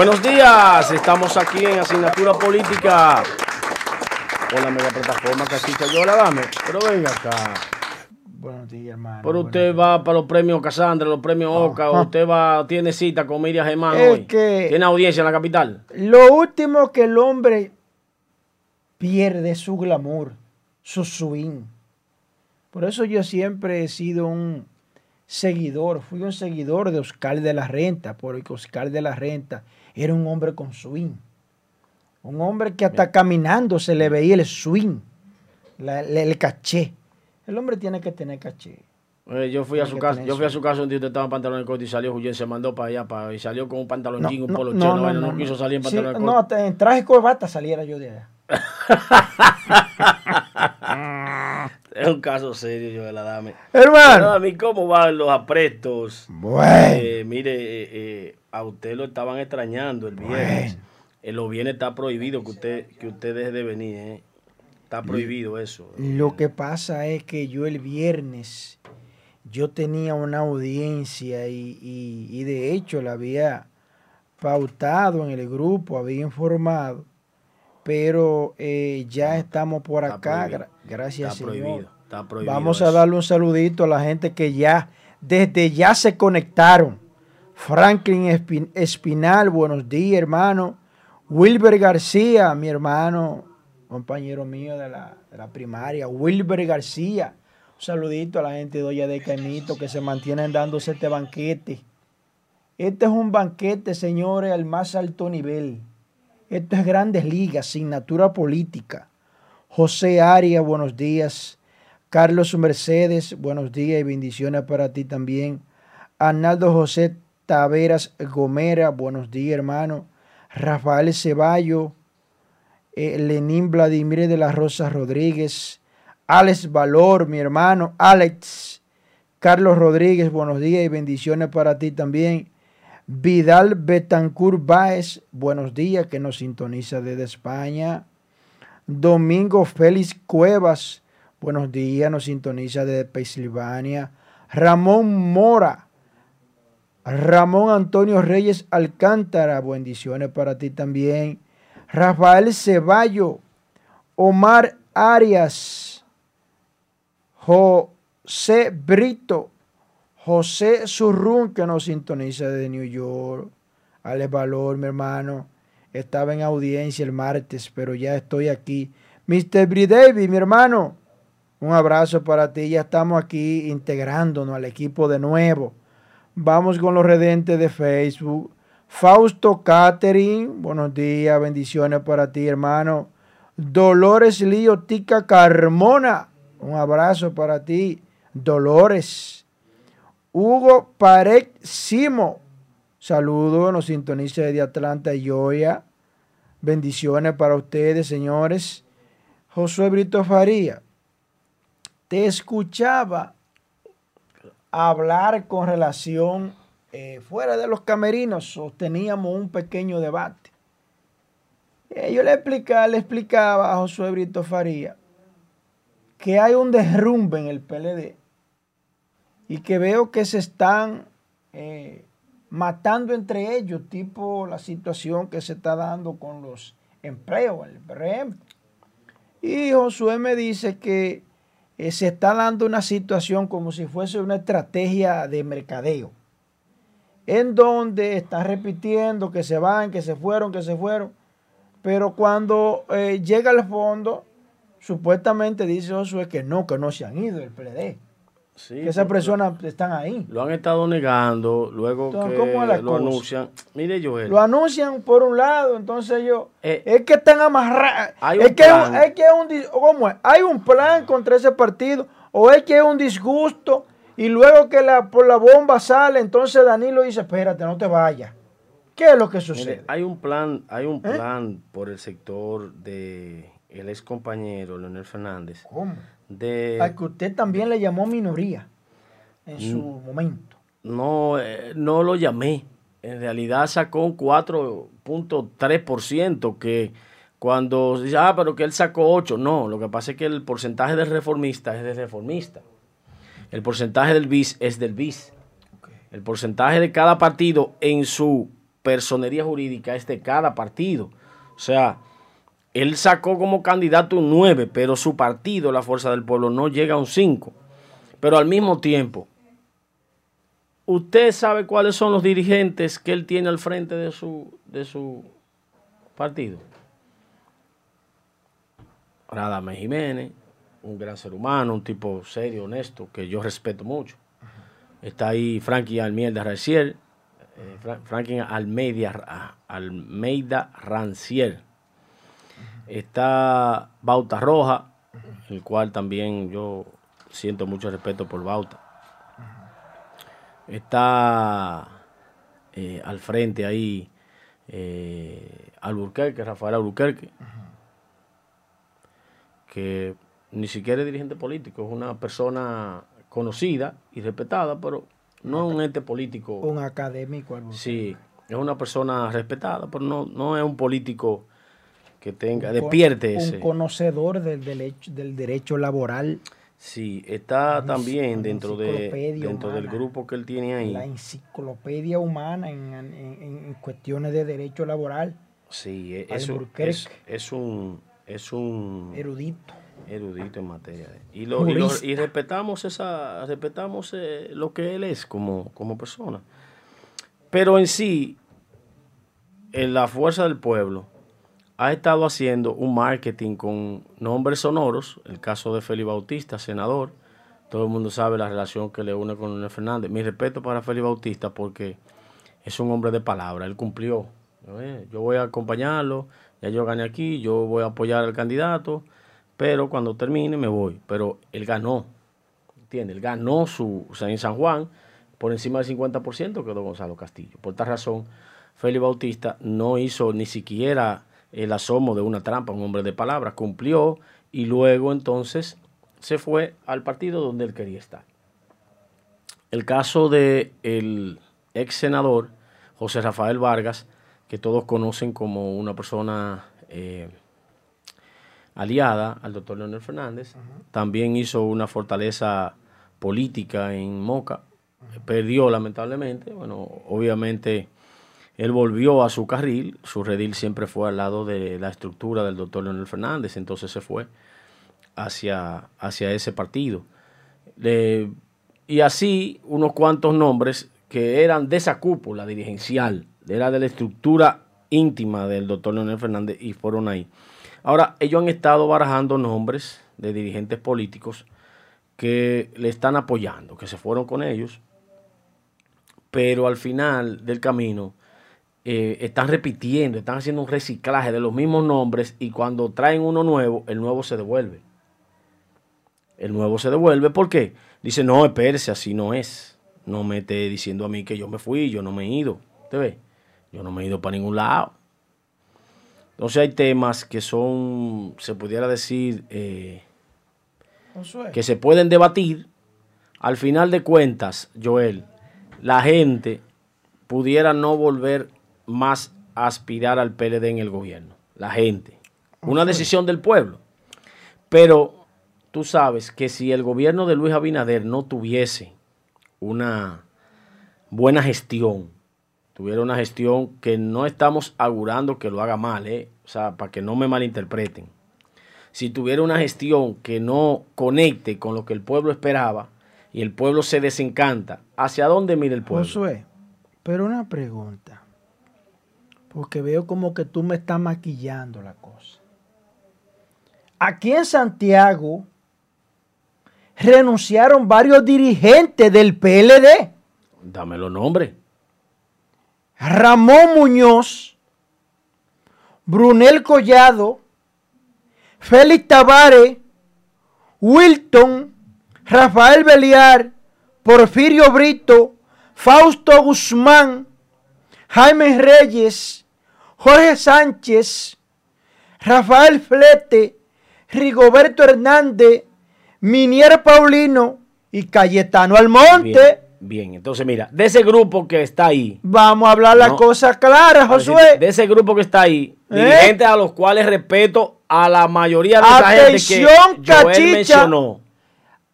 Buenos días, estamos aquí en Asignatura Política con la mega plataforma Casita Yo la dame, pero venga acá. Buenos días, hermano. Pero usted va para los premios Casandra, los premios Oca, o usted va, tiene cita con Miriam Germán Es hoy. que- Tiene audiencia en la capital. Lo último que el hombre pierde es su glamour, su swing. Por eso yo siempre he sido un seguidor, fui un seguidor de Oscar de la Renta, porque Oscar de la Renta era un hombre con swing. Un hombre que hasta caminando se le veía el swing, la- la- el caché. El hombre tiene que tener caché. Eh, yo fui a su casa, yo fui a su casa un día usted estaba en pantalón corto y salió Julián, se mandó para allá para, y salió con un pantalón No, jean, un no, polo no, chino, no, no, no quiso no. salir en Sí, pantalón no, corto. hasta en traje y corbata saliera yo de allá. Es un caso serio, yo de la dame. Hermano. a mí, ¿cómo van los aprestos? Bueno. Eh, mire, eh, eh, a usted lo estaban extrañando el viernes. Eh, los viernes está prohibido que usted, que usted deje de venir, ¿eh? Está prohibido eso. Lo que pasa es que yo el viernes, yo tenía una audiencia y, y- y de hecho la había pautado en el grupo, había informado, pero eh, ya estamos por Está acá, prohibido. gracias Está Señor. prohibido. Está prohibido. Vamos a darle un saludito a la gente que ya, desde ya se conectaron. Franklin Espin- Espinal, buenos días, hermano. Wilber García, mi hermano, compañero mío de la, de la primaria. Wilber García. Un saludito a la gente de Olla de Caimito que se mantienen dándose este banquete. Este es un banquete, señores, al más alto nivel. Esto es Grandes Ligas, asignatura política. José Arias, buenos días. Carlos Mercedes, buenos días y bendiciones para ti también. Arnaldo José Taveras Gomera, buenos días, hermano. Rafael Ceballo, eh, Lenín Vladimir de la Rosa Rodríguez, Alex Valor, mi hermano, Alex, Carlos Rodríguez, buenos días y bendiciones para ti también. Vidal Betancourt Báez, buenos días, que nos sintoniza desde España. Domingo Félix Cuevas, buenos días, nos sintoniza desde Pensilvania. Ramón Mora, Ramón Antonio Reyes Alcántara, bendiciones para ti también. Rafael Ceballo, Omar Arias, José Brito, José Surrún, que nos sintoniza desde New York. Alex Valor, mi hermano. Estaba en audiencia el martes, pero ya estoy aquí. Mr. Bridavi, mi hermano. Un abrazo para ti. Ya estamos aquí integrándonos al equipo de nuevo. Vamos con los redentes de Facebook. Fausto Catherine, buenos días, bendiciones para ti, hermano. Dolores Lío Tica Carmona, un abrazo para ti. Dolores. Hugo Pared Simo, nos sintoniza desde Atlanta, Georgia. Bendiciones para ustedes, señores. Josué Brito Faría, te escuchaba hablar con relación, eh, fuera de los camerinos, sosteníamos un pequeño debate. Eh, yo le explicaba, le explicaba a Josué Brito Faría que hay un derrumbe en el PLD y que veo que se están eh, matando entre ellos, tipo la situación que se está dando con los empleos, el PRM. Y Josué me dice que eh, se está dando una situación como si fuese una estrategia de mercadeo, en donde está repitiendo que se van, que se fueron, que se fueron, pero cuando eh, llega al fondo, supuestamente dice Josué que no, que no se han ido del PLD, Sí, que esas personas están ahí. Lo han estado negando, luego Entonces, que ¿cómo es la lo cosa? anuncian. Mire, Joel. Lo anuncian por un lado, entonces ellos Eh, es que están amarrados. Es que, plan. es que un, ¿cómo es? hay un plan contra ese partido o es que es un disgusto y luego que la, por la bomba sale, entonces Danilo dice, espérate, no te vayas. ¿Qué es lo que Mire, sucede? hay un plan, hay un ¿Eh? plan por el sector de el ex compañero Leonel Fernández ¿Cómo? De Al que usted también le llamó minoría en su Mm. momento. no eh, no lo llamé. En realidad sacó un 4.3% que cuando dice, ah, pero que él sacó 8, no, lo que pasa es que el porcentaje del reformista es del reformista. El porcentaje del bis es del bis. El porcentaje de cada partido en su personería jurídica es de cada partido. O sea, él sacó como candidato un 9, pero su partido, la Fuerza del Pueblo, no llega a un 5. Pero al mismo tiempo, ¿usted sabe cuáles son los dirigentes que él tiene al frente de su, de su partido? Radame Jiménez, un gran ser humano, un tipo serio, honesto, que yo respeto mucho. Está ahí Frankie Almeida Rancier, eh, Frankie Almeida, Almeida Rancier. Está Bauta Roja, el cual también yo siento mucho respeto por Bauta. Está eh, al frente ahí eh, Alburquerque, Rafael Alburquerque, que ni siquiera es dirigente político, es una persona conocida y respetada, pero no es un ente político. Un académico. Sí, es una persona respetada, pero no, no es un político que tenga, despierte ese. Un conocedor del derecho, del derecho laboral. Sí, está también dentro, de, dentro del grupo que él tiene ahí. La enciclopedia humana en, cuestiones de derecho laboral. Sí, e, es, es, es, un, es un erudito erudito en materia y, lo, y, respetamos esa respetamos eh, lo que él es como, como persona pero en sí en la fuerza del pueblo ha estado haciendo un marketing con nombres sonoros el caso de Félix Bautista senador todo el mundo sabe la relación que le une con Leonel Fernández mi respeto para Félix Bautista porque es un hombre de palabra él cumplió yo voy a acompañarlo ya yo gané aquí yo voy a apoyar al candidato pero cuando termine me voy. Pero él ganó, ¿entiendes? Él ganó su, o sea, en San Juan, por encima del 50% quedó Gonzalo Castillo. Por tal razón, Félix Bautista no hizo ni siquiera el asomo de una trampa, un hombre de palabra, cumplió y luego entonces se fue al partido donde él quería estar. El caso del el ex senador José Rafael Vargas, que todos conocen como una persona eh, aliada al doctor Leonel Fernández. También hizo una fortaleza política en Moca. Perdió lamentablemente. Bueno, obviamente él volvió a su carril. Su redil siempre fue al lado de la estructura del doctor Leonel Fernández. Entonces se fue hacia, hacia ese partido. y así unos cuantos nombres que eran de esa cúpula dirigencial, era de la estructura íntima del doctor Leonel Fernández y fueron ahí. Ahora, ellos han estado barajando nombres de dirigentes políticos que le están apoyando, que se fueron con ellos, pero al final del camino eh, están repitiendo, están haciendo un reciclaje de los mismos nombres y cuando traen uno nuevo, el nuevo se devuelve. El nuevo se devuelve, ¿por qué? Dice, no, espérese, así no es. No me esté diciendo a mí que yo me fui, yo no me he ido. ¿Usted ve? Yo no me he ido para ningún lado. Entonces hay temas que son, se pudiera decir, eh, que se pueden debatir. Al final de cuentas, Joel, la gente pudiera no volver más aspirar al PLD en el gobierno. La gente. Una decisión del pueblo. Pero tú sabes que si el gobierno de Luis Abinader no tuviese una buena gestión, tuviera una gestión que no estamos augurando que lo haga mal, ¿eh? o sea, para que no me malinterpreten. Si tuviera una gestión que no conecte con lo que el pueblo esperaba y el pueblo se desencanta, ¿hacia dónde mira el pueblo? Josué, pero una pregunta, porque veo como que tú me estás maquillando la cosa. Aquí en Santiago renunciaron varios dirigentes del PLD. Dame los nombres. Ramón Muñoz, Brunel Collado, Félix Tavares, Wilton, Rafael Beliar, Porfirio Brito, Fausto Guzmán, Jaime Reyes, Jorge Sánchez, Rafael Flete, Rigoberto Hernández, Minier Paulino y Cayetano Almonte. Bien, entonces mira, de ese grupo que está ahí. Vamos a hablar las cosas claras, Josué. De ese grupo que está ahí, ¿Eh? dirigentes a los cuales respeto a la mayoría de esa gente que Joel mencionó.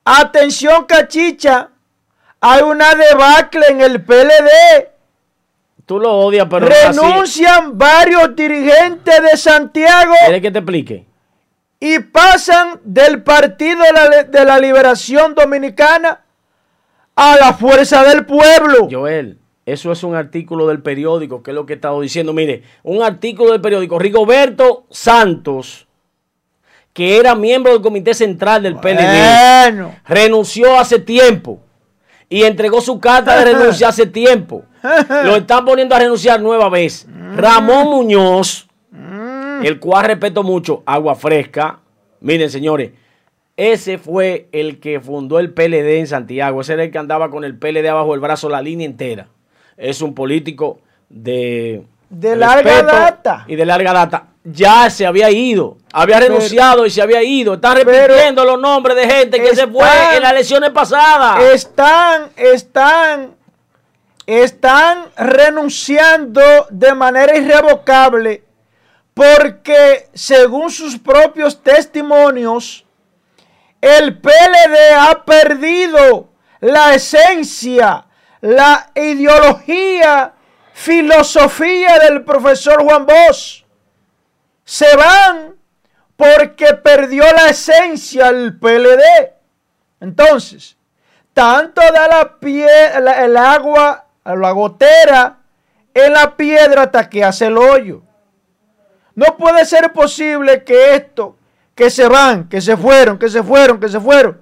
Atención, cachicha. Hay una debacle en el PLD. Tú lo odias, pero así. renuncian varios dirigentes de Santiago ¿Quieres que te explique? y pasan del Partido de la, Liberación Dominicana a la Fuerza del Pueblo. Joel, eso es un artículo del periódico, que es lo que he estado diciendo. Mire, un artículo del periódico. Rigoberto Santos, que era miembro del Comité Central del PLD, Bueno, renunció hace tiempo y entregó su carta de renuncia hace tiempo. Lo están poniendo a renunciar nueva vez. Ramón Muñoz, el cual respeto mucho, agua fresca. Miren, señores, ese fue el que fundó el PLD en Santiago. Ese era el que andaba con el PLD abajo del brazo la línea entera. Es un político de, De larga data. Y de larga data. Ya se había ido. Había renunciado y se había ido. Están repitiendo los nombres de gente que se fue en las elecciones pasadas. están, están, están renunciando de manera irrevocable porque según sus propios testimonios, el PLD ha perdido la esencia, la ideología, filosofía del profesor Juan Bosch. Se van porque perdió la esencia el PLD. Entonces, tanto da la pie- el agua, la gotera en la piedra hasta que hace el hoyo. No puede ser posible que esto, que se van, que se fueron, que se fueron, que se fueron.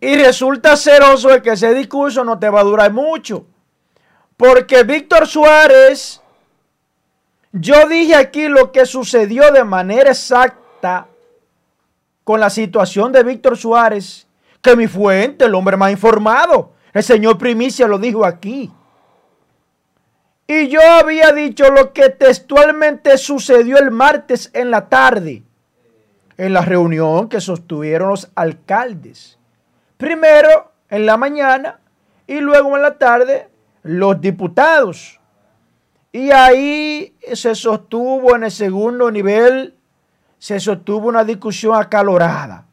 Y resulta ceroso de que ese discurso no te va a durar mucho. Porque Víctor Suárez, yo dije aquí lo que sucedió de manera exacta con la situación de Víctor Suárez, que mi fuente, el hombre más informado, el señor Primicia lo dijo aquí. Y yo había dicho lo que textualmente sucedió el martes en la tarde, en la reunión que sostuvieron los alcaldes. Primero en la mañana y luego en la tarde los diputados. Y ahí se sostuvo en el segundo nivel, se sostuvo una discusión acalorada.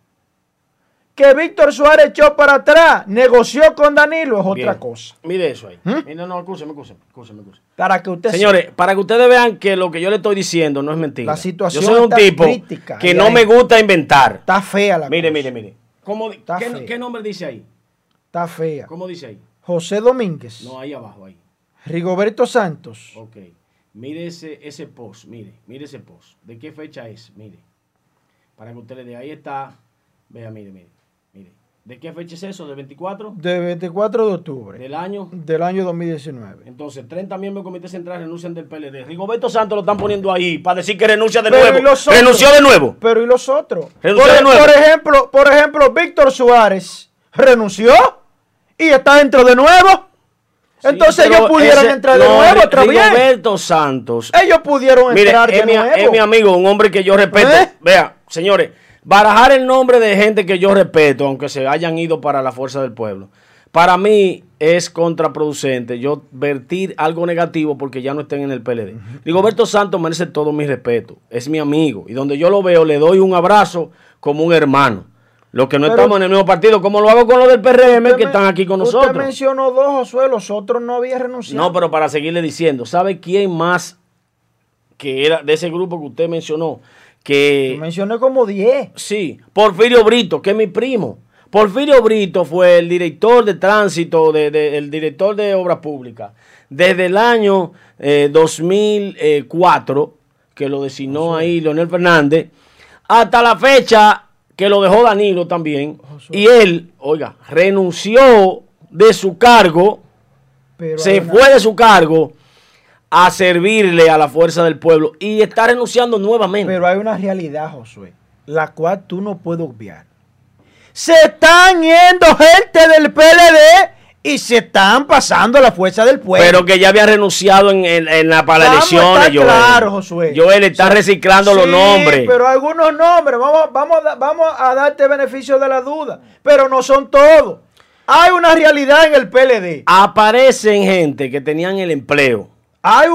Que Víctor Suárez echó para atrás, negoció con Danilo, es otra cosa. Mire eso ahí. ¿Mm? Mire, no, escúcheme, escúcheme, escúcheme. Para que usted Señores, para que ustedes vean que lo que yo le estoy diciendo no es mentira. La situación Yo soy un tipo crítica, que no me gusta inventar. está fea la Mire, cosa. mire, mire. ¿Cómo, di- Está ¿qué, feo. qué nombre dice ahí? Está fea. ¿Cómo dice ahí? José Domínguez, No, ahí abajo, ahí. Rigoberto Santos, Ok. Mire ese, ese post, mire, mire ese post. ¿De qué fecha es? Mire. Para que ustedes de ahí está. Vea, mire, mire, mire. ¿De qué fecha es eso? ¿Del 24? de 24 de octubre ¿Del año? del año 2019. Entonces, 30 miembros del Comité Central renuncian del PLD. Rigoberto Santos lo están poniendo ahí para decir que renuncia de Pero, ¿y nuevo. los otros? Renunció de nuevo. Pero ¿y los otros? Por, Renunció de nuevo. por ejemplo, por ejemplo, Víctor Suárez renunció y está dentro de nuevo. Entonces ellos pudieron ese- entrar de no, nuevo otra. Rigoberto Santos. Ellos pudieron Mire, entrar de es mi, nuevo. es mi amigo, un hombre que yo respeto. ¿Eh? Vea, señores, barajar el nombre de gente que yo respeto, aunque se hayan ido para la fuerza del pueblo, para mí es contraproducente yo vertir algo negativo porque ya no estén en el PLD. Rigoberto Santos merece todo mi respeto, es mi amigo, y donde yo lo veo le doy un abrazo como un hermano. Los que no Pero- estamos en el mismo partido, como lo hago con los del PRM Usted que están aquí con Usted nosotros. mencionó dos, Josué, los otros no habían renunciado. No, pero para seguirle diciendo, ¿sabe quién más que era de ese grupo que usted mencionó? Que Yo mencioné como 10. sí, Porfirio Brito, que es mi primo. Porfirio Brito fue el director de tránsito, de, de- el director de obras públicas, desde el año eh, 2004, que lo designó ahí Leonel Fernández, hasta la fecha que lo dejó Danilo también. Y él, oiga, renunció de su cargo Pero se fue de su cargo a servirle a la fuerza del pueblo y está renunciando nuevamente. Pero hay una realidad, Josué, la cual tú no puedes obviar. Se están yendo gente del PLD y se están pasando a la fuerza del pueblo. Pero que ya había renunciado en, en- en la, para Vamos elecciones, Joel. claro, Josué. Joel está reciclando los nombres. Pero algunos nombres, vamos, vamos, vamos a darte beneficio de la duda, pero no son todos. Hay una realidad en el PLD. Aparecen gente que tenían el empleo.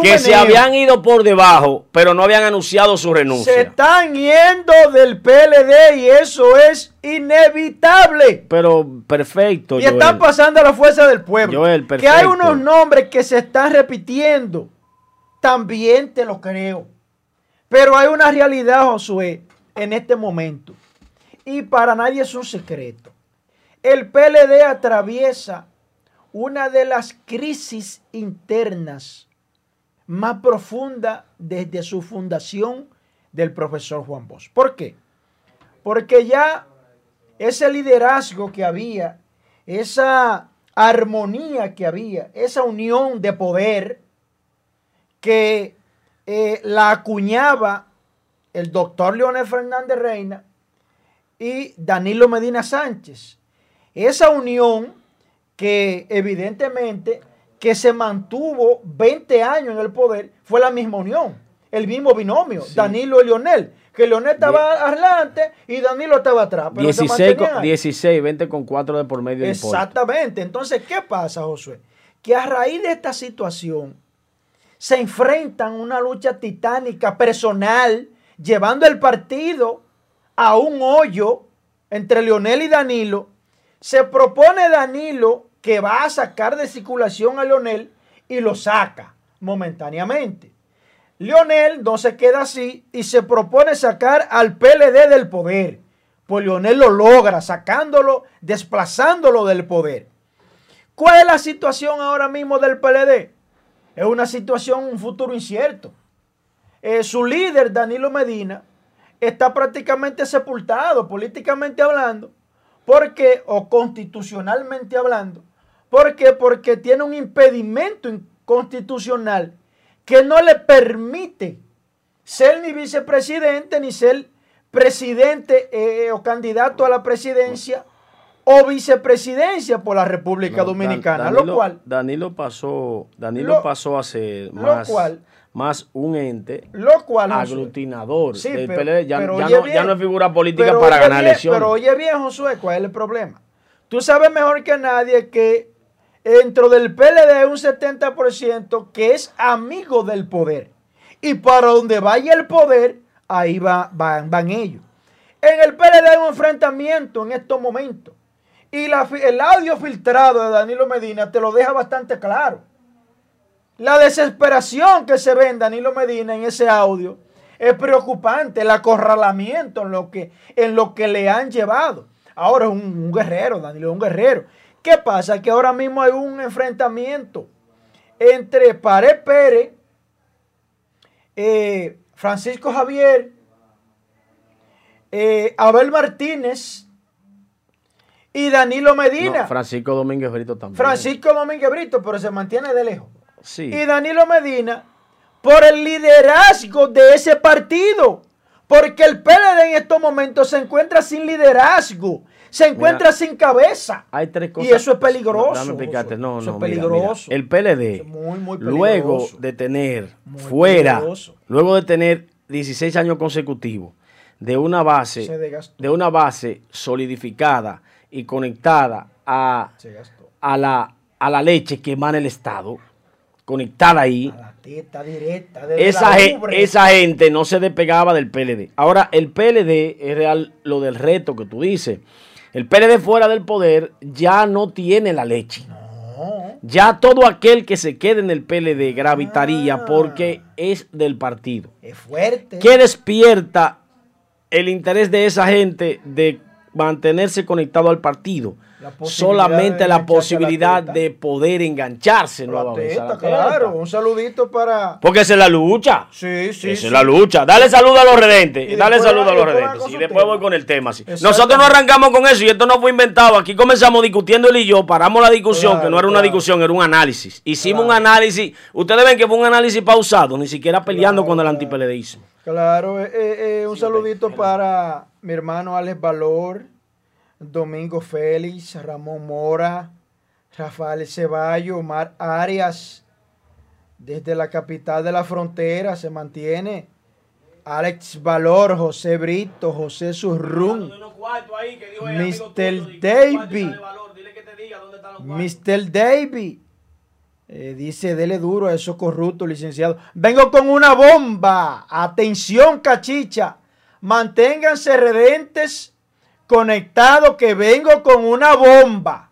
Que se habían ido por debajo, pero no habían anunciado su renuncia. Se están yendo del PLD y eso es inevitable. Pero perfecto. Y están pasando a la fuerza del pueblo. que hay unos nombres que se están repitiendo. También te lo creo. Pero hay una realidad, Josué, en este momento. Y para nadie es un secreto. El PLD atraviesa una de las crisis internas más profunda desde su fundación del profesor Juan Bosch. ¿Por qué? Porque ya ese liderazgo que había, esa armonía que había, esa unión de poder que eh, la acuñaba el doctor Leonel Fernández Reina y Danilo Medina Sánchez. Esa unión que evidentemente que se mantuvo 20 años en el poder fue la misma unión, el mismo binomio, Danilo y Leonel. Que Leonel estaba adelante y Danilo estaba atrás. 16, 16, 20 con 4 de por medio. Exactamente. Entonces, ¿qué pasa, Josué? Que a raíz de esta situación se enfrentan una lucha titánica personal, llevando el partido a un hoyo entre Leonel y Danilo. Se propone Danilo que va a sacar de circulación a Leonel y lo saca momentáneamente. Leonel no se queda así y se propone sacar al PLD del poder. Pues Leonel lo logra, sacándolo, desplazándolo del poder. ¿Cuál es la situación ahora mismo del PLD? Es una situación, un futuro incierto. Eh, su líder, Danilo Medina, está prácticamente sepultado, políticamente hablando, porque, o constitucionalmente hablando, ¿Por qué? Porque tiene un impedimento constitucional que no le permite ser ni vicepresidente ni ser presidente eh, o candidato a la presidencia o vicepresidencia por la República Dominicana, lo cual Danilo pasó Danilo pasó a ser más, más un ente lo cual, aglutinador Ya, no, es figura política para ganar elecciones. Pero oye bien, Josué, ¿cuál es el problema? Tú sabes mejor que nadie que dentro del PLD un 70% que es amigo del poder. Y para donde vaya el poder, ahí va, van, ellos. En el PLD hay un enfrentamiento en estos momentos. Y el audio filtrado de Danilo Medina te lo deja bastante claro. La desesperación que se ve en Danilo Medina en ese audio es preocupante. El acorralamiento en lo que, en lo que le han llevado. Ahora es un, un guerrero, Danilo es un guerrero. ¿Qué pasa? Que ahora mismo hay un enfrentamiento entre Pared Pérez, eh, Francisco Javier, eh, Abel Martínez y Danilo Medina. Francisco Domínguez Brito también. Francisco Domínguez Brito, pero se mantiene de lejos. Sí. Y Danilo Medina por el liderazgo de ese partido. Porque el PLD en estos momentos se encuentra sin liderazgo se encuentra sin cabeza. Hay tres cosas. Y eso es peligroso. No, no, es peligroso. El PLD, luego de tener fuera, luego de tener 16 años consecutivos de una base, de una base solidificada y conectada a, a, la, a la leche que emana el Estado, conectada ahí. A la teta directa. Esa, esa gente no se despegaba del PLD. Ahora, el PLD es real lo del reto que tú dices. El PLD fuera del poder ya no tiene la leche. Ya todo aquel que se quede en el PLD gravitaría ah. porque es del partido. Es fuerte. ¿Qué despierta el interés de esa gente de mantenerse conectado al partido? Solamente la posibilidad de poder engancharse nuevamente. Claro, un saludito para. Porque esa es la lucha. Sí, sí. Esa es la lucha. Dale saludo a los redentes. Dale saludo a los redentes. Y después voy con el tema. Nosotros no arrancamos con eso y esto no fue inventado. Aquí comenzamos discutiendo él y yo. Paramos la discusión, que no era una discusión, era un análisis. Hicimos un análisis. Ustedes ven que fue un análisis pausado, ni siquiera peleando con el antipeledeísmo. Claro, eh, eh, eh, un saludito para mi hermano Alex Valor Domingo Félix, Ramón Mora, Rafael Ceballo, Omar Arias. Desde la capital de la frontera se mantiene Alex Valor, José Brito, José Surrún, Mr. Davy, Mr. Davy, Eh, dice, dele duro a esos corruptos, licenciado. Vengo con una bomba. Atención, cachicha. Manténganse redentes conectados que vengo con una bomba.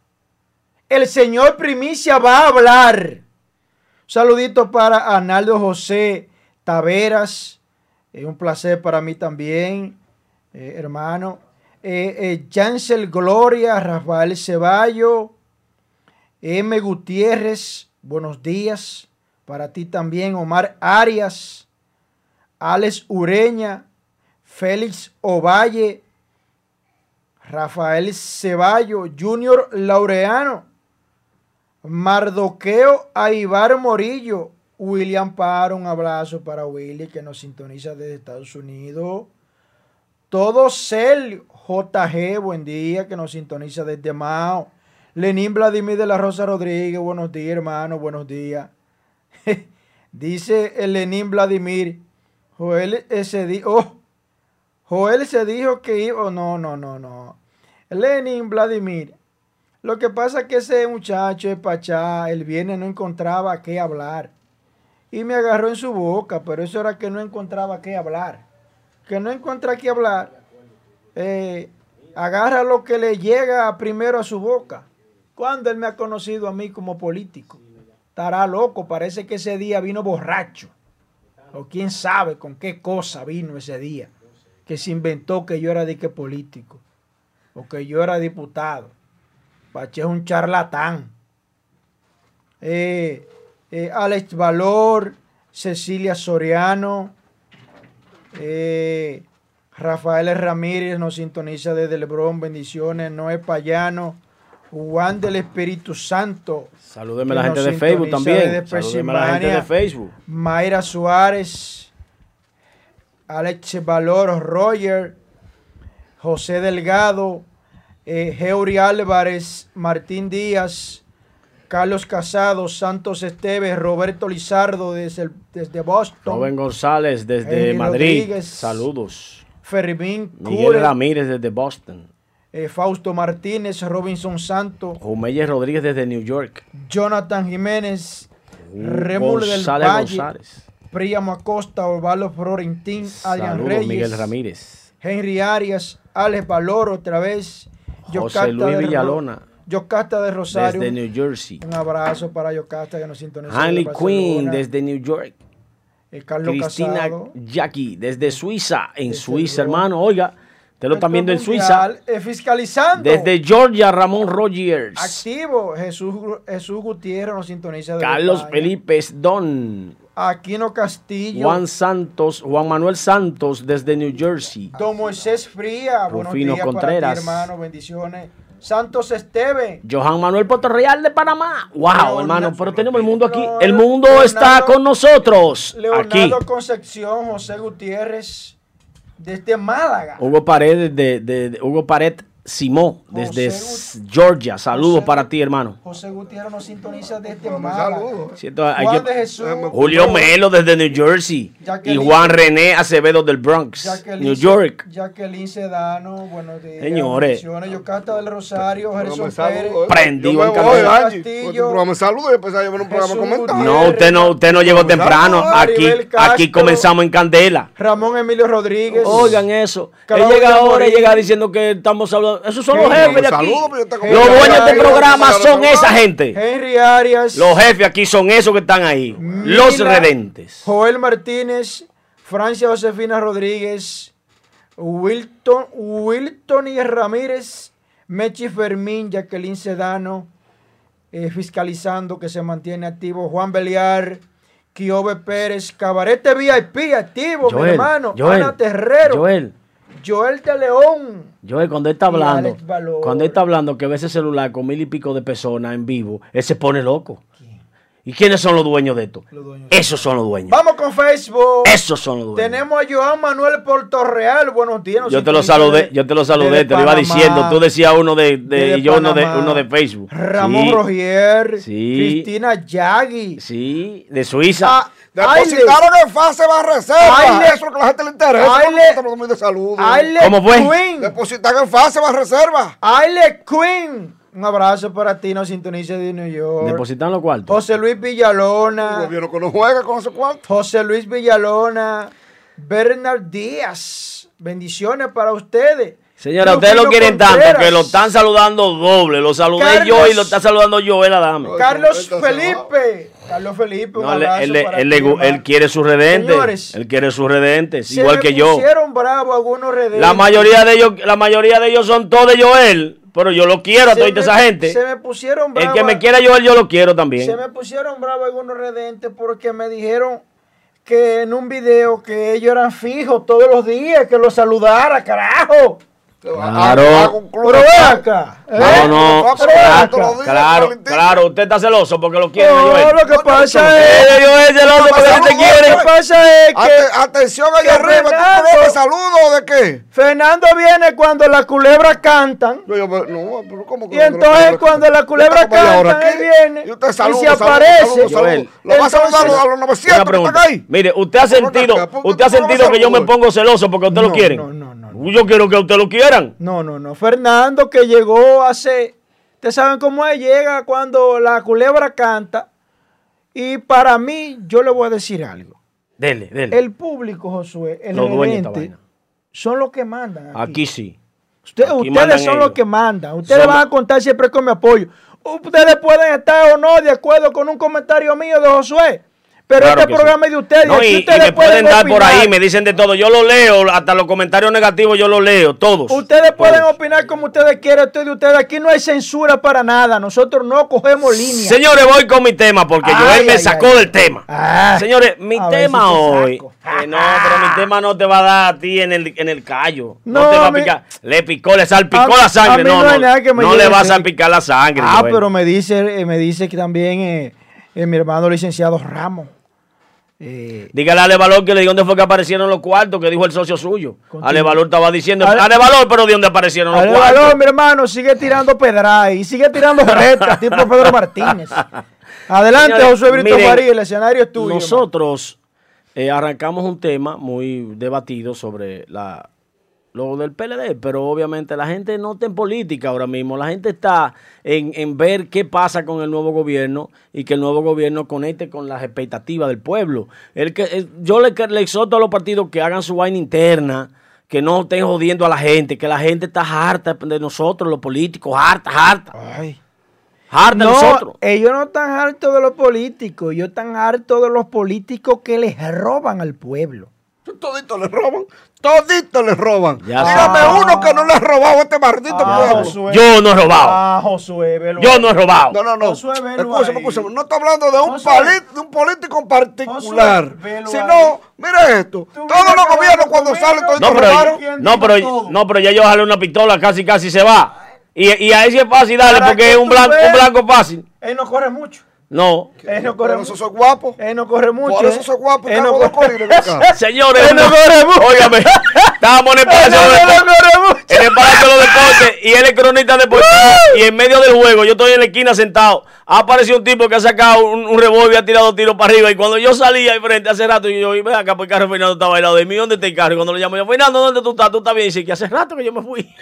El señor Primicia va a hablar. saludito para Arnaldo José Taveras. Es un placer para mí también, eh, hermano. Eh, Jansel Gloria, Rafael Ceballo, M. Gutiérrez, buenos días. Para ti también, Omar Arias, Alex Ureña, Félix Ovalle, Rafael Ceballo, Junior Laureano, Mardoqueo Aibar Morillo, William Paro, un abrazo para Willy que nos sintoniza desde Estados Unidos. Todo Cel, JG, buen día, que nos sintoniza desde Mao. Lenín Vladimir de la Rosa Rodríguez, buenos días, hermano, buenos días. Dice el Lenín Vladimir, Joel dijo, oh, Joel se dijo que iba, oh, no, no, no, no. Lenin Vladimir, lo que pasa es que ese muchacho de Pachá, el viernes no encontraba qué hablar. Y me agarró en su boca, pero eso era que no encontraba qué hablar. Que no encuentra qué hablar. Eh, agarra lo que le llega primero a su boca. ¿Cuándo él me ha conocido a mí como político? Estará loco, parece que ese día vino borracho. O quién sabe con qué cosa vino ese día. Que se inventó que yo era de qué político. O que yo era diputado. Pache es un charlatán. Eh, eh, Alex Valor, Cecilia Soriano, eh, Rafael Ramírez nos sintoniza desde Lebrón, bendiciones, Noé Payano, Juan del Espíritu Santo. Salúdeme la gente de Facebook también. Salúdeme la gente de Facebook. Mayra Suárez, Alex Valor, Roger, José Delgado, eh, Geuri Álvarez, Martín Díaz, Carlos Casado, Santos Esteves, Roberto Lizardo desde, desde Boston. Rubén González desde Madrid. Saludos. Fermín Miguel Ramírez desde Boston. Eh, Fausto Martínez, Robinson Santo, Jumelle Rodríguez desde New York, Jonathan Jiménez, Remul del Valle, González. Príamo Acosta, Osvaldo Florentín, Adrián Reyes, Miguel Ramírez, Henry Arias, Alex Valor otra vez, José Luis Villalona. Yocasta de Rosario. Desde New Jersey. Un abrazo para Yocasta que nos sintoniza. Hanley Queen desde New York. El Carlos Cristina Jackie desde Suiza. En Suiza, hermano. Oiga, Usted lo están viendo en Suiza. Fiscalizando. Desde Georgia, Ramón Rogers. Activo. Jesús, Jesús Gutiérrez nos sintoniza. De Carlos Felipe Don. Aquino Castillo. Juan Santos, Juan Manuel Santos desde New Jersey. Don Moisés Fría. Rufino Contreras. hermano. Bendiciones. Santos Esteve. Johan Manuel Real de Panamá. Wow, hermano, pero tenemos el mundo aquí. El mundo está con nosotros. Leonardo Concepción, José Gutiérrez desde Málaga. Hugo Pared, de, de, Hugo Pared Simó, desde Georgia. Saludos para ti, hermano. José Gutiérrez nos sintoniza desde Málaga. Juan de Jesús, Julio Melo desde New Jersey. y Juan René Acevedo del Bronx, New York. Jacqueline Sedano, buenos días. Señores. Yocasta del Rosario, Gerson Pérez. Prendido en Castillo. programa saludo y después a un programa. No, usted no, usted no llegó temprano. Aquí, aquí comenzamos en Candela. Ramón Emilio Rodríguez. Oigan eso. Él llega ahora, llega diciendo que estamos hablando esos son los jefes de aquí. Los dueños del programa son esa gente. Henry Arias. Los jefes aquí son esos que están ahí. los redentes. Joel Martínez, Francia Josefina Rodríguez, Wilton, Wilton y Ramírez, Mechi Fermín, Jacqueline Sedano, eh, fiscalizando que se mantiene activo, Juan Beliar, Kiobe Pérez, Cabarete VIP activo, mi hermano, Ana Terrero. Joel. Joel de León. Joel, cuando él está hablando, cuando él está hablando que ve ese celular con mil y pico de personas en vivo, él se pone loco. ¿Y quiénes son los dueños de esto? Esos son los dueños. Vamos con Facebook. Esos son los dueños. Tenemos a Joan Manuel Portorreal. Buenos días. yo te lo saludé, yo te lo saludé, te lo iba diciendo. Tú decías uno de, de, yo uno de, uno de Facebook. Ramón Rogier. Sí. Cristina Yagui. Sí, de Suiza. Ah, Depositaron en fase bajo reserva. Eso es lo que a la gente le interesa. Aile, de salud. ¿Cómo fue? Queen. Depositaron en fase bajo reserva. Aile Queen. Un abrazo para ti, nos sintoniza de New York. Depositan los cuartos. José Luis Villalona. gobierno que no juega con ese cuarto. José Luis Villalona. Bernard Díaz. Bendiciones para ustedes. Señora, ustedes lo quieren tanto que lo están saludando doble. Lo saludé Carlos- yo y lo está saludando Joel Adame. Carlos Felipe. Carlos Felipe, un No, abrazo él- para él ti, le gu- hermano. él quiere sus redentes. Señores, él quiere sus redentes, Se igual que yo. pusieron bravos algunos redentes. La mayoría de ellos, la mayoría de ellos son todos de Joel, pero yo lo quiero a toda me- esa gente. Se me pusieron El bravos. que me quiera Joel, yo lo quiero también. Se me pusieron bravos algunos redentes porque me dijeron que en un video que ellos eran fijos todos los días, que los saludara, carajo. Claro. Pero acá. No, ¿eh? no, Claro, claro, usted está celoso porque lo quiere No, lo que pasa Eh, es, Joel es celoso porque pasa? él te No, quiere. lo que pasa es que Ate- atención allá arriba, ¿tú saludo de qué? Fernando viene cuando las culebras cantan. Yo, yo, no, pero ¿cómo que Y entonces cuando la culebra Usted como ahora canta, aquí, él viene y usted y saluda, se aparece. Lo va a saludar a los- Entonces- a los 900 Una que pregunta. están ahí. Mire, usted ha sentido, acá, ¿por qué usted ha sentido que yo me pongo celoso porque usted lo quiere. no, no, no. Yo quiero que usted lo quieran. No, no, no. Fernando que llegó hace. Ustedes saben cómo es, llega cuando la culebra canta. Y para mí, yo le voy a decir algo. Dele, dele. El público, Josué, el Los gerente, son los que mandan. Aquí. Aquí sí. Usted- aquí ustedes son ellos. los que mandan. Ustedes van a contar siempre con mi apoyo. Ustedes pueden estar o no de acuerdo con un comentario mío de Josué. Pero Claro este programa sí. es de ustedes. No, y, me pueden dar por ahí, me dicen de todo. Yo lo leo, hasta los comentarios negativos yo los leo, todos. Ustedes pueden opinar como ustedes quieran, estoy de ustedes. Aquí no hay censura para nada. Nosotros no cogemos línea. Señores, voy con mi tema porque Ay, Joel me ay, sacó ay. del tema. Ah, Señores, mi tema si hoy. eh, no, pero mi tema no te va a dar a ti en el, en el callo. No, No, te va a picar. Le picó, le salpicó A- la sangre. No, no le va a salpicar la sangre. Ah, Joel. pero me dice, eh, me dice que también eh, eh, mi hermano licenciado Ramos. Eh, Dígale a Alevalor que le diga dónde fue que aparecieron los cuartos, que dijo el socio suyo. Continúa. Alevalor estaba diciendo, Ale- Alevalor, pero de dónde aparecieron los Ale cuartos. Balón, mi hermano, sigue tirando pedra y sigue tirando rectas, tipo Pedro Martínez. Adelante, Señores, José Brito miren, María, el escenario es tuyo. Nosotros eh, arrancamos un tema muy debatido sobre la lo del PLD, pero obviamente la gente no está en política ahora mismo, la gente está en, en ver qué pasa con el nuevo gobierno y que el nuevo gobierno conecte con las expectativas del pueblo. El que, el- yo le, le exhorto a los partidos que hagan su vaina interna, que no estén jodiendo a la gente, que la gente está harta de nosotros, los políticos, harta, harta, Ay. harta de No, nosotros. ellos no están hartos de los políticos, ellos están hartos de los políticos que les roban al pueblo. Toditos le roban. Toditos le roban. Ya Dígame uno que no le ha robado a este maldito pueblo. Yo no he robado. Ah, Josué, velo. Yo no he robado. No, no, no. Josué, velo Escúchame, escúchame. No estoy hablando de un, Josué. pali- de un político en particular. Josué, sino, mire esto. Todos los gobiernos cuando salen todos No, pero, robaron. ¿Quién no, pero, no, pero ya yo jale una pistola, casi casi se va. Y, y ahí sí es fácil darle, porque que es un blanco, un blanco fácil. Él no corre mucho. No. Él no corre eso mucho. guapo. Él no corre mucho. Por eso ¿eh? soy guapo. Él no corre- acá. Señores, Él no corre mucho. óigame, estábamos en el Palacio de no Deportes. mucho. En el Palacio de los Deportes y él es cronista deportivo. y en medio del juego, yo estoy en la esquina sentado. Ha aparecido un tipo que ha sacado un, un revólver y ha tirado tiros para arriba. Y cuando yo salí ahí frente hace rato, yo, yo ven acá, pues el carro de Fernando estaba al lado de mí. ¿Dónde está el carro? Y cuando lo llamo yo, Fernando, ¿dónde tú estás? ¿Tú estás bien? Y dice que hace rato que yo me fui.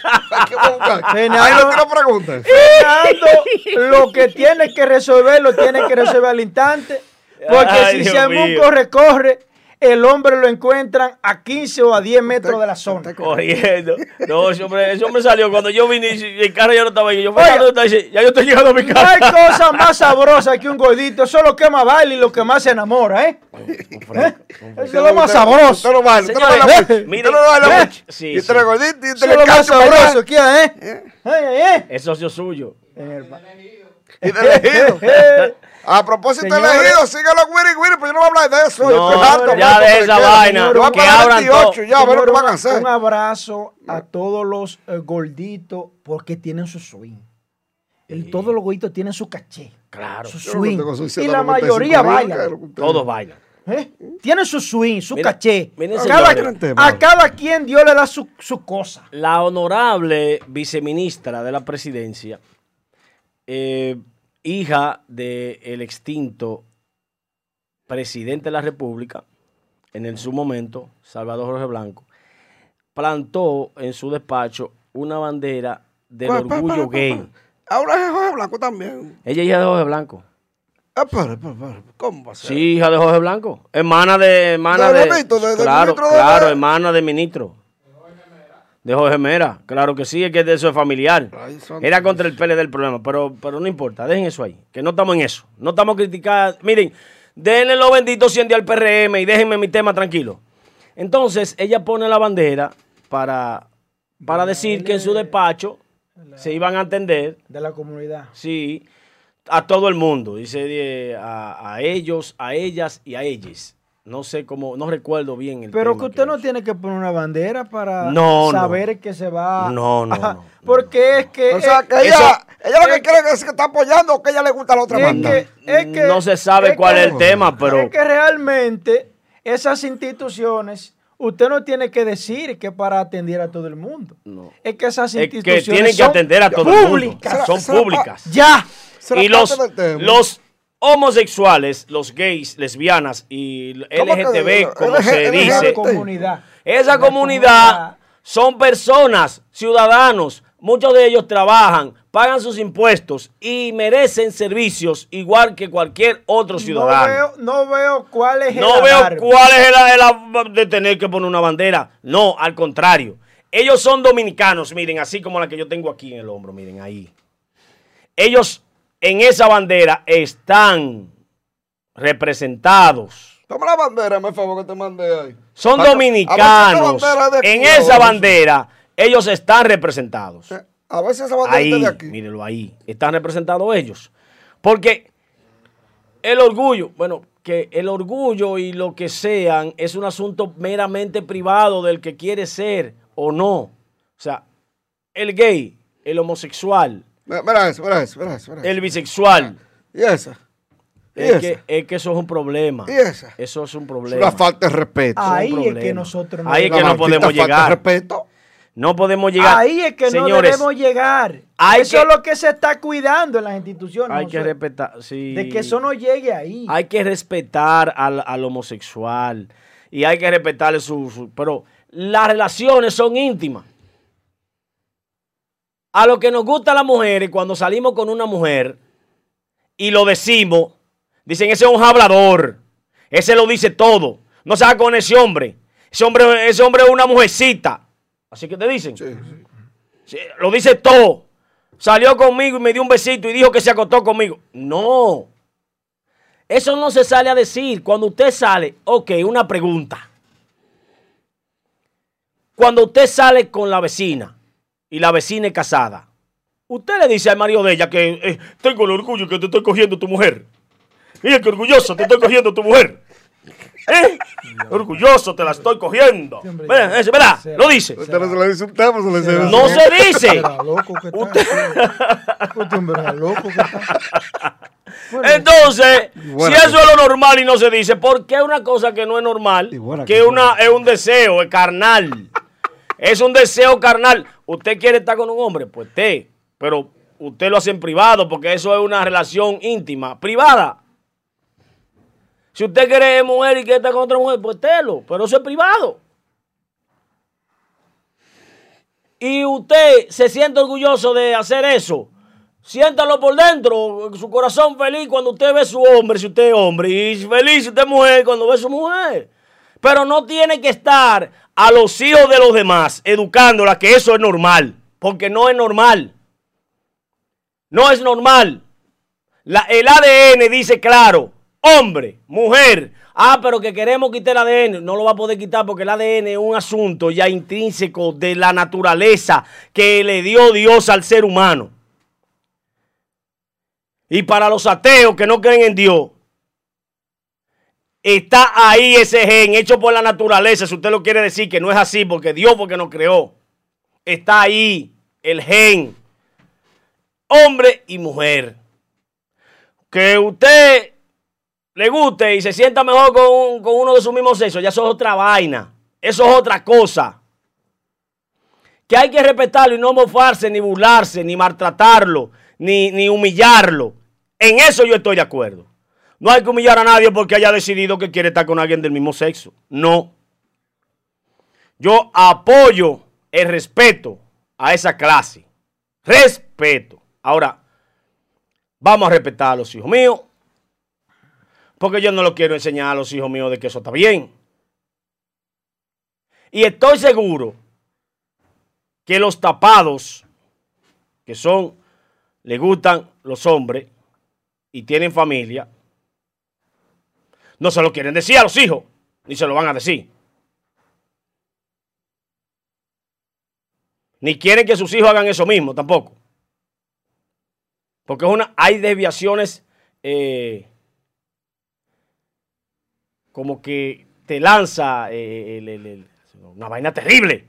Fernando. Ahí no quiero preguntas. Fernando, lo que tiene que resolver, lo tiene que resolver al instante. Porque Ay, si Dios se un mío. corre-corre, el hombre lo encuentran a 15 o a 10 metros de la zona. Corriendo. No, ese hombre, ese hombre salió. Cuando yo vine y el carro ya no estaba ahí. Yo. Dice, ya yo estoy llegando a mi No hay casa. cosa más sabrosa que un gordito. Eso es lo que más baila y lo que más se enamora, ¿eh? ¿Eh? Eso es lo más sabroso. Usted no baila. Usted Señores, baila eh, Usted no baila eh, mucho. Y usted le gordito y Eso usted lo más sabroso, ¿qué, eh? Ay, ay. Es socio suyo. Y de elegido. A propósito de elegido, sígalo Wiri Wiri, pero yo no voy a hablar de eso. yo No, estoy ya harto de esa vaina, Yo voy que abran 28, todo. ya, a ver lo que van a un- hacer. Un abrazo a todos los eh, gorditos porque tienen su swing. El- todos los gorditos tienen su caché. Claro. Su no swing. Y 695 la mayoría bailan. Todos bailan. ¿eh? Tienen su swing, su Mira, caché. Cada- a cada quien Dios le da su, su cosa. La honorable viceministra de la presidencia, eh, hija del extinto presidente de la República, en el, su momento, Salvador Jorge Blanco, plantó en su despacho una bandera del Pa, pa, orgullo pa, pa, gay. Ahora es Jorge Blanco también. Ella es hija de Jorge Blanco. Espera, espera, espera. ¿Cómo va a ser? Sí, hija de Jorge Blanco. Hermana de. Hermana ¿De de. Claro, ministro de- claro, hermana de ministro. De Jorge Mera. Claro que sí, es que de eso es familiar. Era contra el PLD del problema, pero, pero no importa, dejen eso ahí. Que no estamos en eso. No estamos criticando. Miren, denle los benditos 100 días al PRM y déjenme mi tema tranquilo. Entonces, ella pone la bandera para, para decir que en su despacho se iban a atender De la comunidad. Sí, a todo el mundo. Dice eh, a, a ellos, a ellas y a ellas. No sé cómo, no recuerdo bien el Pero tema que usted no tiene que poner una bandera para No, no. saber que se va. No, no, Ajá, no, no, Porque es que. O sea, es- que ella, Eso- ella lo que quiere es que está apoyando o que ella le gusta la otra es banda. que- es que- No se sabe es cuál que- es el tema, pero Es que realmente esas instituciones, usted no tiene que decir que para atender a todo el mundo. No. Es que esas es instituciones que tienen que son atender a todo el mundo. públicas. Son públicas. Ya. Y los, parte del tema. los homosexuales, los gays, lesbianas y ¿Cómo que LGTB, como se dice. Esa comunidad son personas, ciudadanos, muchos de ellos trabajan, pagan sus impuestos y merecen servicios igual que cualquier otro ciudadano. No veo, no veo cuál es el No veo alarme. cuál es el, el- de tener que poner una bandera. No, al contrario. Ellos son dominicanos, miren, así como la que yo tengo aquí en el hombro, miren ahí. Ellos en esa bandera están representados. Toma la bandera, me favor, que te mandé ahí. Son dominicanos. En esa bandera ellos están representados. A ver si esa bandera Ahí, está de aquí. mírenlo ahí. Están representados ellos. Porque el orgullo, bueno, que el orgullo y lo que sean es un asunto meramente privado del que quiere ser o no. O sea, el gay, el homosexual, Mira mira eso, mira eso, mira eso. Mira eso. el bisexual, Y esa. ¿Y es esa? que, es que eso es un problema. ¿Y esa? Eso es un Es problema. una falta de respeto. Ahí un es que nosotros no Ahí es que no podemos falta de llegar. respeto. No podemos llegar. Ahí es que no debemos llegar. hay eso que- es lo que se está cuidando en las instituciones. Hay no que sé, respetar. sí. De que eso no llegue ahí. Hay que respetar al, al homosexual y hay que respetarle su, su- Pero las relaciones son íntimas. A lo que nos gusta a las mujeres, cuando salimos con una mujer y lo decimos, dicen, ese es un hablador. Ese lo dice todo. No se con ese hombre. Ese hombre, ese hombre es una mujercita. Así que te dicen. Sí, lo dice todo. Salió conmigo y me dio un besito y dijo que se acostó conmigo. No. Eso no se sale a decir. Cuando usted sale, ok, una pregunta. Cuando usted sale con la vecina y la vecina es casada, usted le dice al marido de ella que eh, tengo el orgullo que te estoy cogiendo tu mujer. Mira qué orgulloso te estoy cogiendo tu mujer. ¿Eh? Orgulloso te la estoy cogiendo. hombre, ¿Verdad? Lo dice. Usted no se dice un tema, se le dice. No se dice. Que que Entonces, si eso es lo normal y no se dice, ¿por qué una cosa que no es normal? Que que una, es un deseo, es carnal. Es un deseo carnal. Usted quiere estar con un hombre, pues esté. Pero usted lo hace en privado porque eso es una relación íntima, privada. Si usted quiere mujer y quiere estar con otra mujer, pues estélo. Pero eso es privado. Y usted se siente orgulloso de hacer eso. Siéntalo por dentro, su corazón feliz cuando usted ve a su hombre, si usted es hombre, y feliz si usted es mujer cuando ve a su mujer. Pero no tiene que estar a los hijos de los demás educándola que eso es normal, porque no es normal. No es normal. La- el ADN dice claro, hombre, mujer. Ah, pero que queremos quitar el ADN. No lo va a poder quitar porque el ADN es un asunto ya intrínseco de la naturaleza que le dio Dios al ser humano. Y para los ateos que no creen en Dios, está ahí ese gen hecho por la naturaleza. Si usted lo quiere decir que no es así porque Dios porque nos creó. Está ahí el gen. Hombre y mujer. Que usted le guste y se sienta mejor con, con uno de su mismo sexo, ya eso es otra vaina. Eso es otra cosa. Que hay que respetarlo y no mofarse, ni burlarse, ni maltratarlo, ni, ni humillarlo. En eso yo estoy de acuerdo. No hay que humillar a nadie porque haya decidido que quiere estar con alguien del mismo sexo. No. Yo apoyo el respeto a esa clase. Respeto. Ahora, Vamos a respetar a los hijos míos. Porque yo no lo quiero enseñar a los hijos míos de que eso está bien. Y estoy seguro que los tapados, que son, le gustan los hombres y tienen familia, no se lo quieren decir a los hijos, ni se lo van a decir. Ni quieren que sus hijos hagan eso mismo tampoco. Porque es una, hay desviaciones eh, como que te lanza eh, una vaina terrible.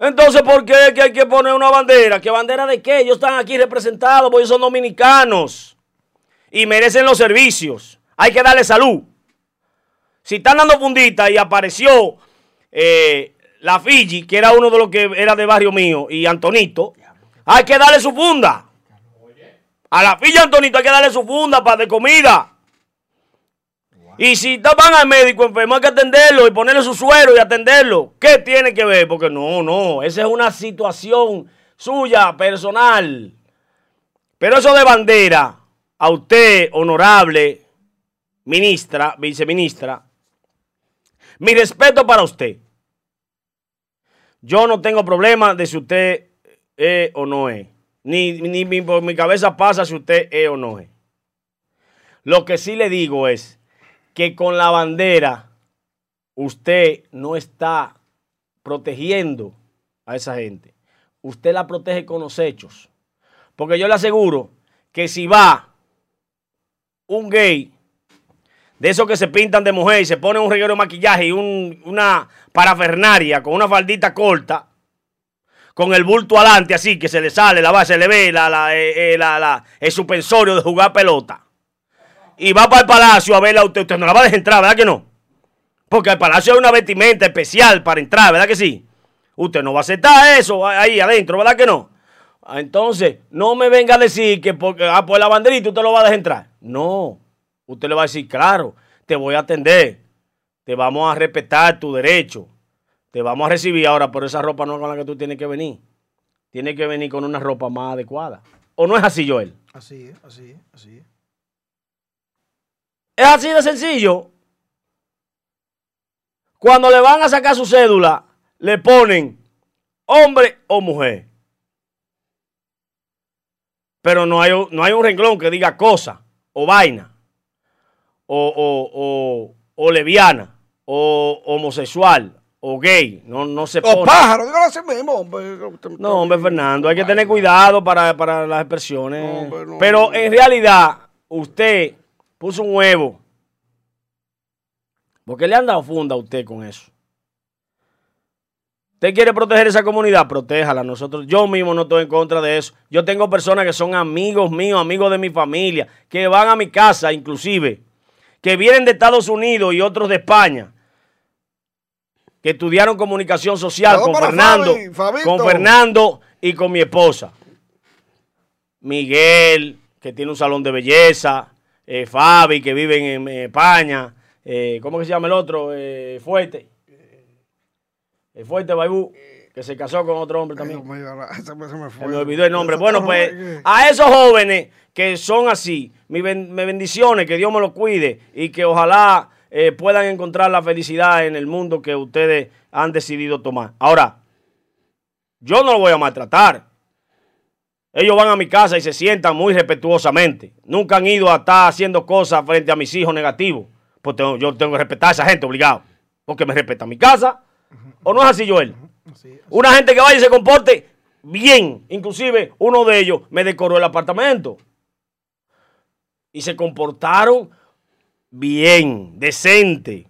Entonces, ¿por qué hay que poner una bandera? ¿Qué bandera de qué? Ellos están aquí representados, porque son dominicanos y merecen los servicios. Hay que darle salud. Si están dando fundita y apareció eh, la Fiji, que era uno de los que era de barrio mío, y Antonito, hay que darle su funda. A la Fiji Antonito hay que darle su funda para de comida. Y si van al médico enfermo, hay que atenderlo y ponerle su suero y atenderlo. ¿Qué tiene que ver? Porque no, no, esa es una situación suya, personal. Pero eso de bandera, a usted, honorable ministra, viceministra, mi respeto para usted. Yo no tengo problema de si usted es o no es. Ni, ni por mi cabeza pasa si usted es o no es. Lo que sí le digo es que con la bandera usted no está protegiendo a esa gente. Usted la protege con los hechos. Porque yo le aseguro que si va un gay de esos que se pintan de mujer y se pone un reguero de maquillaje y una parafernaria con una faldita corta, con el bulto adelante así, que se le sale la base, se le ve la, la, eh, eh, la, el suspensorio de jugar pelota. Y va para el palacio a verla usted. Usted no la va a dejar entrar, ¿verdad que no? Porque el palacio hay una vestimenta especial para entrar, ¿verdad que sí? Usted no va a aceptar eso ahí adentro, ¿verdad que no? Entonces, no me venga a decir que porque, ah, pues la banderita usted lo va a dejar entrar. No. Usted le va a decir, claro, te voy a atender. Te vamos a respetar tu derecho. Te vamos a recibir ahora, por esa ropa no es con la que tú tienes que venir. Tienes que venir con una ropa más adecuada. ¿O no es así, Joel? Así es, así es, así es. Es así de sencillo. Cuando le van a sacar su cédula, le ponen hombre o mujer. Pero no hay, no hay un renglón que diga cosa o vaina o, o, o, leviana, o homosexual, o gay. No, no se pone. O pájaro, dígalo así mismo, hombre. No, hombre, Fernando, hay que tener cuidado para, las expresiones. Pero en realidad, usted puso un huevo. Porque le han dado funda a usted con eso. ¿Usted quiere proteger esa comunidad? Protéjala. Nosotros, yo mismo no estoy en contra de eso. Yo tengo personas que son amigos míos, amigos de mi familia, que van a mi casa, inclusive, que vienen de Estados Unidos y otros de España, que estudiaron comunicación social con Fernando, con Fernando y con mi esposa. Miguel, que tiene un salón de belleza, eh, Fabi, que vive en, España, eh, ¿cómo que se llama el otro? Eh, Fuerte. El Fuerte Baibú que se casó con otro hombre también. Se me, me olvidó el nombre. Bueno, pues a esos jóvenes que son así, mis bendiciones, que Dios me los cuide y que ojalá eh, puedan encontrar la felicidad en el mundo que ustedes han decidido tomar. Ahora, yo no lo voy a maltratar. Ellos van a mi casa y se sientan muy respetuosamente. Nunca han ido a estar haciendo cosas frente a mis hijos negativos. Pues yo tengo que respetar a esa gente obligado. Porque me respeta mi casa. ¿O no es así, Joel? Una gente que vaya y se comporte bien. Inclusive uno de ellos me decoró el apartamento. Y se comportaron bien, decente.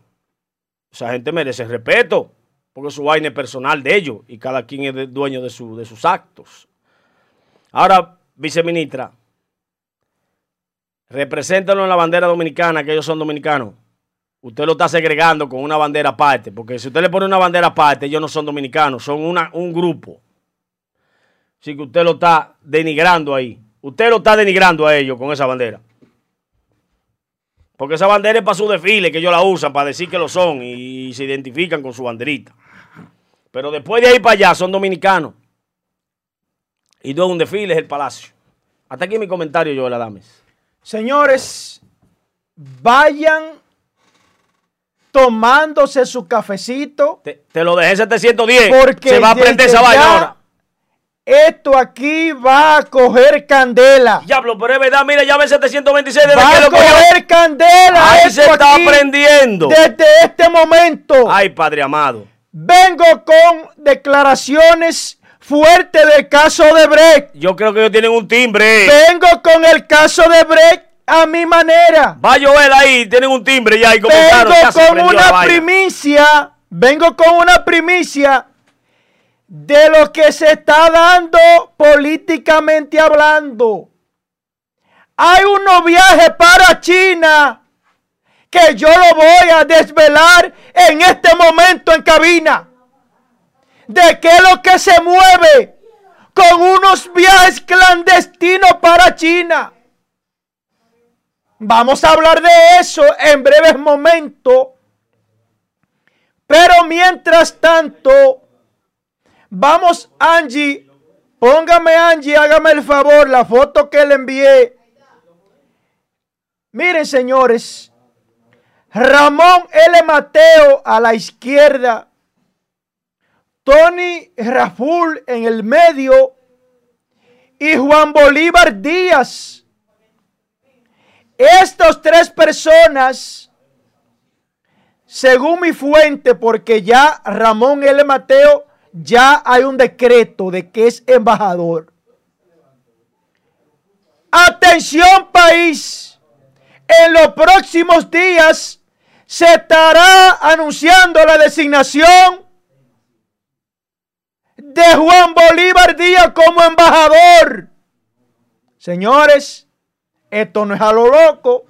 Esa gente merece respeto. Porque su vaina es personal de ellos. Y cada quien es dueño de, de sus actos. Ahora, viceministra, represéntanos en la bandera dominicana, que ellos son dominicanos usted lo está segregando con una bandera aparte, porque si usted le pone una bandera aparte, ellos no son dominicanos, son una, un grupo. Así que usted lo está denigrando ahí. Usted lo está denigrando a ellos con esa bandera. Porque esa bandera es para su desfile, que ellos la usan para decir que lo son y, se identifican con su banderita. Pero después de ahí para allá son dominicanos. Y dos, un desfile es el palacio. Hasta aquí mi comentario, Joel Adames. Señores, vayan tomándose su cafecito. Te, te lo dejé 710. Porque se va a prender esa vaina ahora. Esto aquí va a coger candela. Diablo, pero es verdad, mira, ya ven 726 desde Va que a lo coger candela. Ahí se está aquí prendiendo. Desde este momento. Ay, Padre amado. Vengo con declaraciones fuertes del caso de Brecht. Yo creo que ellos tienen un timbre. Vengo con el caso de Brecht a mi manera. Va Joel ahí, tienen un timbre ya y comenzaron. Vengo ya con una primicia. Vengo con una primicia de lo que se está dando políticamente hablando. Hay unos viajes para China que yo lo voy a desvelar en este momento en cabina. De qué es lo que se mueve con unos viajes clandestinos para China. Vamos a hablar de eso en breves momentos. Pero mientras tanto, vamos Angie, póngame Angie, hágame el favor, la foto que le envié. Miren señores, Ramón L. Mateo a la izquierda, Tony Raful en el medio y Juan Bolívar Díaz. Estas tres personas, según mi fuente, porque ya Ramón L. Mateo, ya hay un decreto de que es embajador. Atención país, en los próximos días se estará anunciando la designación de Juan Bolívar Díaz como embajador. Señores, esto no es a lo loco.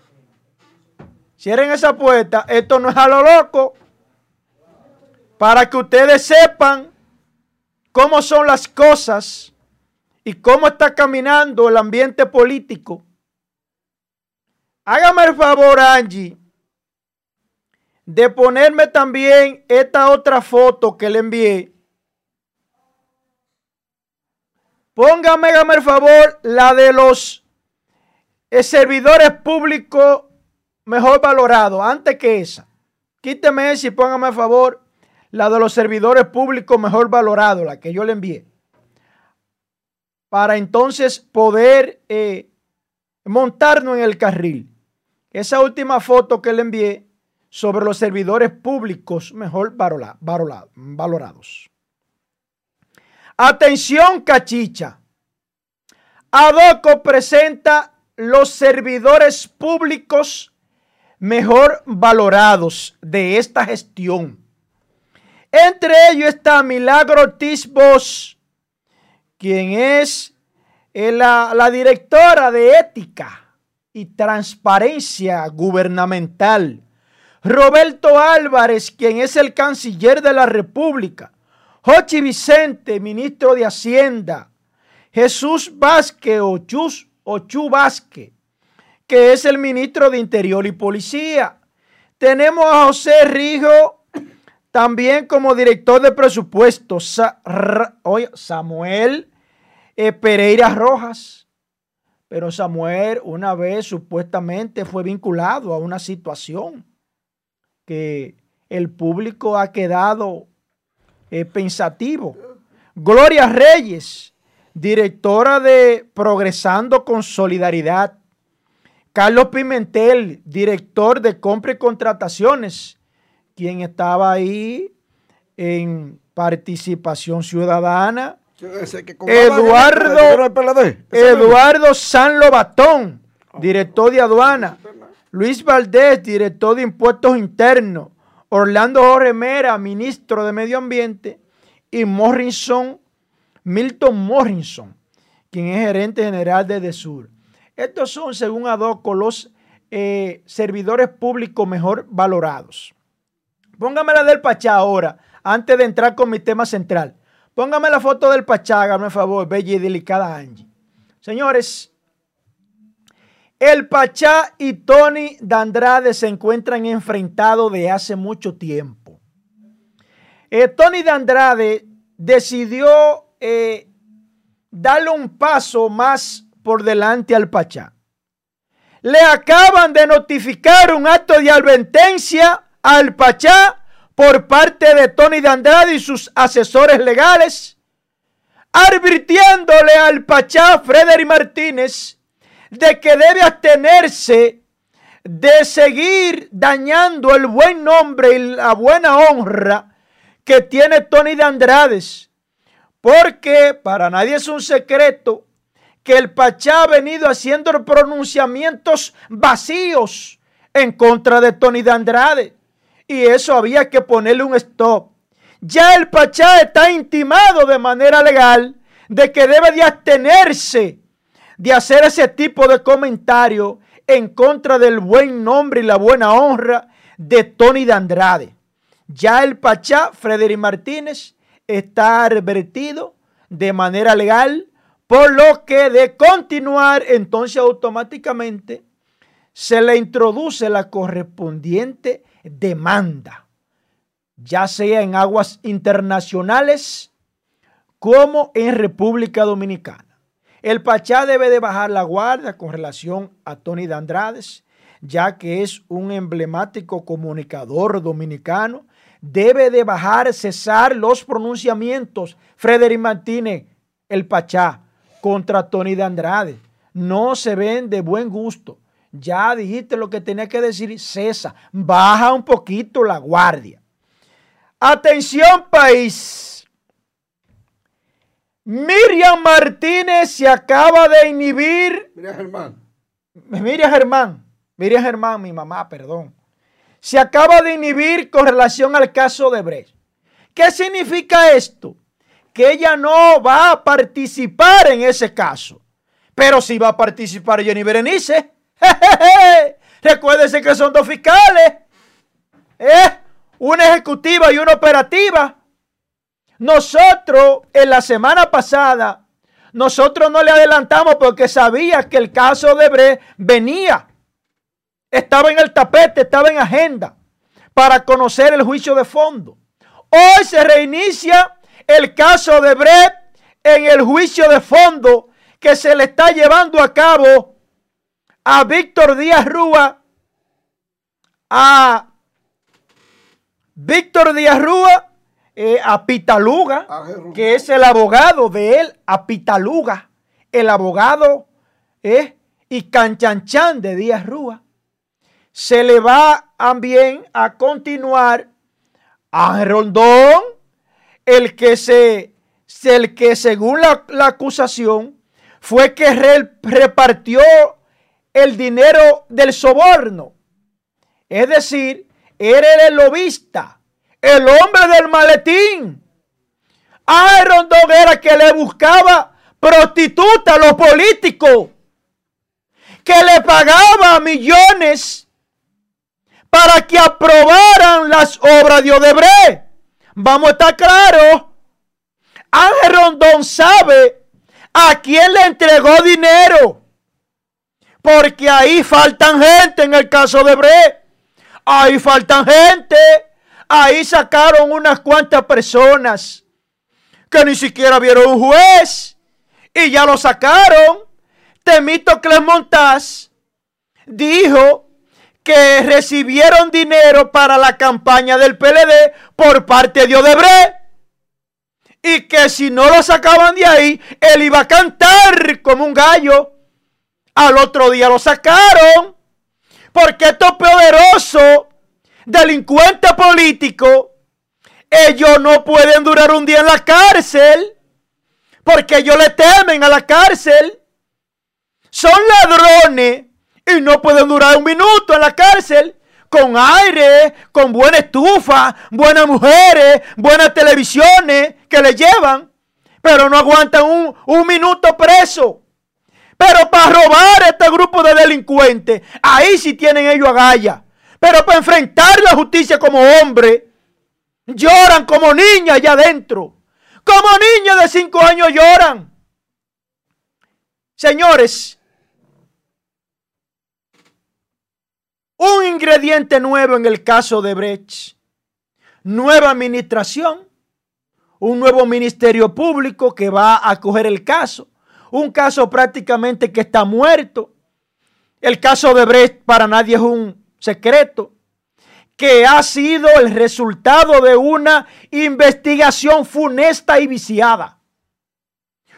Cierren esa puerta. Esto no es a lo loco. Para que ustedes sepan cómo son las cosas y cómo está caminando el ambiente político. Hágame el favor, Angie, de ponerme también esta otra foto que le envié. Póngame, hágame el favor, la de los eh, servidores públicos mejor valorados, antes que esa. Quíteme esa y póngame a favor la de los servidores públicos mejor valorados, la que yo le envié. Para entonces poder eh, montarnos en el carril. Esa última foto que le envié sobre los servidores públicos mejor varola- valorados. Atención, cachicha. Adoco presenta los servidores públicos mejor valorados de esta gestión. Entre ellos está Milagro Ortiz Bosch, quien es eh, la, directora de ética y transparencia gubernamental. Roberto Álvarez, quien es el canciller de la República. Jochi Vicente, ministro de Hacienda. Jesús Vázquez Ochus, Ochu Vázquez, que es el ministro de Interior y Policía. Tenemos a José Rijo también como director de presupuesto. Sa- Samuel eh, Pereira Rojas. Pero Samuel una vez supuestamente fue vinculado a una situación que el público ha quedado eh, pensativo. Gloria Reyes, directora de Progresando con Solidaridad. Carlos Pimentel, director de Compra y Contrataciones, quien estaba ahí en participación ciudadana. Que Eduardo- PLD. Eduardo San Lobatón, director de aduana. Luis Valdés, director de impuestos internos. Orlando Jorge Mera, ministro de Medio Ambiente. Y Morrison, Milton Morrison, quien es gerente general de DESUR. Estos son, según Adoco, los eh, servidores públicos mejor valorados. Póngame la del Pachá ahora, antes de entrar con mi tema central. Póngame la foto del Pachá, hágame favor, bella y delicada Angie. Señores, el Pachá y Tony Dandrade se encuentran enfrentados de hace mucho tiempo. Eh, Tony Dandrade decidió eh, darle un paso más por delante al Pachá. Le acaban de notificar un acto de advertencia al Pachá por parte de Tony de Andrade y sus asesores legales, advirtiéndole al Pachá Frederick Martínez de que debe abstenerse de seguir dañando el buen nombre y la buena honra que tiene Tony de Andrades. Porque para nadie es un secreto que el Pachá ha venido haciendo pronunciamientos vacíos en contra de Tony de Andrade. Y eso había que ponerle un stop. Ya el Pachá está intimado de manera legal de que debe de abstenerse de hacer ese tipo de comentario en contra del buen nombre y la buena honra de Tony de Andrade. Ya el Pachá, Frederick Martínez, está advertido de manera legal, por lo que de continuar, entonces automáticamente se le introduce la correspondiente demanda, ya sea en aguas internacionales como en República Dominicana. El Pachá debe de bajar la guardia con relación a Tony de Andrades, ya que es un emblemático comunicador dominicano. Debe de bajar, cesar los pronunciamientos, Frederick Martínez, el Pachá, contra Tony de Andrade. No se ven de buen gusto. Ya dijiste lo que tenía que decir, cesa, baja un poquito la guardia. Atención país. Miriam Martínez se acaba de inhibir. Miriam Germán. Miriam Germán. Miriam Germán, mi mamá, perdón. Se acaba de inhibir con relación al caso de Brecht. ¿Qué significa esto? Que ella no va a participar en ese caso. Pero sí va a participar Jenny Berenice. Recuérdense que son dos fiscales. ¿Eh? Una ejecutiva y una operativa. Nosotros en la semana pasada, nosotros no le adelantamos porque sabía que el caso de Bre venía. Estaba en el tapete, estaba en agenda para conocer el juicio de fondo. Hoy se reinicia el caso de Bre en el juicio de fondo que se le está llevando a cabo a Víctor Díaz Rúa, a Víctor Díaz Rúa eh, a Pitaluga, que es el abogado de él, a Pitaluga, el abogado eh, y canchanchan de Díaz Rúa. Se le va también a continuar a Rondón, el que se, el que según la, acusación fue que repartió el dinero del soborno. Es decir, era el lobista el hombre del maletín. Aaron Don era que le buscaba prostituta a los políticos, que le pagaba millones para que aprobaran las obras de Odebrecht. Vamos a estar claros. Ángel Rondón sabe a quién le entregó dinero. Porque ahí faltan gente en el caso de Bre. Ahí faltan gente. Ahí sacaron unas cuantas personas que ni siquiera vieron un juez y ya lo sacaron. Temítocles Montaz dijo que recibieron dinero para la campaña del PLD por parte de Odebrecht y que si no lo sacaban de ahí, él iba a cantar como un gallo. Al otro día lo sacaron porque estos poderosos delincuente político, ellos no pueden durar un día en la cárcel porque ellos le temen a la cárcel. Son ladrones y no pueden durar un minuto en la cárcel con aire, con buena estufa, buenas mujeres, buenas televisiones que le llevan, pero no aguantan un, un minuto preso. Pero para robar a este grupo de delincuentes, ahí sí tienen ellos agallas. Pero para enfrentar la justicia como hombre, lloran como niñas allá adentro. Como niñas de cinco años lloran. Señores, un ingrediente nuevo en el caso de Brecht. Nueva administración, un nuevo ministerio público que va a coger el caso. Un caso prácticamente que está muerto. El caso de Brecht para nadie es un secreto. Que ha sido el resultado de una investigación funesta y viciada.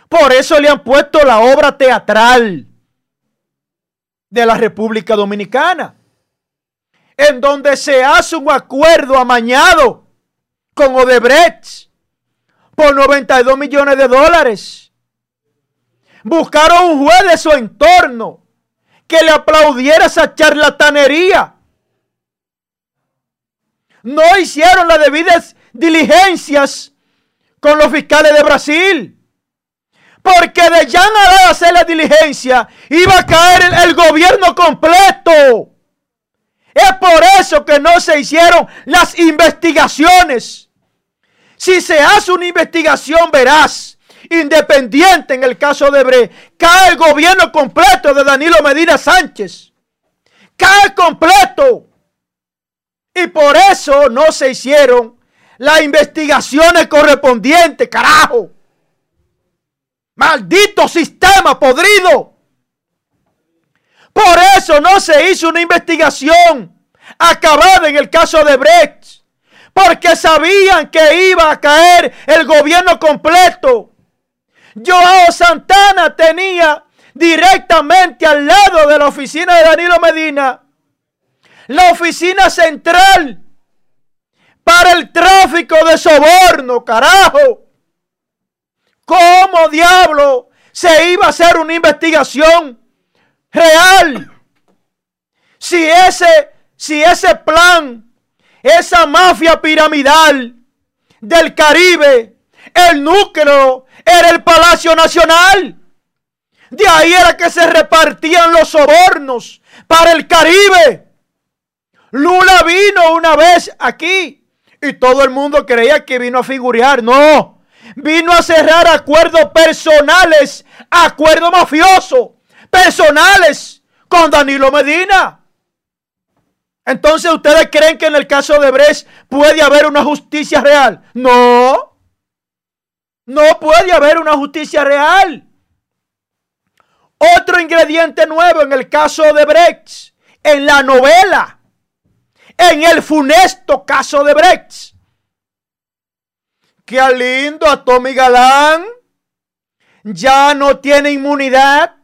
Por eso le han puesto la obra teatral de la República Dominicana, en donde se hace un acuerdo amañado con Odebrecht por 92 millones de dólares. Buscaron un juez de su entorno que le aplaudiera esa charlatanería. No hicieron las debidas diligencias con los fiscales de Brasil. Porque de ya nada hacer la diligencia iba a caer el gobierno completo. Es por eso que no se hicieron las investigaciones. Si se hace una investigación veraz, independiente en el caso de Bre, cae el gobierno completo de Danilo Medina Sánchez. Cae completo. Y por eso no se hicieron las investigaciones correspondientes, carajo. Maldito sistema podrido. Por eso no se hizo una investigación acabada en el caso de Brecht. Porque sabían que iba a caer el gobierno completo. Joao Santana tenía directamente al lado de la oficina de Danilo Medina la oficina central para el tráfico de soborno, carajo. ¿Cómo diablo se iba a hacer una investigación real? Si ese, si ese plan, esa mafia piramidal del Caribe, el núcleo era el Palacio Nacional. De ahí era que se repartían los sobornos para el Caribe. Lula vino una vez aquí y todo el mundo creía que vino a figurear. No, vino a cerrar acuerdos personales, acuerdos mafiosos, personales con Danilo Medina. Entonces, ¿ustedes creen que en el caso de Brecht puede haber una justicia real? No. No puede haber una justicia real. Otro ingrediente nuevo en el caso de Brecht, en la novela, en el funesto caso de Brecht que lindo a Tommy Galán ya no tiene inmunidad.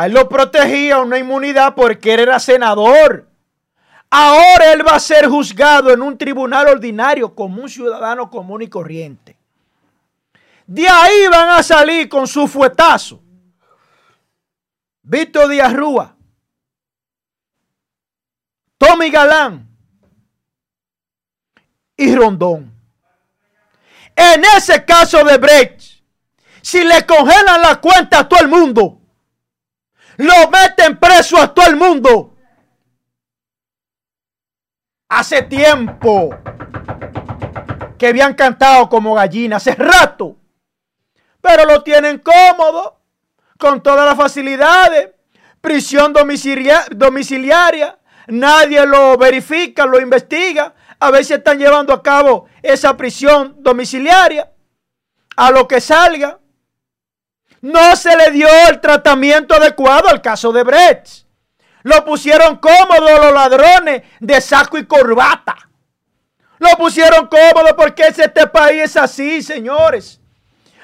Él lo protegía una inmunidad porque él era senador. Ahora él va a ser juzgado en un tribunal ordinario como un ciudadano común y corriente. De ahí van a salir con su fuetazo. Víctor Díaz Rúa, Tommy Galán y Rondón. En ese caso de Brecht, si le congelan la cuenta a todo el mundo, lo meten preso a todo el mundo. Hace tiempo que habían cantado como gallina, hace rato. Pero lo tienen cómodo, con todas las facilidades, prisión domiciliaria, nadie lo verifica, lo investiga, a ver si están llevando a cabo esa prisión domiciliaria. A lo que salga. No se le dio el tratamiento adecuado al caso de Brecht. Lo pusieron cómodo los ladrones de saco y corbata. Lo pusieron cómodo porque este país es así, señores.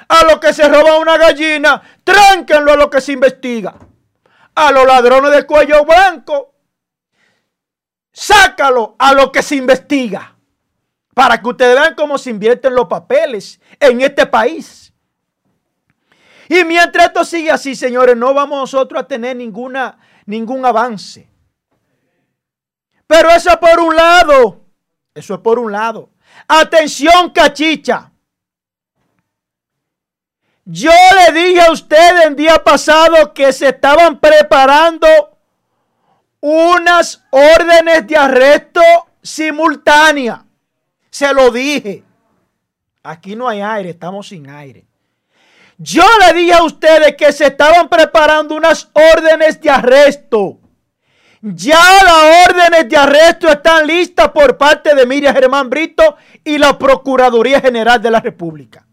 A lo que se roba una gallina, tránquenlo a lo que se investiga. A los ladrones de cuello blanco, sácalo a lo que se investiga. Para que ustedes vean cómo se invierten los papeles en este país. Y mientras esto sigue así, señores, no vamos nosotros a tener ninguna, ningún avance. Pero eso es por un lado. Eso es por un lado. Atención, cachicha. Yo le dije a ustedes el día pasado que se estaban preparando unas órdenes de arresto simultánea. Se lo dije. Aquí no hay aire, estamos sin aire. Yo le dije a ustedes que se estaban preparando unas órdenes de arresto Ya las órdenes de arresto están listas por parte de Miriam Germán Brito y la Procuraduría General de la República.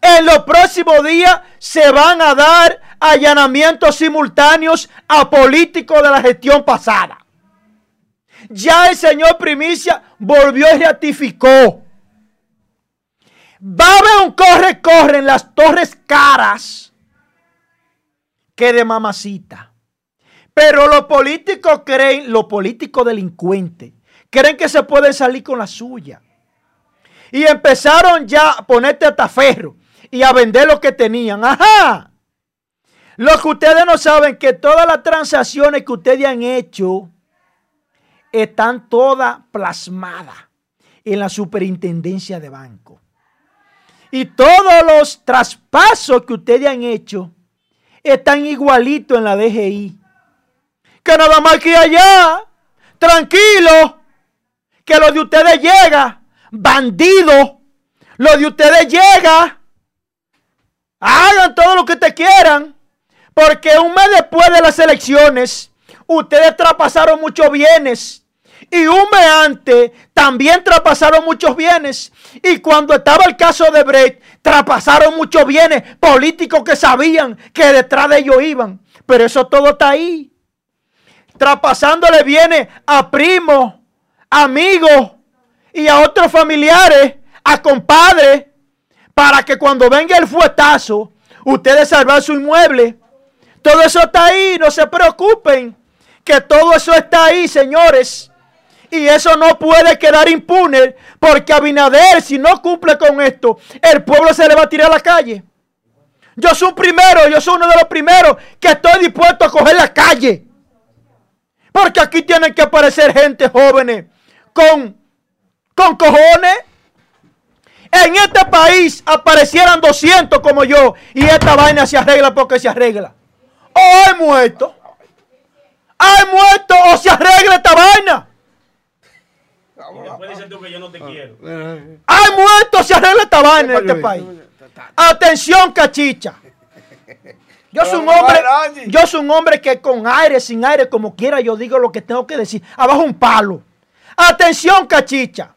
En los próximos días se van a dar allanamientos simultáneos a políticos de la gestión pasada. Ya el señor Primicia volvió y ratificó. Va a haber un corre-corre en las torres caras que de mamacita. Pero los políticos creen, los políticos delincuentes, creen que se pueden salir con la suya. Y empezaron ya a ponerte hasta ferro y a vender lo que tenían. Ajá. Lo que ustedes no saben que todas las transacciones que ustedes han hecho están todas plasmadas en la superintendencia de banco. Y todos los traspasos que ustedes han hecho están igualitos en la DGI que nada más que allá, tranquilo, que lo de ustedes llega, bandido, lo de ustedes llega, hagan todo lo que te quieran, porque un mes después de las elecciones, ustedes traspasaron muchos bienes. Y un mes antes también traspasaron muchos bienes. Y cuando estaba el caso de Brecht, traspasaron muchos bienes políticos que sabían que detrás de ellos iban. Pero eso todo está ahí traspasándole viene a primos, amigos y a otros familiares, a compadres, para que cuando venga el fuetazo, ustedes salvan su inmueble. Todo eso está ahí, no se preocupen, que todo eso está ahí, señores. Y eso no puede quedar impune, porque Abinader, si no cumple con esto, el pueblo se le va a tirar a la calle. Yo soy un primero, yo soy uno de los primeros que estoy dispuesto a coger la calle. Porque aquí tienen que aparecer gente jóvenes con, con cojones. En este país aparecieran 200 como yo y esta vaina se arregla porque se arregla. O hay muerto. Hay muerto o se arregla esta vaina. Hay muerto o se arregla esta vaina en este país. Atención, cachicha. Yo soy un hombre, yo soy un hombre que con aire, sin aire, como quiera, yo digo lo que tengo que decir. Abajo un palo. Atención, cachicha.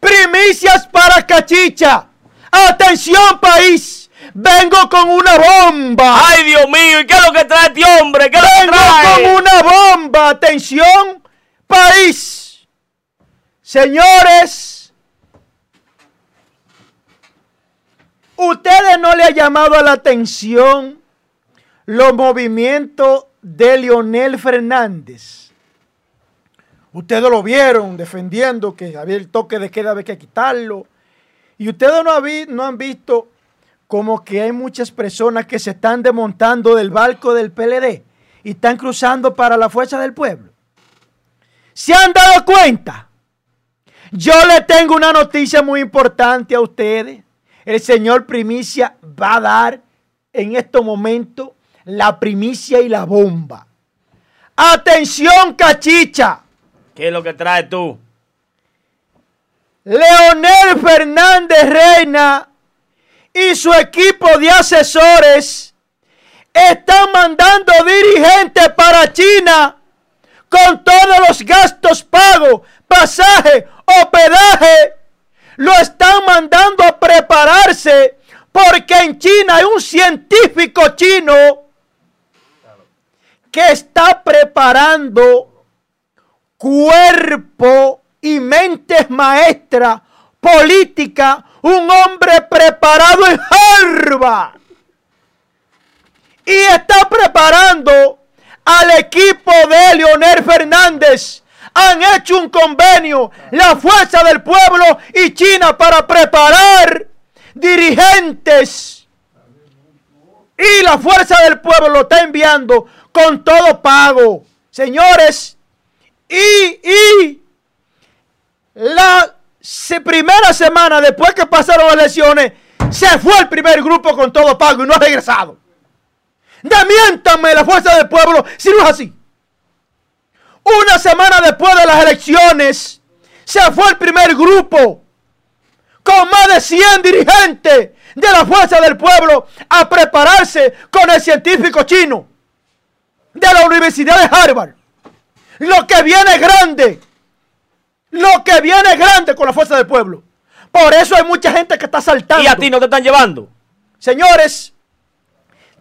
Primicias para cachicha. Atención, país. Vengo con una bomba. Ay, Dios mío, ¿y qué es lo que trae este hombre? ¿Qué Vengo con una bomba. Atención, país. Señores, ¿Ustedes no le ha llamado la atención los movimientos de Leonel Fernández? Ustedes lo vieron defendiendo que había el toque de queda, había que quitarlo. Y ustedes no, no han visto como que hay muchas personas que se están desmontando del barco del PLD y están cruzando para la fuerza del pueblo. ¿Se han dado cuenta? Yo le tengo una noticia muy importante a ustedes el Señor primicia va a dar en estos momentos la primicia y la bomba. Atención, cachicha. ¿Qué es lo que traes tú? Leonel Fernández Reina y su equipo de asesores están mandando dirigentes para China con todos los gastos pagos, pasaje, hospedaje lo están mandando a prepararse porque en China hay un científico chino que está preparando cuerpo y mentes maestras política, un hombre preparado en Harvard. Y está preparando al equipo de Leonel Fernández han hecho un convenio, la fuerza del pueblo y China para preparar dirigentes. Y la fuerza del pueblo lo está enviando con todo pago. Señores, y, y la primera semana después que pasaron las elecciones, se fue el primer grupo con todo pago y no ha regresado. Demiéntame la fuerza del pueblo si no es así. Una semana después de las elecciones, se fue el primer grupo con más de 100 dirigentes de la Fuerza del Pueblo a prepararse con el científico chino. de la Universidad de Harvard. Lo que viene grande. Lo que viene grande con la fuerza del pueblo. Por eso hay mucha gente que está saltando. ¿Y a ti no te están llevando? Señores,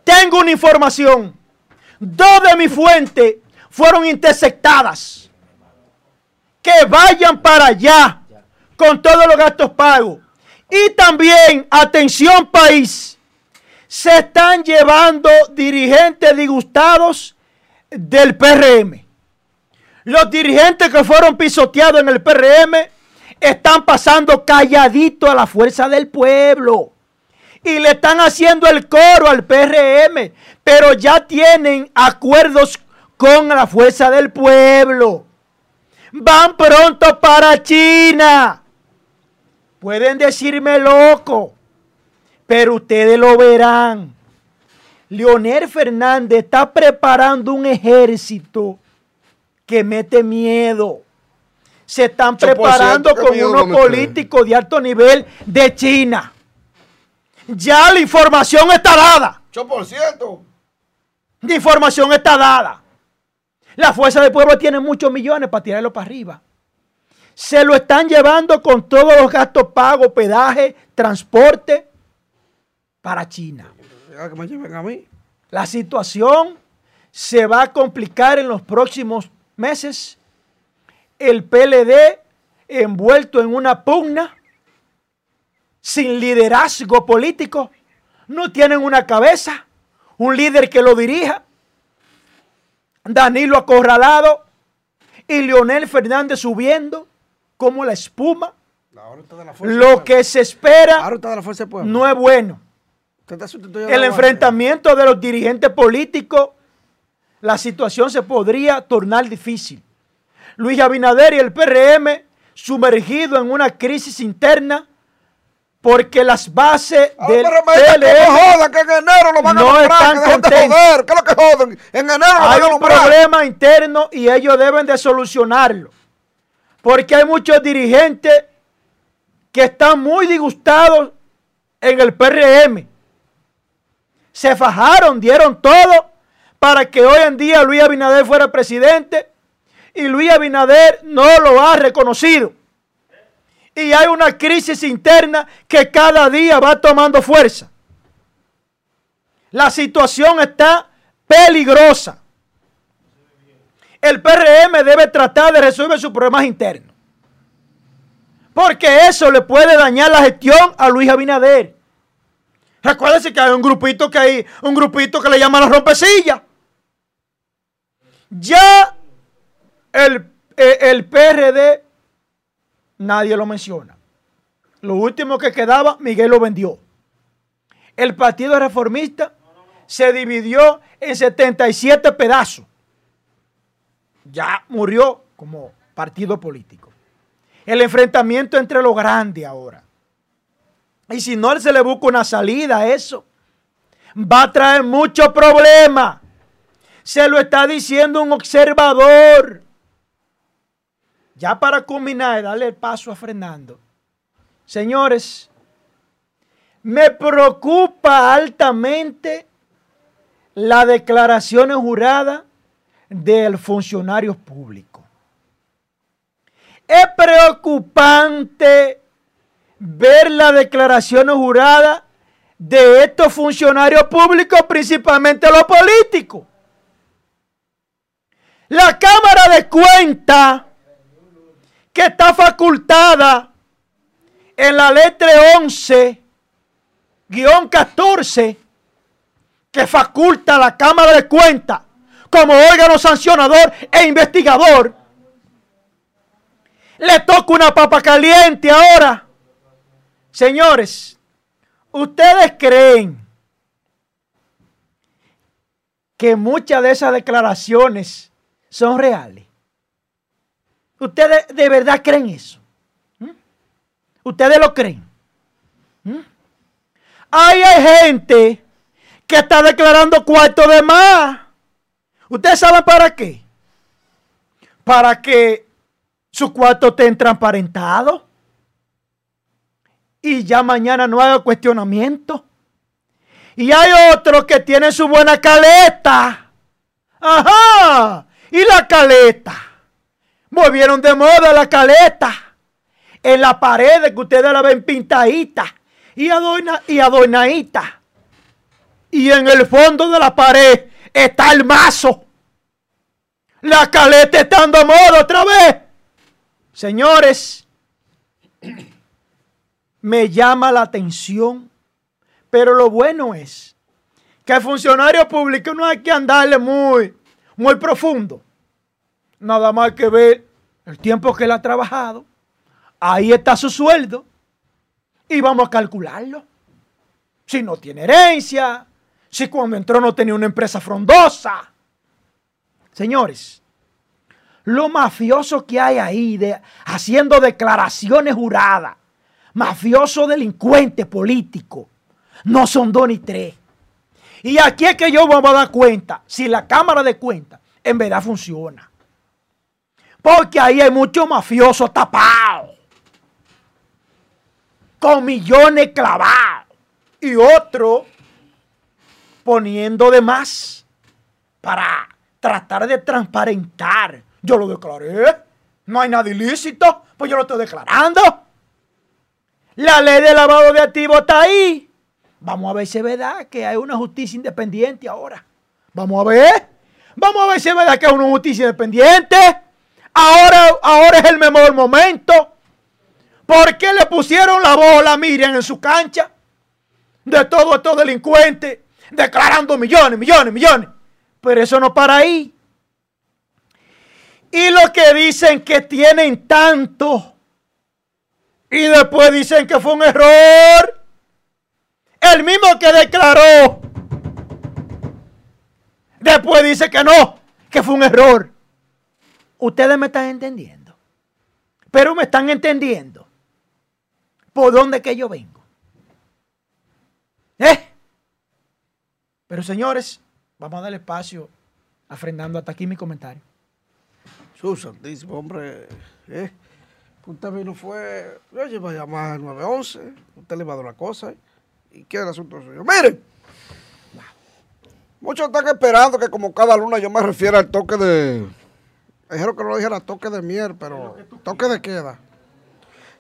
tengo una información. Dos de mis fuentes fueron interceptadas. Que vayan para allá con todos los gastos pagos. Y también, atención país, se están llevando dirigentes disgustados del PRM. Los dirigentes que fueron pisoteados en el PRM están pasando calladito a la fuerza del pueblo. Y le están haciendo el coro al PRM. Pero ya tienen acuerdos con la fuerza del pueblo. Van pronto para China. Pueden decirme loco, pero ustedes lo verán. Leonel Fernández está preparando un ejército que mete miedo. Se están preparando con unos políticos de alto nivel de China. Ya la información está dada. 8%. La información está dada. La fuerza del pueblo tiene muchos millones para tirarlo para arriba. Se lo están llevando con todos los gastos pagos, pedaje, transporte para China. La situación se va a complicar en los próximos meses. El PLD envuelto en una pugna, sin liderazgo político, no tienen una cabeza, un líder que lo dirija. Danilo acorralado y Leonel Fernández subiendo como la espuma. Lo que se espera no es bueno. El enfrentamiento de los dirigentes políticos, la situación se podría tornar difícil. Luis Abinader y el PRM sumergido en una crisis interna porque las bases ah, del PLM no jodan, que en enero lo van a no están contentos. ¿Qué es lo que joden? En enero lo Hay un problema interno y ellos deben de solucionarlo. Porque hay muchos dirigentes que están muy disgustados en el PRM. Se fajaron, dieron todo para que hoy en día Luis Abinader fuera presidente y Luis Abinader no lo ha reconocido. Y hay una crisis interna que cada día va tomando fuerza. La situación está peligrosa el PRM debe tratar de resolver sus problemas internos. Porque eso le puede dañar la gestión a Luis Abinader. Recuérdense que hay un grupito que hay, un grupito que le llaman la rompecilla. Ya el, eh, el PRD nadie lo menciona. Lo último que quedaba, Miguel lo vendió. El Partido Reformista se dividió en 77 pedazos ya murió como partido político. El enfrentamiento entre los grandes ahora. Y si no se le busca una salida a eso, va a traer mucho problema. Se lo está diciendo un observador. Ya para culminar, darle el paso a Fernando. Señores, me preocupa altamente la declaración jurada del funcionario público. Es preocupante ver las declaraciones juradas de estos funcionarios públicos, principalmente los políticos. La Cámara de Cuentas, que está facultada en la letra 11, guion 14, que faculta a la Cámara de Cuentas como órgano sancionador e investigador. Le toca una papa caliente ahora. Señores, ¿ustedes creen que muchas de esas declaraciones son reales? ¿Ustedes de verdad creen eso? ¿Mm? ¿Ustedes lo creen? ¿Mm? hay gente que está declarando cuarto de más. ¿Ustedes saben para qué? Para que su cuarto esté transparentado y ya mañana no haga cuestionamiento. Y hay otros que tienen su buena caleta Ajá. Y la caleta. Volvieron de moda la caleta. En la pared que ustedes la ven pintadita y, adorna, y adornadita. Y en el fondo de la pared está el mazo. La caleta está de moda otra vez. Señores, me llama la atención. Pero lo bueno es que el funcionario público no hay que andarle muy, muy profundo. Nada más que ver el tiempo que él ha trabajado. Ahí está su sueldo. Y vamos a calcularlo. Si no tiene herencia, si cuando entró no tenía una empresa frondosa. Señores, lo mafioso que hay ahí de, haciendo declaraciones juradas, mafioso delincuente político, no son dos ni tres. Y aquí es que yo vamos a dar cuenta si la Cámara de Cuentas en verdad funciona. Porque ahí hay muchos mafiosos tapados. Con millones clavados. Y otro poniendo de más para tratar de transparentar. Yo lo declaré. No hay nada ilícito. Pues yo lo estoy declarando. La ley de lavado de activos está ahí. Vamos a ver si es verdad que hay una justicia independiente ahora. Vamos a ver. Vamos a ver si es verdad que hay una justicia independiente. Ahora, ahora es el mejor momento. ¿Por qué le pusieron la bola a Miriam en su cancha? De todos estos delincuentes declarando millones, millones, millones. Pero eso no para ahí. Y lo que dicen que tienen tanto. Y después dicen que fue un error. El mismo que declaró. Después dice que no, que fue un error. Ustedes me están entendiendo. Pero me están entendiendo. ¿Por dónde que yo vengo? ¿Eh? Pero señores, vamos a darle espacio a Fernando. Hasta aquí mi comentario. Su santísimo hombre. ¿eh? Usted vino fue. Yo llevo a llamar al 911. Usted le va a dar una cosa. ¿eh? y qué el asunto suyo. Miren, muchos están esperando que como cada luna yo me refiera al toque de... Dijeron que no lo dijera toque de miel, pero toque de queda.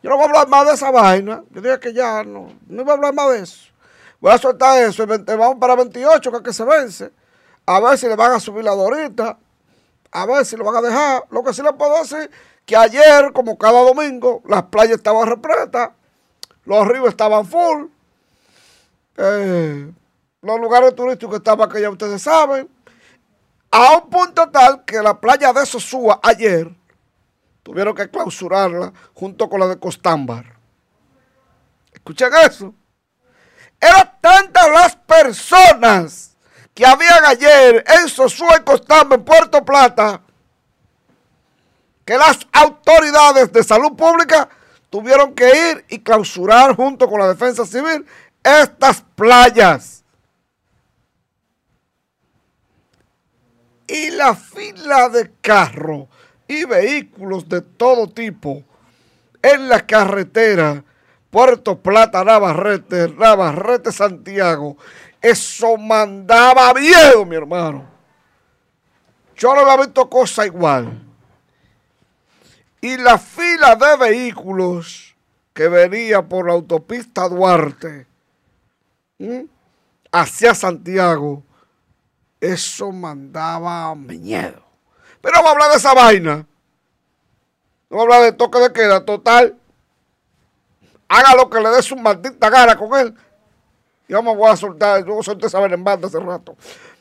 Yo no voy a hablar más de esa vaina. Yo dije que ya no, no iba a hablar más de eso. Voy a soltar eso. Vamos para 28, que es que se vence. A ver si le van a subir la dorita. A ver si lo van a dejar. Lo que sí le puedo decir, que ayer, como cada domingo, las playas estaban repletas. Los ríos estaban full. Eh, los lugares turísticos estaban que ya ustedes saben, a un punto tal que la playa de Sosúa ayer tuvieron que clausurarla junto con la de Costámbar. Escuchen eso. Eran tantas las personas que habían ayer en Sosúa y Costámbar, en Puerto Plata, que las autoridades de salud pública tuvieron que ir y clausurar junto con la defensa civil estas playas. Y la fila de carros y vehículos de todo tipo en la carretera Puerto Plata, Navarrete, Navarrete, Santiago. Eso mandaba miedo, mi hermano. Yo no había visto cosa igual. Y la fila de vehículos que venía por la autopista Duarte hacia Santiago, eso mandaba miedo. Pero vamos a hablar de esa vaina. No vamos a hablar de toque de queda total. Haga lo que le dé su maldita gana con él. Y vamos a soltar, yo solté esa en banda hace rato.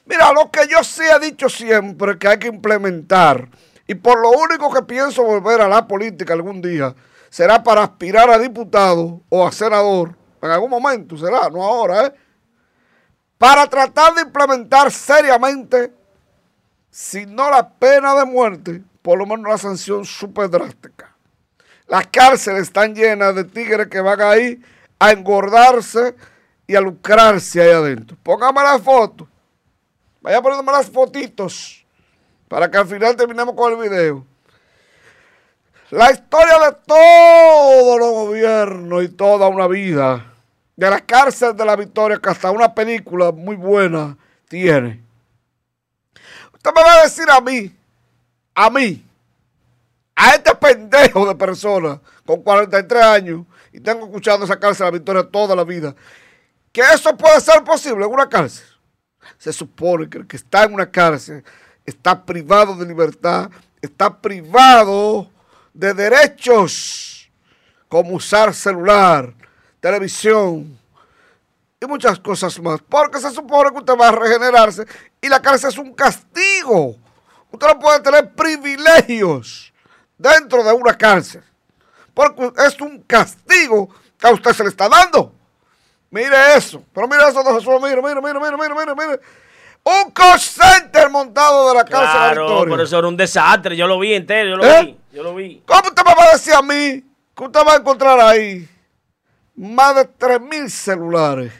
Mira, lo que yo sí he dicho siempre que hay que implementar, y por lo único que pienso volver a la política algún día, será para aspirar a diputado o a senador en algún momento será, no ahora, ¿eh? Para tratar de implementar seriamente, si no la pena de muerte, por lo menos una sanción súper drástica. Las cárceles están llenas de tigres que van ahí a engordarse y a lucrarse ahí adentro. Póngame las fotos. Vaya poniéndome las fotitos para que al final terminemos con el video. La historia de todos los gobiernos y toda una vida de la cárcel de la Victoria, que hasta una película muy buena tiene. Usted me va a decir a mí, a mí, a este pendejo de persona con 43 años y tengo escuchando esa cárcel de la victoria toda la vida, que eso puede ser posible en una cárcel. Se supone que el que está en una cárcel está privado de libertad, está privado de derechos como usar celular, televisión y muchas cosas más. Porque se supone que usted va a regenerarse y la cárcel es un castigo. Usted no puede tener privilegios dentro de una cárcel. Porque es un castigo que a usted se le está dando. Mire eso. Pero mire eso, don Jesús. Mire, mire, mire, mire, mire, mire, mire. Un call center montado de la cárcel de la Claro, Victoria. pero eso era un desastre. Yo lo vi entero, yo lo ¿Eh? vi. Yo lo vi. ¿Cómo usted me va a decir a mí que usted va a encontrar ahí más de 3.000 celulares?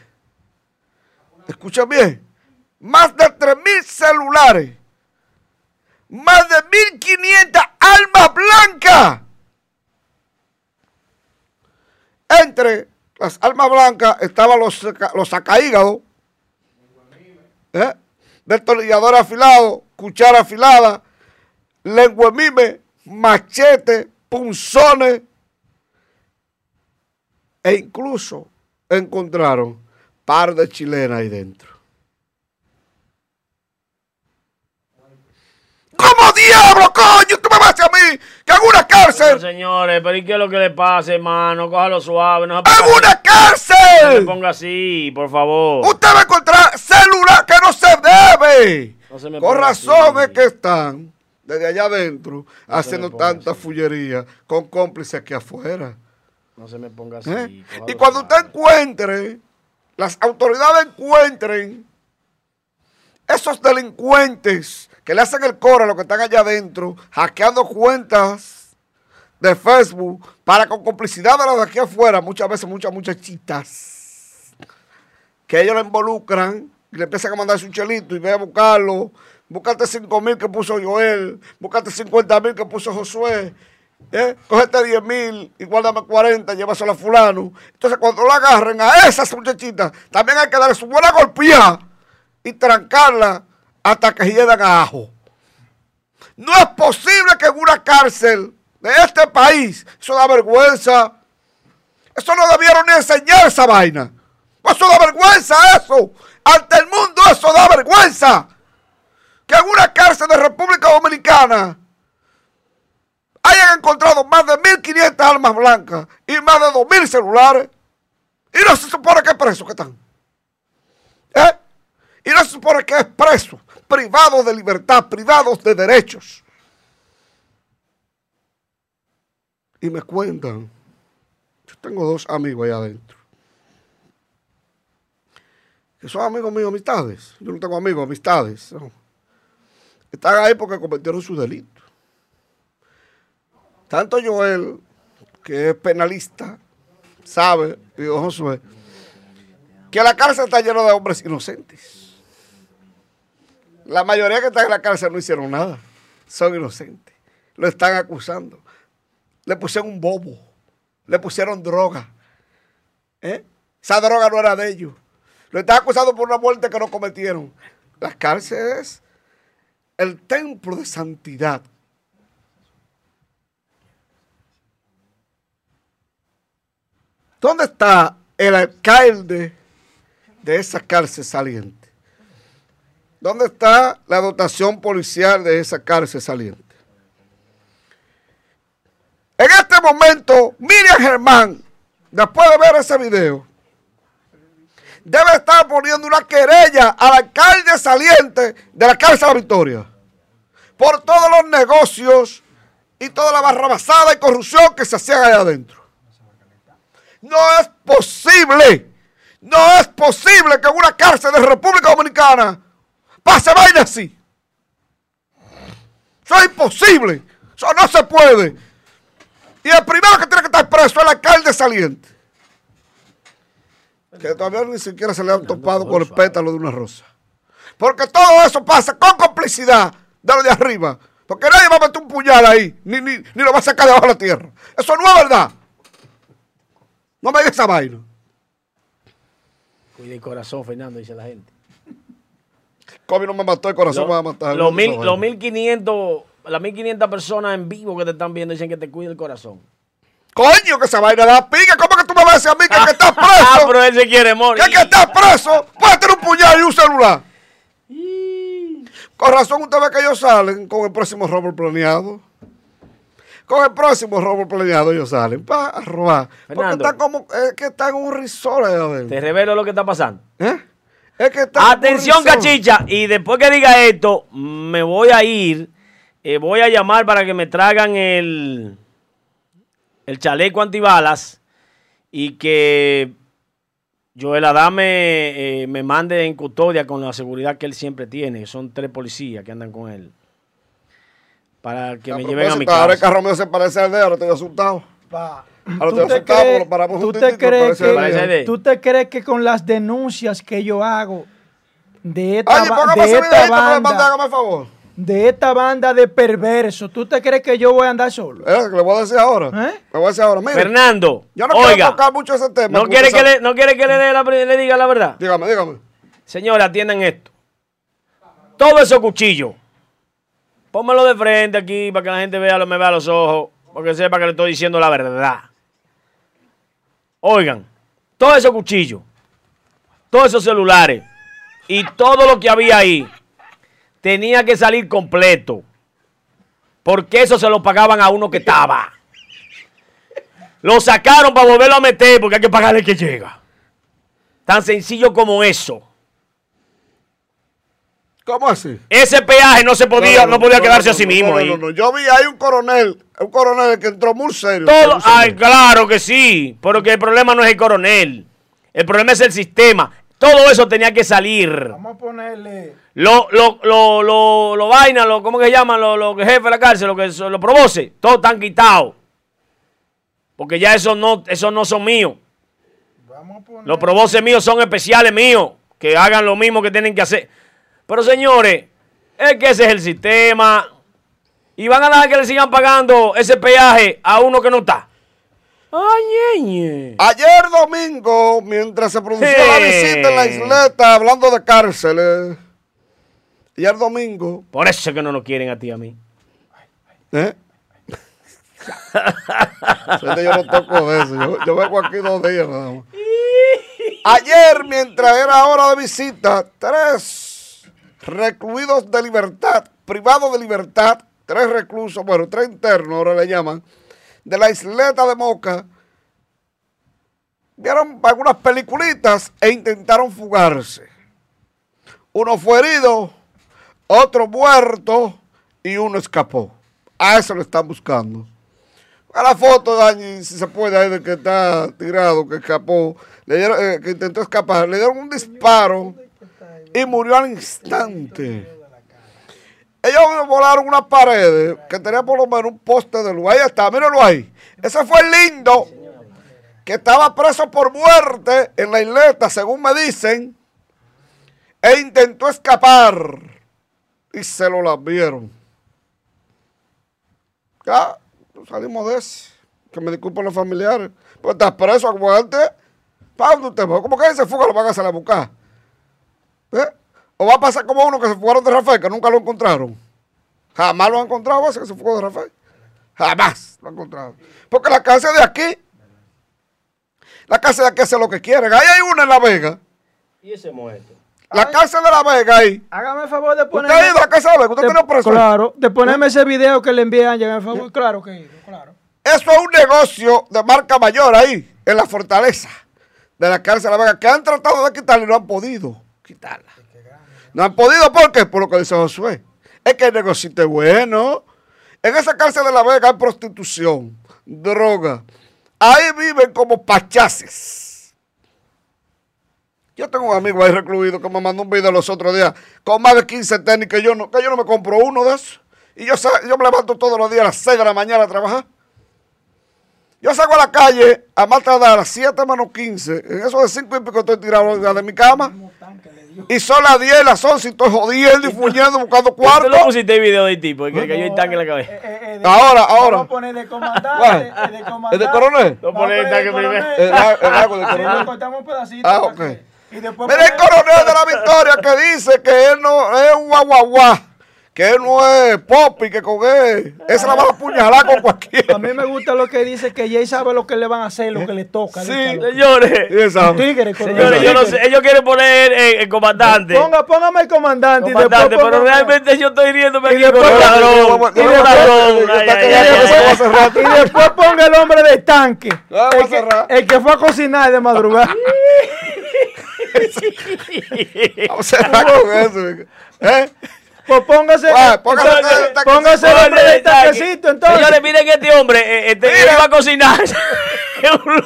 Escucha bien. Más de 3.000 celulares. Más de 1.500 almas blancas. Entre las almas blancas estaban los, los sacaígados. ¿eh? Destornillador afilado, cuchara afilada, lengua mime, machete, punzones. E incluso encontraron par de chilenas ahí dentro. ¿Cómo diablo, coño? ¿Tú me vas a mí que en una cárcel? señores, pero ¿y qué es lo que le pasa, hermano? Cójalo suave. No se ¡En una no se cárcel! ponga así, por favor. Usted va a encontrar celular que no se debe. No se me Con ponga razón así. es que están desde allá adentro haciendo tanta así. fullería con cómplices aquí afuera. No se me ponga así. ¿eh? Y cuando usted encuentre, las autoridades encuentren esos delincuentes que le hacen el coro a los que están allá adentro, hackeando cuentas de Facebook para con complicidad de los de aquí afuera, muchas veces muchas muchachitas, que ellos le involucran y le empiezan a mandar su chelito y ve a buscarlo. Búscate 5 mil que puso Joel, búscate 50 mil que puso Josué, ¿eh? cógete 10 mil y guárdame 40, llévaselo a fulano. Entonces cuando lo agarren a esas muchachitas, también hay que darle su buena golpeada y trancarla hasta que llegan a ajo. No es posible que en una cárcel de este país, eso da vergüenza. Eso no debieron ni enseñar esa vaina. Eso da vergüenza eso. Ante el mundo eso da vergüenza. Que en una cárcel de República Dominicana hayan encontrado más de 1.500 armas blancas y más de 2.000 celulares. Y no se supone que es preso que están. ¿Eh? Y no se supone que es preso, privados de libertad, privados de derechos. Y me cuentan, yo tengo dos amigos allá adentro, que son amigos míos, amistades. Yo no tengo amigos, amistades. no. Están ahí porque cometieron su delito. Tanto Joel, que es penalista, sabe, y Josué, que la cárcel está llena de hombres inocentes. La mayoría que están en la cárcel no hicieron nada. Son inocentes. Lo están acusando. Le pusieron un bobo. Le pusieron droga. ¿Eh? Esa droga no era de ellos. Lo están acusando por una muerte que no cometieron. La cárcel es el templo de santidad. ¿Dónde está el alcalde de esa cárcel saliente? ¿Dónde está la dotación policial de esa cárcel saliente? En este momento, Miriam Germán, después de ver ese video, debe estar poniendo una querella al alcalde saliente de la cárcel de la Victoria por todos los negocios y toda la barrabasada y corrupción que se hacían allá adentro. No es posible, no es posible que en una cárcel de República Dominicana pase vaina así. Eso es imposible, eso no se puede. Y el primero que tiene que estar preso es el alcalde saliente. Que todavía ni siquiera se le han topado con el pétalo de una rosa. Porque todo eso pasa con complicidad de lo de arriba. Porque nadie va a meter un puñal ahí, ni, ni, ni lo va a sacar debajo de la tierra. Eso no es verdad. No me digas esa vaina. Cuide el corazón, Fernando, dice la gente. COVID no me mató, el corazón me va a matar. Los mil, los 1500, las 1500 personas en vivo que te están viendo dicen que te cuide el corazón. Coño, que esa vaina da pica. ¿Cómo que tú me vas a decir a mí que, que estás Ah, preso? pero él se quiere morir. que, que estás preso. Puedes tener un puñal y un celular. Con razón, usted ve que ellos salen con el próximo robo planeado. Con el próximo robo planeado ellos salen para robar. Porque Fernando. están como, es que están en un risol. Te revelo lo que está pasando. ¿Eh? Es que un Atención, cachicha. Y después que diga esto, me voy a ir. eh, voy a llamar para que me traigan el, el chaleco antibalas y que Joel Adame eh, me mande en custodia con la seguridad que él siempre tiene. Son tres policías que andan con él. Para que me lleven a mi propósito, Ahora el casa. carro mío se parece al de ahora, estoy asustado. Pa. Ahora ¿Tú te te asustado porque crees- lo paramos tú justito, te crees parece Parece que de- tú te crees que con las denuncias que yo hago de esta, Oye, ba- de banda hágame el favor. de esta banda de perversos, ¿tú te crees que yo voy a andar solo? Que le voy a decir ahora. ¿Eh? Le voy a decir ahora. Mire, Fernando, yo no quiero oiga, tocar mucho ese tema. ¿no quiere, que le, ¿no quiere que le, dé la- le diga la verdad? Dígame, dígame. Señores, atiendan esto. Todo esos cuchillos. Pónmelo de frente aquí para que la gente vea, me vea los ojos. Porque sepa que le estoy diciendo la verdad. Oigan, todos esos cuchillos, todos esos celulares y todo lo que había ahí tenía que salir completo. Porque eso se lo pagaban a uno que estaba. Lo sacaron para volverlo a meter porque hay que pagarle que llega. Tan sencillo como eso. ¿Cómo así? Ese peaje no se podía, no, podía no, quedarse no, así no, mismo no, ahí. no, no. Yo vi ahí un coronel, un coronel que entró muy serio. Todo, muy serio. ay, claro que sí, pero que el problema no es el coronel. El problema es el sistema. Todo eso tenía que salir. Vamos a ponerle Lo, lo, lo, lo, lo vaina, lo, ¿cómo que se llaman? Los lo, jefes de la cárcel, lo que lo provoce, todos están quitados. Porque ya esos no, esos no son míos. vamos a poner Los provoces míos son especiales míos. Que hagan lo mismo que tienen que hacer. Pero señores, es que ese es el sistema. Y van a dejar que le sigan pagando ese peaje a uno que no está. Ay. Ayer domingo, mientras se producía la visita en la isleta, hablando de cárceles. Ayer domingo, Por eso es que no nos quieren a ti y a mí. ¿eh? Yo no toco de eso. Yo, yo vengo aquí dos días nada más. Ayer, mientras era hora de visita, tres recluidos de libertad, privados de libertad, tres reclusos, bueno, tres internos ahora le llaman, de la isleta de Moca, vieron algunas peliculitas e intentaron fugarse. Uno fue herido, otro muerto y uno escapó. A eso lo están buscando. A la foto, Dani, si se puede, ahí del que está tirado, que escapó, le dieron, eh, que intentó escapar, le dieron un disparo y murió al instante. Ellos volaron una pared que tenía por lo menos un poste de luz. Ahí está, mírenlo ahí. Ese fue el lindo que estaba preso por muerte en la isleta, según me dicen, e intentó escapar y se lo lambieron. Ya, salimos de ese. Que me disculpen los familiares. Pues estás preso, aguante. ¿Para dónde usted va? ¿Cómo que se fuga lo van a hacer a buscar? ¿Eh? ¿O va a pasar como uno que se fugaron de Rafael, que nunca lo encontraron? Jamás lo han encontrado ese que se fugó de Rafael. Jamás lo han encontrado. Porque la cárcel de aquí, la cárcel de aquí hace lo que quieren. Ahí hay una en La Vega. ¿Y ese muerto? La cárcel de La Vega ahí. Hágame el favor de ¿Usted ponerme ha ido a la cárcel de La Vega? ¿Usted de- tiene preso? ahí? Claro, de ponerme ese video que le envían, hágame el favor. Claro que he ido, claro. Eso es un negocio de marca mayor ahí, en la fortaleza de la cárcel de La Vega, que han tratado de quitarla y no han podido quitarla. No han podido, ¿por qué? Por lo que dice Josué. Es que el negocio es bueno. En esa cárcel de La Vega hay prostitución, droga. Ahí viven como pachaces. Yo tengo un amigo ahí recluido que me mandó un video los otros días con más de 15 tenis que yo no, que yo no me compro uno de esos. Y yo, yo me levanto todos los días a las 6 de la mañana a trabajar. Yo salgo a la calle a más tardar a las 7 menos 15. En eso de 5 y pico estoy tirado de mi cama. Y son las 10, las 11 y estoy jodiendo y fuñendo buscando ¿Tú le cuarto. pusiste el video del tipo? Que cayó el tanque en la cabeza. Eh, Ahora, ahora. Vamos a poner de comandante, ¿Cuál? eh, de comandante. ¿El de coronel? Lo Vamos a pone el poner tanque de primero. coronel. El, de coronel. cortamos un pedacito. Ah, ok. que- Y después Mira el coronel de la Victoria que dice que él no es un guaguaguá, que él no es popi, que con él, esa la va a apuñalar con cualquiera. A mí me gusta lo que dice que Jay sabe lo que le van a hacer, lo que le toca. Sí. Señores, coronel, señores, yo no tigre. sé, ellos quieren poner eh, el comandante. Ponga, póngame el comandante, comandante, y después pero realmente yo estoy riéndome Y aquí con después- un ladrón. Y después- que ponga el hombre del tanque. El, que, el que fue a cocinar de madrugada. Vamos a cerrar con eso. ¿Eh? Pues póngase, Guay, póngase entonces, el póngase el hombre del tanquecito, entonces. Señores, miren este hombre, eh, este Mira. iba a cocinar. Es un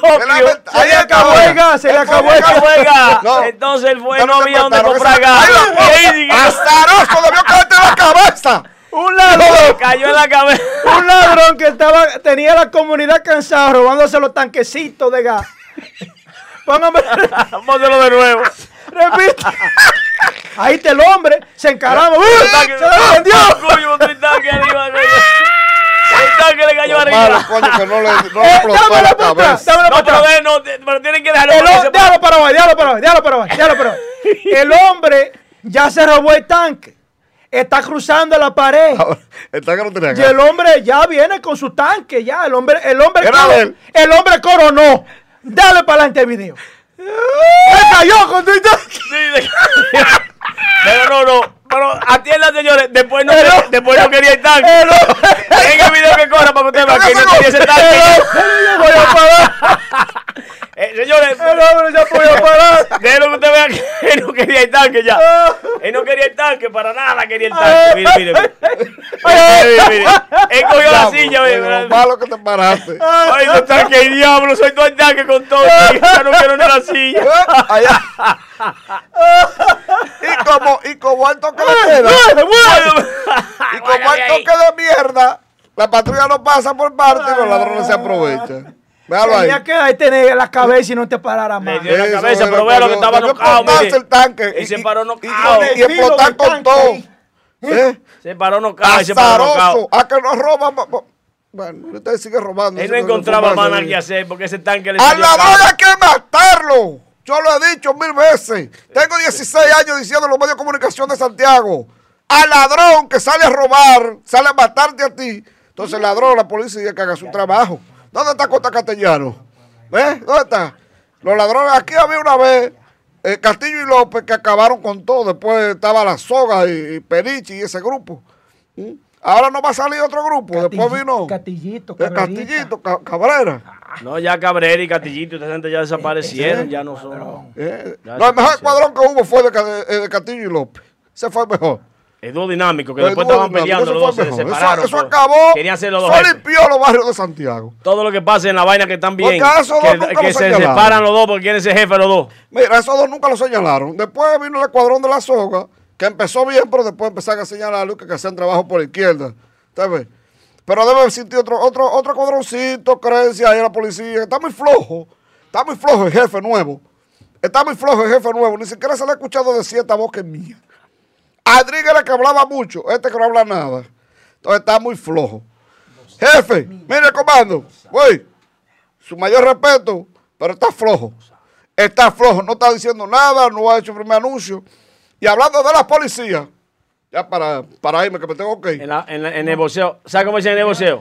Se le acabó el gas, se le acabó el gas. No. Entonces él fue, no había donde comprar gas. ¡Ay, Y ahí dice- ¡Azaroso! ¡Debió caerte en la cabeza! Un ladrón, Cayó en la cabeza. un ladrón que estaba, tenía la comunidad cansada robándose los tanquecitos de gas. Póngame, Pónselo de nuevo. repite. Ahí está el hombre, se encarama. ¡Uy! Tanque- ¡Se lo vendió! Coño. El tanque le cayó Malo, coño, que no le, no le Eh, explotó dámelo la para atrás, cabeza. dámelo No, para pero, atrás. de- no, de- pero tienen que dejarlo. El déjalo para abajo, déjalo para abajo, déjalo para abajo, déjalo para abajo. El hombre ya se robó el tanque. Está cruzando la pared. Ahora, El tanque no tenía Y el hombre ya viene con su tanque, ya. El hombre, el hombre, él. el hombre coronó. Dale para adelante el video. Se cayó con tu tanque. Sí, Pero no, no. Pero atiendan, señores. Después no, quería- después no quería el tanque. En el video que corra para que usted vea que no tenía ese tanque. voy a parar. Eh, señores, El hombre ya voy a parar. déjenlo que usted vea que no quería el tanque ya. Él no quería el tanque, para nada quería el tanque. Mire, mire, mire. Mire, mire, mire. Él cogió la silla, mire. Lo malo que te paraste. Ay, no tanque, diablo, soy el tanque con todo. Ya no quiero ni la silla. Eh, Allá. y como, y como al toque de queda, y como al toque de mierda, la patrulla no pasa por parte y los ladrones se aprovechan. Véalo ahí. Tenía que ahí tener la cabeza y no te parara Le más. dio la cabeza, pero vea lo que estaba nocao, mire. el tanque. Y se paró nocao. Y, explotar con todo. ¿Eh? Se paró nocao y se paró nocao. A que nos roban. Bueno, usted sigue robando. Él no encontraba más nada que hacer porque ese tanque le Al salió ladrón caro. hay que matarlo. Yo lo he dicho mil veces. Tengo 16 años diciendo en los medios de comunicación de Santiago. Al ladrón que sale a robar, sale a matarte a ti. Entonces el ladrón, la policía que haga su trabajo. ¿Dónde está Costa Castellano? ¿Ves? ¿Dónde está? Los ladrones, aquí había una vez eh, Castillo y López que acabaron con todo. Después estaba La Soga y, y Perichi y ese grupo. ¿Mm? Ahora no va a salir otro grupo. Después vino Castillito, eh, Cabrerita. Castillito, Ca- Cabrera. No, ya Cabrera y Catillito, esta gente ya desaparecieron, ya no son. Eh, Ya no, el mejor se- escuadrón que hubo fue de, de- de Castillo y López. Ese fue el mejor. Es dúo dinámico, que El después estaban peleando, los dos se separaron. Eso, eso pues. acabó. Querían ser los dos Eso limpió los barrios de Santiago. Todo lo que pasa en la vaina que están bien, esos dos que, nunca que los se señalaron. separan los dos porque quieren ser jefes los dos. Mira, esos dos nunca lo señalaron. Después vino el escuadrón de la soga, que empezó bien, pero después empezaron a señalarlo que, hacían trabajo por la izquierda. ¿Usted ve? Pero debe existir otro, otro, otro escuadroncito, creencia ahí en la policía. Está muy flojo. Está muy flojo el jefe nuevo. Está muy flojo el jefe nuevo. Ni siquiera se le ha escuchado decir esta voz que es mía. Adriga era que hablaba mucho, este que no habla nada. Entonces está muy flojo. Jefe, mire comando, güey, su mayor respeto, pero está flojo. Está flojo, no está diciendo nada, no ha hecho el primer anuncio. Y hablando de la policía, ya para, para irme, que me tengo que ir. En, la, en, la- en el boxeo. ¿Sabes cómo dicen en el boxeo?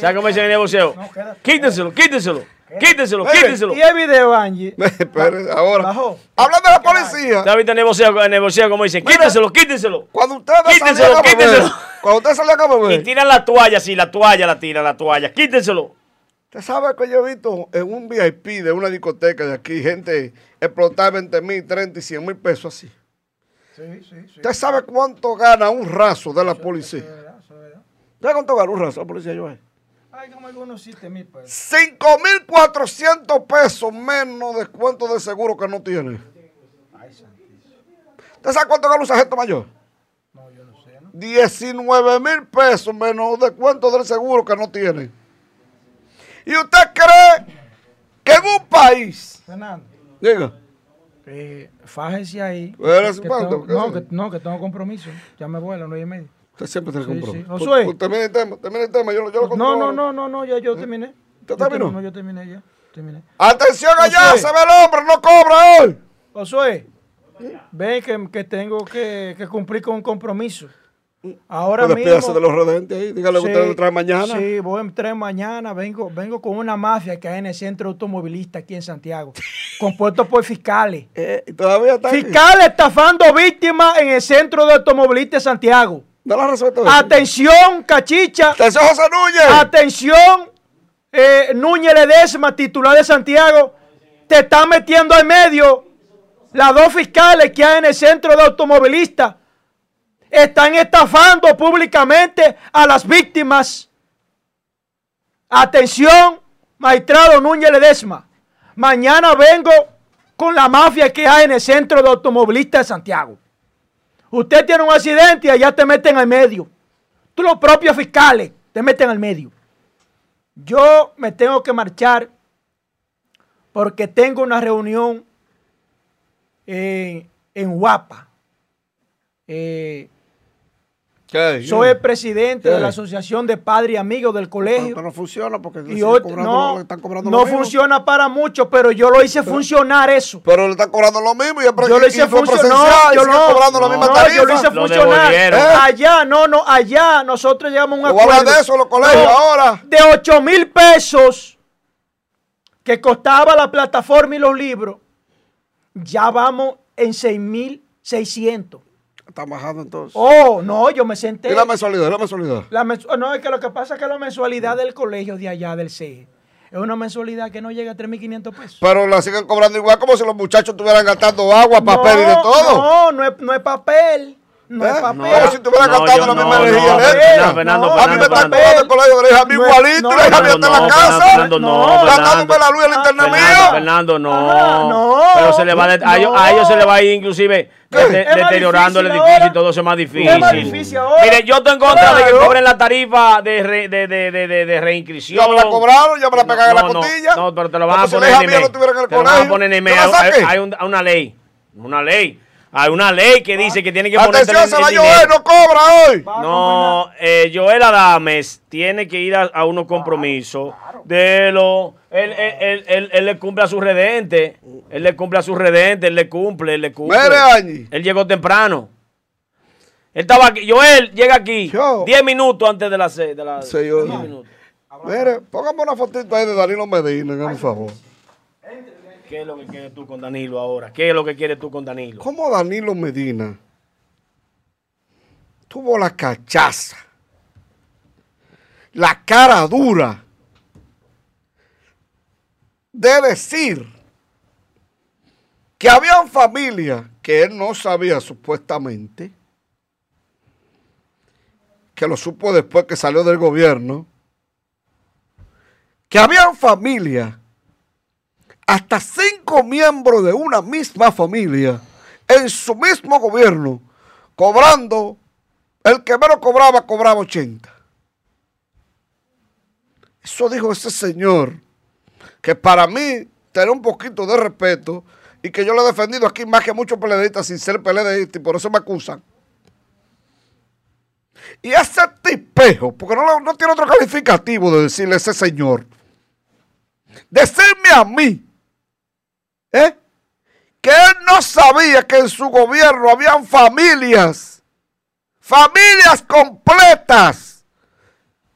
¿Sabes cómo dicen en el boxeo? Quítenselo, quítenselo, quítenselo, quítenselo. Y el video, Angie. Espere, ahora. Bajó. Hablando de la policía, ¿Sabes viste en el boxeo, en el boxeo cómo dicen? Quítenselo, quítenselo. cuando ustedes Quítenselo, quítenselo. cuando ustedes salían a Y beber, tiran la toalla, sí, la toalla la tiran, la toalla. Quítenselo. Usted sabe que yo he visto en un VIP de una discoteca de aquí, gente explotar 20 mil, 30 y 100 mil pesos así. Sí, sí, sí. ¿Usted sabe cuánto gana un raso de la policía? ¿Sabe cuánto gana un raso de la policía, Joel? Hay como algunos 7 mil pesos. 5.400 pesos menos de cuánto de seguro que no tiene. ¿Usted sabe cuánto gana un sargento mayor? No, yo no sé, ¿no? 19 mil pesos menos de cuánto del seguro que no tiene. ¿Y usted cree que en un país, Fernando. diga, Eh, fájese ahí. Pero es Que cuánto, tengo- ¿qué no, que, no, que tengo compromiso. Ya me las nueve y media. Usted siempre tiene Sí, compromiso. sí. Pues- Josué. pues termine el tema, el yo, lo- yo lo No, no, no, no, no, ya yo terminé. ¿Ya Yo terminó? terminé, yo terminé ya. Terminé. Atención allá, Josué. se ve el hombre, no cobra hoy. Josué, ven que, que tengo que, que cumplir con un compromiso. Ahora Pues mismo. de los redentes ahí. Dígale que Sí, usted lo trae mañana. Sí, voy a entrar mañana. Vengo, vengo con una mafia que hay en el centro automovilista aquí en Santiago, compuesto por fiscales. Eh, todavía está. Fiscales estafando víctimas en el centro de automovilistas de Santiago. No la resuelto. Atención, cachicha. Atención, José Núñez. Atención, eh, Núñez Ledesma, titular de Santiago, te está metiendo al medio. Las dos fiscales que hay en el centro de automovilistas están estafando públicamente a las víctimas. Atención, magistrado Núñez Ledesma. Mañana vengo con la mafia que hay en el centro de automovilistas de Santiago. Usted tiene un accidente y allá te meten al medio. Tú los propios fiscales te meten al medio. Yo me tengo que marchar porque tengo una reunión en, en Guapa. Eh, ¿Qué? soy el presidente de ¿Qué? la Asociación de Padres y Amigos del Pero, Colegio. pero no funciona porque y hoy- cobrando no, están cobrando no lo mismo. funciona para mucho, pero yo lo hice funcionar eso. Pero le están cobrando lo mismo y, el Yo lo hice funcionar. yo no, cobrando la no, misma no, tarifa. yo lo hice Lo funcionar. ¿Eh? Allá, no, no, allá nosotros llegamos a un acuerdo. de eso los colegios No, ahora. De 8 mil pesos que costaba la plataforma y los libros, ya vamos en 6 mil 600. Están bajando entonces. Oh, no, yo me senté. Y la mensualidad, la mensualidad. La mensu- no, es que lo que pasa es que la mensualidad del colegio de allá, del CE, es una mensualidad que no llega a 3.500 pesos. Pero la siguen cobrando igual como si los muchachos estuvieran gastando agua, papel y de todo. No, no es, no es papel. No ¿Eh? es papel. Como si estuvieran No, gastando yo- la misma no, energía no, eléctrica. Fernando, No, a mí me están cobrando el colegio de la hija a mí No, igualito, no, la hija mía Fernando, está en la no, casa. Fernando, no, Gastándome la luz y el internet Fernando, mío. Fernando, no. No. Pero se le va de- a, ellos, a ellos se le va a ir inclusive deteriorando el edificio ahora. y todo eso es más difícil. Es más difícil ahora. Mire, yo estoy en contra de que cobren la tarifa de, re- de, de, de, de, de reinscripción. Ya me la cobraron, ya me la pegaron en la No, no, costilla. No, pero te lo van a poner en mía no el Te lo van a colegio. poner en ¿Yo email. la Hay, una ley. Una ley. Hay una ley que dice que tiene que poner Atención, se la Joel, no cobra hoy. no, eh, Joel Adames tiene que ir a, a unos compromisos de lo. Él, él, él, él- él le cumple a su redente. Él le cumple a su redente. Él le cumple, él le cumple. Añi. Él llegó temprano. Él estaba aquí. Joel llega aquí Yo. 10 minutos antes de las 6. De la, Sí, yo- 10 minutos. Mire, póngame una fotito ahí de Danilo Medina, un favor. ¿Qué es lo que quieres tú con Danilo ahora? ¿Qué es lo que quieres tú con Danilo? ¿Cómo Danilo Medina tuvo la cachaza, la cara dura de decir que había familias que él no sabía supuestamente, que lo supo después que salió del gobierno, que habían familias, hasta cinco miembros de una misma familia, en su mismo gobierno, cobrando, el que menos cobraba, cobraba 80. Eso dijo ese señor, que para mí tiene un poquito de respeto y que yo lo he defendido aquí más que muchos peledeístas sin ser peledeísta y por eso me acusan. Y ese tipejo, porque no, no tiene otro calificativo de decirle a ese señor, decirme a mí, ¿eh? que él no sabía que en su gobierno habían familias, familias completas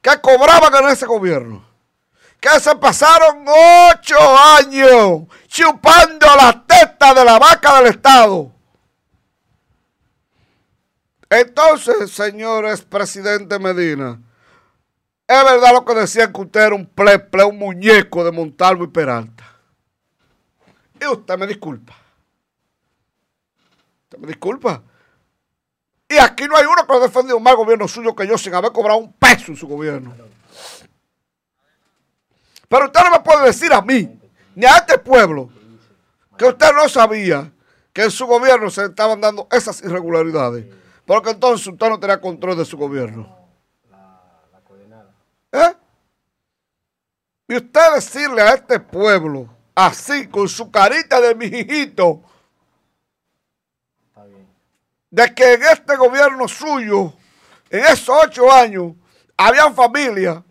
que cobraban en ese gobierno. Que se pasaron ocho años chupando la teta de la vaca del Estado. Entonces, señores presidente Medina, es verdad lo que decían que usted era un pleple, un muñeco de Montalvo y Peralta. Y usted me disculpa. Usted me disculpa. Y aquí no hay uno que ha defendido más gobierno suyo que yo sin haber cobrado un peso en su gobierno. Pero usted no me puede decir a mí, ni a este pueblo, que usted no sabía que en su gobierno se estaban dando esas irregularidades. Porque entonces usted no tenía control de su gobierno. ¿Eh? Y usted decirle a este pueblo, así, con su carita de mijito, de que en este gobierno suyo, en esos ocho años, habían familias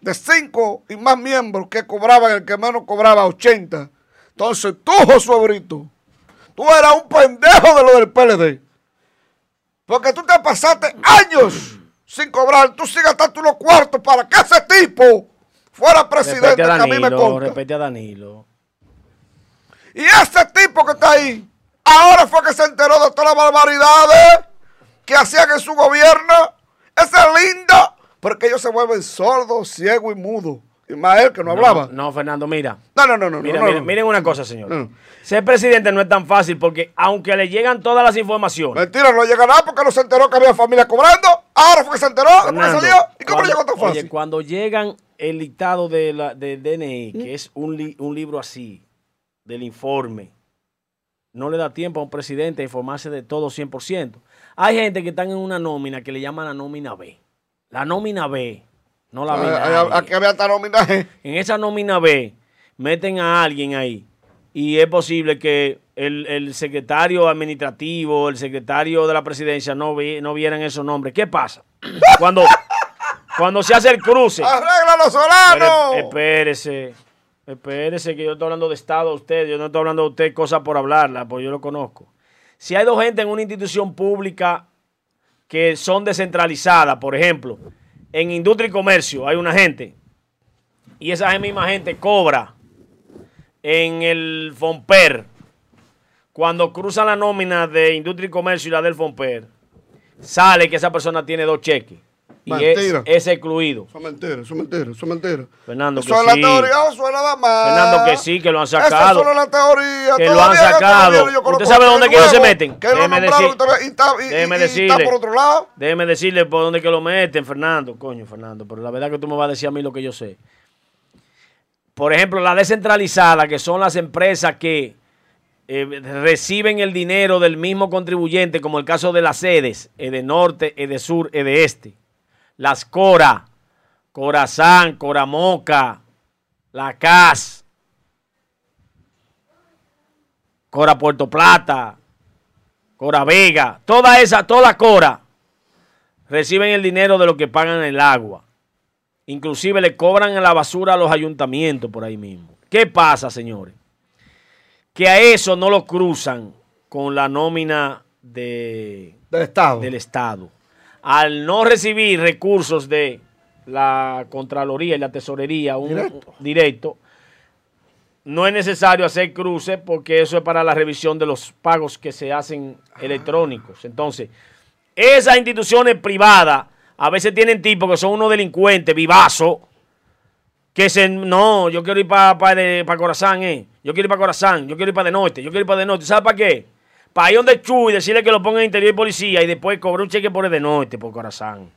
de cinco y más miembros que cobraban, el que menos cobraba 80. Entonces tú, Josué Brito, tú eras un pendejo de lo del PLD. Porque tú te pasaste años sin cobrar. Tú sigues gastando los cuartos para que ese tipo fuera presidente. Respete a que a mí me Danilo, consta. respete a Danilo. Y ese tipo que está ahí, ahora fue que se enteró de todas las barbaridades que hacían en su gobierno. Ese es lindo, porque ellos se vuelven sordos, ciegos y mudos. Y más él que no, hablaba. No, Fernando, mira. No, no, no, no. Mira, no, mira, no. miren una cosa, señor. No. Ser presidente no es tan fácil porque aunque le llegan todas las informaciones, Mentira, no llega nada porque no se enteró que había familia cobrando. Ahora fue que se enteró, después Fernando, salió. ¿Y cómo cuando- llegó tan fácil? Oye, cuando llegan el dictado de la, del DNI, que es un, li- un libro así, del informe, no le da tiempo a un presidente a informarse de todo 100%. Hay gente que están en una nómina que le llaman la nómina B. La nómina B, no la B. Aquí había hasta homenaje. En esa nómina B, meten a alguien ahí. Y es posible que el, el secretario administrativo, el secretario de la presidencia no, vi- no vieran esos nombres. ¿Qué pasa? Cuando, cuando se hace el cruce. ¡Arregla los solanos! espérese, espérese que yo estoy hablando de Estado a usted, yo no estoy hablando de usted cosas por hablarla, porque yo lo conozco. Si hay dos gente en una institución pública que son descentralizadas, por ejemplo, en industria y comercio hay una gente, y esa misma gente cobra en el FOMPER, cuando cruzan la nómina de industria y comercio y la del FOMPER, sale que esa persona tiene dos cheques. Y es, Mentira. es excluido. Eso es mentira, eso es mentira, eso es mentira. Fernando, que Eso es la sí. teoría, eso es nada más. Fernando, que sí, que lo han Eso sacado. es solo la teoría. Que lo han sacado. yo ¿Usted sabe dónde que ellos se meten? Que lo Déjeme decir- y está- y está- y- déjeme y- decirle. está por otro lado. Déjeme decirle por dónde que lo meten, Fernando. Coño, Fernando, pero la verdad que tú me vas a decir a mí lo que yo sé. Por ejemplo, la descentralizada, que son las empresas que eh, reciben el dinero del mismo contribuyente, como el caso de las sedes, de norte, de sur, de este. Las Cora, Corazán, Coramoca, la CAS, Cora Puerto Plata, Cora Vega, toda esa, toda la Cora reciben el dinero de lo que pagan el agua. Inclusive le cobran en la basura a los ayuntamientos por ahí mismo. ¿Qué pasa, señores? Que a eso no lo cruzan con la nómina de, Del Estado. del Estado. Al no recibir recursos de la Contraloría y la Tesorería un- Directo. directo, no es necesario hacer cruces porque eso es para la revisión de los pagos que se hacen electrónicos. Entonces, esas instituciones privadas a veces tienen tipos que son unos delincuentes, vivazos, que se, no, yo quiero ir para pa Corazán, eh. Yo quiero ir para Corazán, yo quiero ir para de norte, yo quiero ir para de norte. ¿Sabes para qué? Para ir donde Chu y decirle que lo ponga en interior y policía y después cobrar un cheque por el de norte, por Corazán.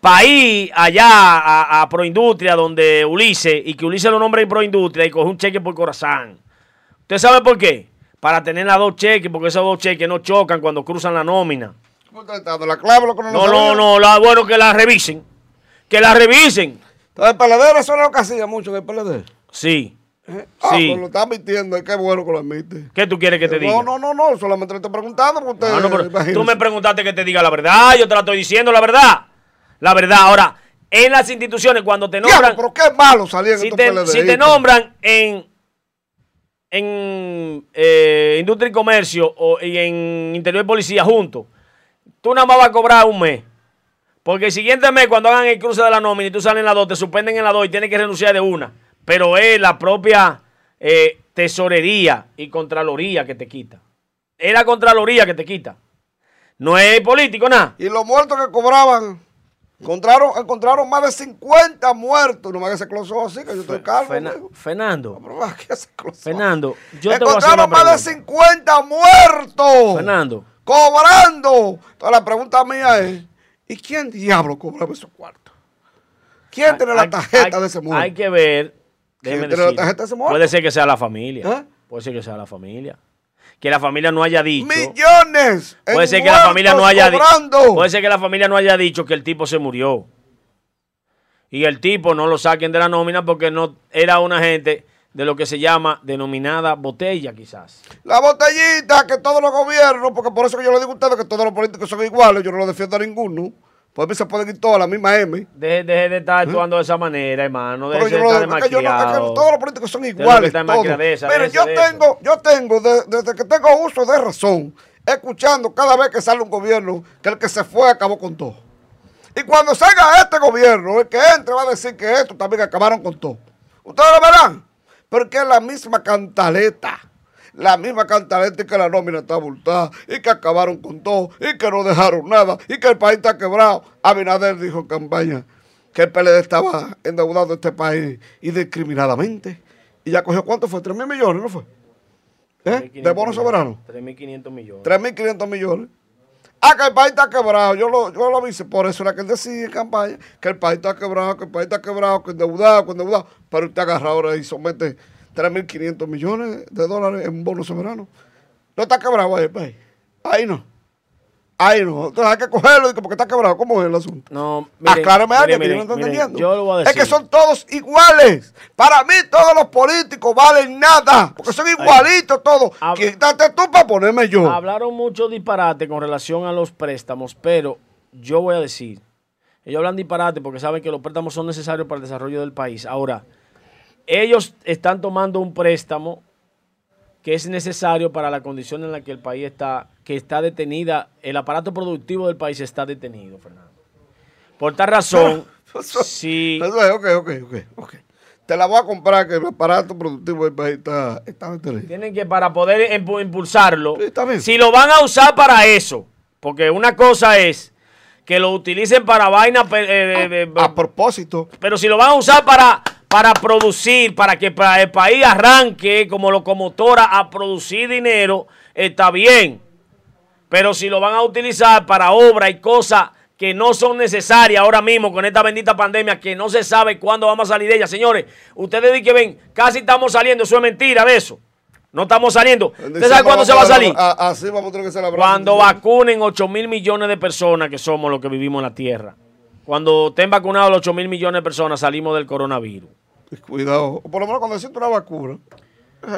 Para ir allá a, a Proindustria, donde Ulises, y que Ulises lo nombre en Proindustria y coge un cheque por Corazán. ¿Usted sabe por qué? Para tener las dos cheques, porque esos dos cheques no chocan cuando cruzan la nómina. ¿Cómo está el? ¿La clave lo que no No, no, no, la, bueno, que la revisen. Que la revisen. Entonces, el PLD eso era lo que hacía mucho del PLD. Sí. ¿Eh? Ah, Sí. pues lo está admitiendo, y qué bueno que lo admite. ¿Qué tú quieres que te diga? No, no, no, solamente le estoy preguntando porque usted. Ah, no, pero imagínese. tú me preguntaste que te diga la verdad, yo te la estoy diciendo la verdad. La verdad, ahora, en las instituciones, cuando te Diablo, nombran, pero qué malo salían si te, si te nombran en, en eh, industria y comercio o, y en interior y policía juntos, tú nada más vas a cobrar un mes. Porque el siguiente mes, cuando hagan el cruce de la nómina y tú sales en la 2, te suspenden en la 2 y tienes que renunciar de una. Pero es la propia eh, tesorería y contraloría que te quita. Es la contraloría que te quita. No es político, nada. Y los muertos que cobraban, encontraron, encontraron más de 50 muertos. No me hagas ese closó así, que yo estoy amigo. Fernando. Fernando, yo te voy a Encontraron más de pregunta. 50 muertos. Fernando, Cobrando. Entonces la pregunta mía es, ¿y quién diablo cobraba esos cuartos? ¿Quién tiene la tarjeta hay- de ese muerto? Hay que ver. Déjeme tiene la decirle, tarjeta de ese muerto? Puede ser que sea la familia. ¿Eh? Puede ser que sea la familia. Que la familia no haya dicho. Millones. Puede ser que la familia no haya dicho. Puede ser que la familia no haya dicho que el tipo se murió. Y el tipo no lo saquen de la nómina porque no era una gente de lo que se llama denominada botella, quizás. La botellita que todos los gobiernos, porque por eso que yo le digo a ustedes que todos los políticos son iguales, yo no lo defiendo a ninguno. Pues se pueden ir todas la misma M. Deje, deje de estar actuando de esa manera, hermano. Deje de estar no, yo no- todos los políticos son iguales. Mire, yo tengo, yo tengo, de- desde que tengo uso de razón, escuchando cada vez que sale un gobierno que el que se fue acabó con todo. Y cuando salga este gobierno, el que entre va a decir que esto también acabaron con todo. Ustedes lo verán. Porque es la misma cantaleta. La misma cantaleta y que la nómina está abultada y que acabaron con todo y que no dejaron nada y que el país está quebrado. Abinader dijo en campaña que el PLD estaba endeudando este país indiscriminadamente. Y ya cogió cuánto fue, 3 mil millones, ¿no fue? ¿Eh? De bono soberano. 3.500 millones. 3.500 millones. Ah, que el país está quebrado. Yo lo, yo lo hice. Por eso era que él decía en campaña que el país está quebrado, que el país está quebrado, que endeudado, que endeudado. Pero usted agarra ahora y somete 3.500 millones de dólares en bono soberano. No está quebrado ahí el país. Ahí no. Ahí no. Entonces hay que cogerlo porque está quebrado. ¿Cómo es el asunto? No, miren, Aclárame algo miren, que yo no miren, entendiendo. Yo lo voy a es decir. que son todos iguales. Para mí todos los políticos valen nada. Porque son igualitos todos. Hab- Quítate tú para ponerme yo. Hablaron mucho disparate con relación a los préstamos, pero yo voy a decir, ellos hablan disparate porque saben que los préstamos son necesarios para el desarrollo del país. Ahora, ellos están tomando un préstamo que es necesario para la condición en la que el país está, que está detenida, el aparato productivo del país está detenido, Fernando. Por tal razón, si ok, ok, ok, ok. Te la voy a comprar que el aparato productivo del país está, está detenido. tienen que para poder impu- impulsarlo, Sí, si lo van a usar para eso, porque una cosa es que lo utilicen para eh, eh, eh, A propósito, pero si lo van a usar para, para producir, para que para el país arranque como locomotora a producir dinero, está bien. Pero si lo van a utilizar para obras y cosas que no son necesarias ahora mismo con esta bendita pandemia, que no se sabe cuándo vamos a salir de ella. Señores, ustedes dicen que ven, casi estamos saliendo, eso es mentira de eso. No estamos saliendo. ¿Usted sabe cuándo se va a salir? A- así vamos a tener que la Cuando vacunen 8 mil millones de personas que somos los que vivimos en la tierra. Cuando estén vacunados los 8 mil millones de personas, salimos del coronavirus. Cuidado. Por lo menos cuando existe una vacuna.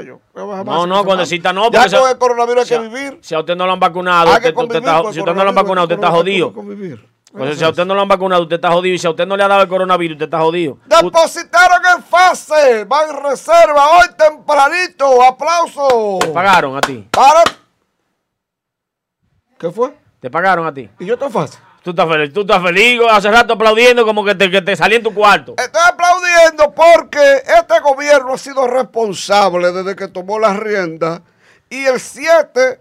Yo, No, no, cuando exista no. Ya porque con se- el coronavirus hay si que a- vivir. Si a usted no lo han vacunado, Hay usted- que usted está- con si usted no lo han vacunado, usted está con jodido. Entonces, si a usted no lo han vacunado, usted está jodido. Y si a usted no le ha dado el coronavirus, usted está jodido. Depositaron en fase, va en reserva hoy tempranito. Aplauso. ¿Te pagaron a ti? Para. ¿Qué fue? ¿Te pagaron a ti? Y yo estoy fácil. Tú estás feliz, tú estás feliz, hace rato aplaudiendo como que te, que te salí en tu cuarto. Estoy aplaudiendo porque este gobierno ha sido responsable desde que tomó la rienda y el 7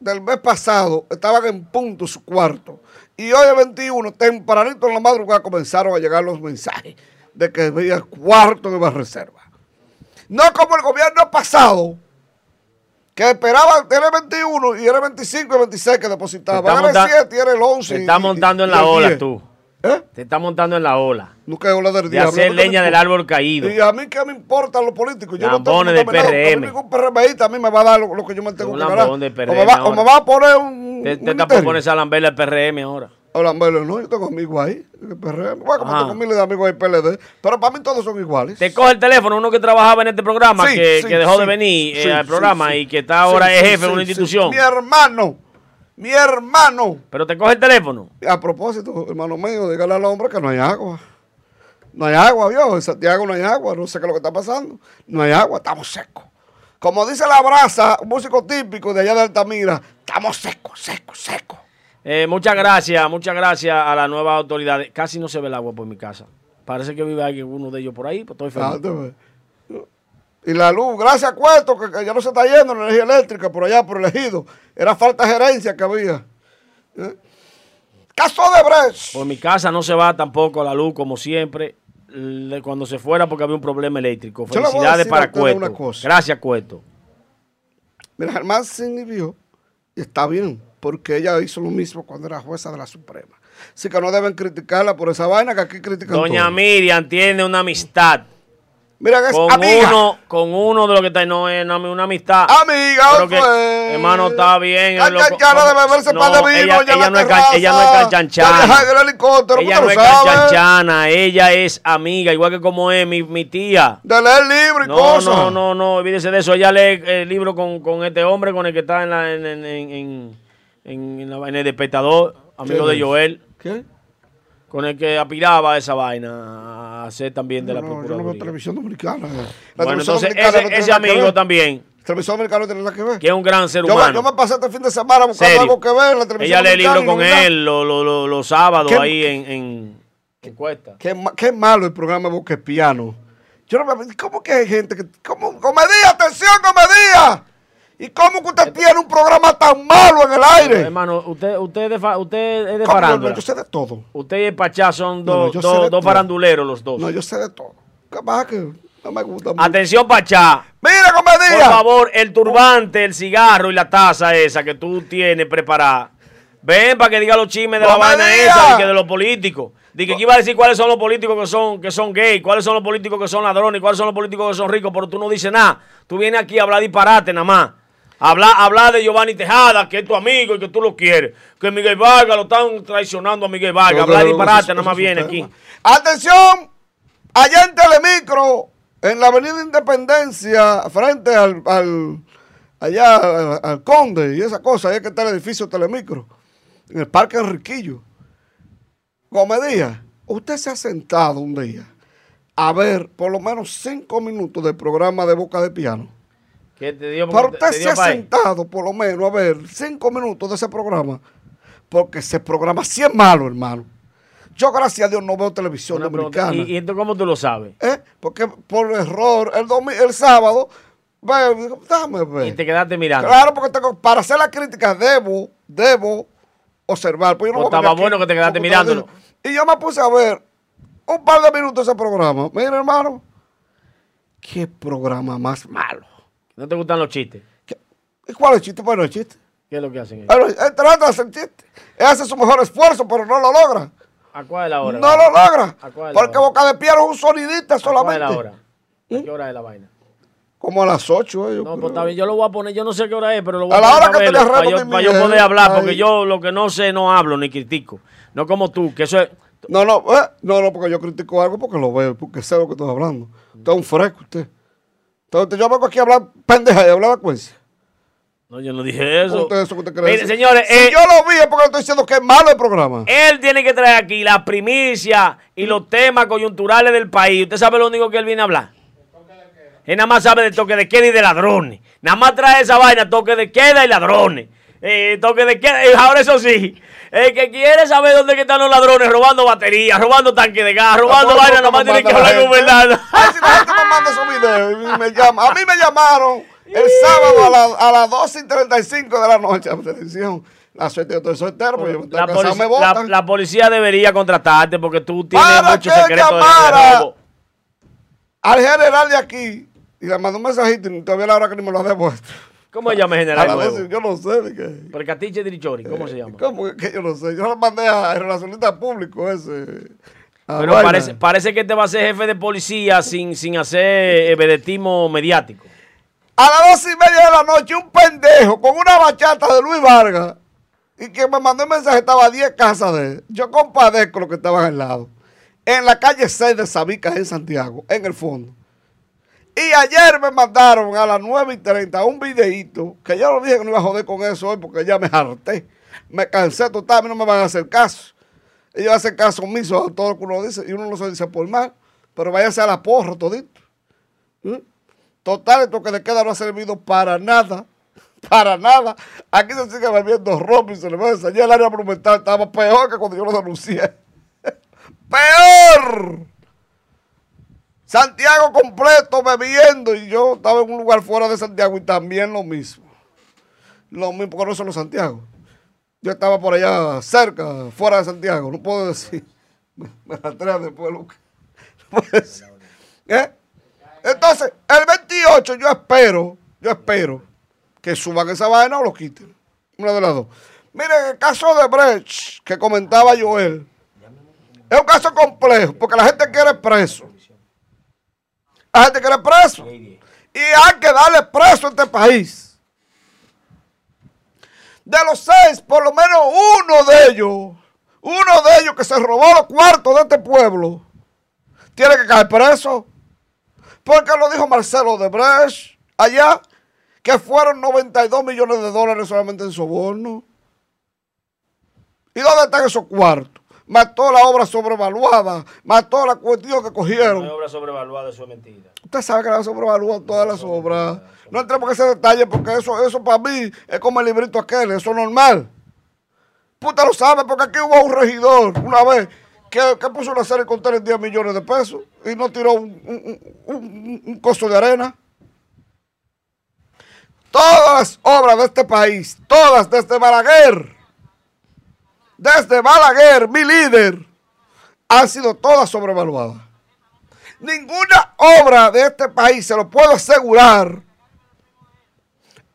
del mes pasado estaban en punto su cuarto y hoy el 21, tempranito en la madrugada comenzaron a llegar los mensajes de que había cuarto en la reserva. No como el gobierno pasado que esperaba era el 21 y era el 25 y el 26 que Te depositaba. está Era el monta- 7 y era el 11. Te está y- montando en y la el ola 10. tú. ¿Eh? Te está montando en la ola. No que ola del De diablo. hacer ¿no? ¿Qué leña del árbol caído. Y a mí qué me importan los políticos. Yo no tengo Lambones del contaminado, pero PRM. ningún PRMista a mí me va a dar lo, lo que yo me tengo Un que ganar. del o, PRM me va, o me va a poner un. Te, te está por ponerse a lamberle el PRM ahora. O Lambelo, no, yo tengo amigos ahí. el PRM. Bueno, como tengo miles de amigos en el PLD. Pero para mí todos son iguales. Te coge el teléfono uno que trabajaba en este programa, Sí, que, sí, que dejó sí, de venir eh, al programa y que está ahora es jefe de una institución. Mi hermano. Mi hermano. Pero te coge el teléfono. A propósito, hermano mío, dígale al hombre que no hay agua. No hay agua, viejo. En Santiago no hay agua. No sé qué es lo que está pasando. No hay agua, estamos secos. Como dice la brasa, un músico típico de allá de Altamira, estamos secos, secos, secos. Eh, muchas gracias, muchas gracias a las nuevas autoridades. Casi no se ve el agua por mi casa. Parece que vive alguien, uno de ellos por ahí, pues estoy feliz. Ah. Y la luz, gracias a Cueto, que, que ya no se está yendo la energía eléctrica por allá, por el ejido. Era falta de gerencia que había. ¿Eh? Caso de Brecht. Por mi casa no se va tampoco la luz como siempre. Cuando se fuera porque había un problema eléctrico. Felicidades para Cueto. Gracias, Cueto. Mira, Germán se inhibió y está bien, porque ella hizo lo mismo cuando era jueza de la Suprema. Así que no deben criticarla por esa vaina que aquí critican Doña todo. Miriam tiene una amistad Mira que es con amiga. uno, con uno de los que está, no es una, una amistad. Amiga, Pero que, pues. hermano, está bien. Lo- chanchana de beberse no, pan de vino, ella, ella la no es, ella no es canchanchana. el Ella no es canchanchana, ella es amiga, igual que como es mi, mi tía. De leer libros y No, cosas. no, no, no, olvídese de eso. Ella lee el libro con, con este hombre con el que está en, la, en, en, en, en- en el despertador, amigo ¿Quién de? Joel. ¿Qué? Con el que aspiraba a esa vaina a ser también de la No, yo no veo Procuraduría. televisión dominicana. La bueno, televisión entonces dominicana ese, amigo también, televisión dominicana no tiene nada que ver. que es un gran ser Yo humano. yo me pasé este fin de semana buscando Serio. algo que ver en la televisión Ella lee dominicana libros y con no vi nada. él los lo, lo- sábados ¿Qué- ahí en, en encuesta. Qué, qué malo el programa Boca Piano. Yo no me, ¿Cómo que hay gente que... ¿Cómo? ¡Comedia! ¡Atención, comedia! ¿Y cómo que usted tiene un programa tan malo en el aire? Hermano, usted, usted, es de fa- usted es de. No, farándula. no, yo sé de todo. Usted y el Pachá son No, no, dos de dos todo. faranduleros los dos. No, yo sé de todo. ¿Qué pasa que no me gusta mucho? Atención, Pachá. ¡Mira, Por comedia! favor, el turbante, el cigarro y la taza esa que tú tienes preparada. Ven para que diga los chismes de la ¡No vaina esa, de, que de los políticos. De que aquí iba a decir cuáles son los políticos que son, que son gay, cuáles son los políticos que son ladrones, cuáles son los políticos que son ricos, pero tú no dices nada. Tú vienes aquí a hablar disparate nada más. Hablar, hablar de Giovanni Tejada, que es tu amigo y que tú lo quieres. Que Miguel Vargas lo están traicionando a Miguel Vargas. No, no, disparate nada más viene aquí. ¡Atención! Allá en Telemicro, en la Avenida Independencia, frente al, al- allá al, al Conde y esa cosa, ahí es que está el edificio Telemicro, en el Parque Enriquillo. Comedia, usted se ha sentado un día a ver por lo menos cinco minutos del programa de Boca de Piano. Que te dio, Pero te- usted te se ha sentado por lo menos a ver cinco minutos de ese programa, porque ese programa sí es malo, hermano. Yo, gracias a Dios, no veo televisión Una dominicana. ¿Y, y entonces cómo tú lo sabes? ¿Eh? Porque por error, el, domi- el sábado, ve, déjame ver. Y te quedaste mirando. Claro, porque tengo, para hacer la crítica debo, debo observar. Pues yo no Pues estaba bueno aquí que te quedaste mirándolo. Y yo me puse a ver un par de minutos de ese programa. Mira, hermano, qué programa más malo. ¿No te gustan los chistes? ¿Qué- ¿Y cuál es el chiste? Bueno, el chiste. ¿Qué es lo que hacen ellos? Él, él trata de hacer chiste. Él hace su mejor esfuerzo, pero no lo logra. ¿A cuál es la hora? No lo logra. ¿A cuál es la Porque hora? Boca de Piano es un sonidista ¿A cuál solamente. es la hora? ¿A qué hora es la vaina? Como a las 8, ellos. No, pues está bien, yo lo voy a poner, yo no sé qué hora es, pero lo voy A a, la poner hora que verlo, tenía para, yo, para yo poder hablar, porque yo lo que no sé no hablo ni critico. No como tú, que eso es... No, no, eh, no, no, porque yo critico algo porque lo veo, porque sé lo que estoy hablando. Usted es un fresco, usted. Entonces yo vengo aquí a hablar pendeja y hablar vacuencia. No, yo no dije eso. Usted eso que usted cree. Mire, decir. señores, si eh, yo lo vi es porque estoy diciendo que es malo el programa. él tiene que traer aquí las primicias y los temas coyunturales del país. ¿Usted sabe lo único que él viene a hablar? Él nada más sabe de toque de queda y de ladrones. Nada más trae esa vaina, toque de queda y ladrones. Eh, toque de queda. Y ahora eso sí, el que quiere saber dónde que están los ladrones robando baterías, robando tanques de gas, robando Tampoco vaina, que nada más me tiene que hablar la con verdad. Ay, si la gente me manda esos videos y me llama. A mí me llamaron el sábado a, la- a las 12 y 35 de la noche a la televisión. La suerte yo estoy soltero, porque yo estoy La, casado, polic- me la- votan. la policía debería contratarte porque tú tienes Para muchos que secretos de- robo. Al general de aquí, y le mandó un mensajito y todavía la hora que ni me lo ha devuelto. ¿Cómo se llama el general las nuevo? 12, yo no sé qué. Percatiche Dirichori, ¿cómo se llama? ¿Cómo que yo no sé? Yo lo mandé a el relacionista público ese. Pero parece, parece que te va a ser jefe de policía sin, sin hacer vedetismo mediático. A las dos y media de la noche, un pendejo con una bachata de Luis Vargas y que me mandó un mensaje, estaba a 10 casas de él. Yo compadezco los que estaban al lado. En la calle 6 de Sabicas, en Santiago, en el fondo. Y ayer me mandaron a las 9 y 30 un videíto que yo no dije que no iba a joder con eso hoy porque ya me harté. Me cansé total, a mí no me van a hacer caso. Ellos hacen caso omiso a todo lo que uno dice y uno no se dice por mal, pero váyase a la porra todito. ¿Mm? Total, esto que le queda no ha servido para nada. Para nada. Aquí se sigue bebiendo ron y se le va a enseñar el área monumental. Estaba peor que cuando yo lo denuncié. ¡Peor! Santiago completo bebiendo y yo estaba en un lugar fuera de Santiago y también lo mismo. Lo mismo, porque no solo Santiago. Yo estaba por allá cerca, fuera de Santiago. No puedo decir. Me, después, decir. ¿Eh? Entonces, el 28 yo espero, yo espero que suban esa vaina o lo quiten. Una de las dos. Miren, el caso de Brecht que comentaba Joel, es un caso complejo porque la gente quiere preso. La gente quiere preso. Y hay que darle preso a este país. De los seis, por lo menos uno de ellos, uno de ellos que se robó los cuartos de este pueblo, tiene que caer preso. Porque lo dijo Marcelo de Brecht allá, que fueron 92 millones de dólares solamente en soborno. ¿Y dónde están esos cuartos? Toda la obra sobrevaluada, más toda la cuestión que No hay cogieron. obra sobrevaluada, eso es mentira. Usted sabe que la sobrevalúan todas las obras. No entremos en ese detalle porque eso, eso para mí es como el librito aquel, eso es normal. Puta lo sabe porque aquí hubo un regidor una vez que, que puso una serie con 3 10 millones de pesos y no tiró un, un, un- un costo de arena. Todas las obras de este país, todas desde Balaguer, desde Balaguer, mi líder, han sido todas sobrevaluadas. Ninguna obra de este país, se lo puedo asegurar,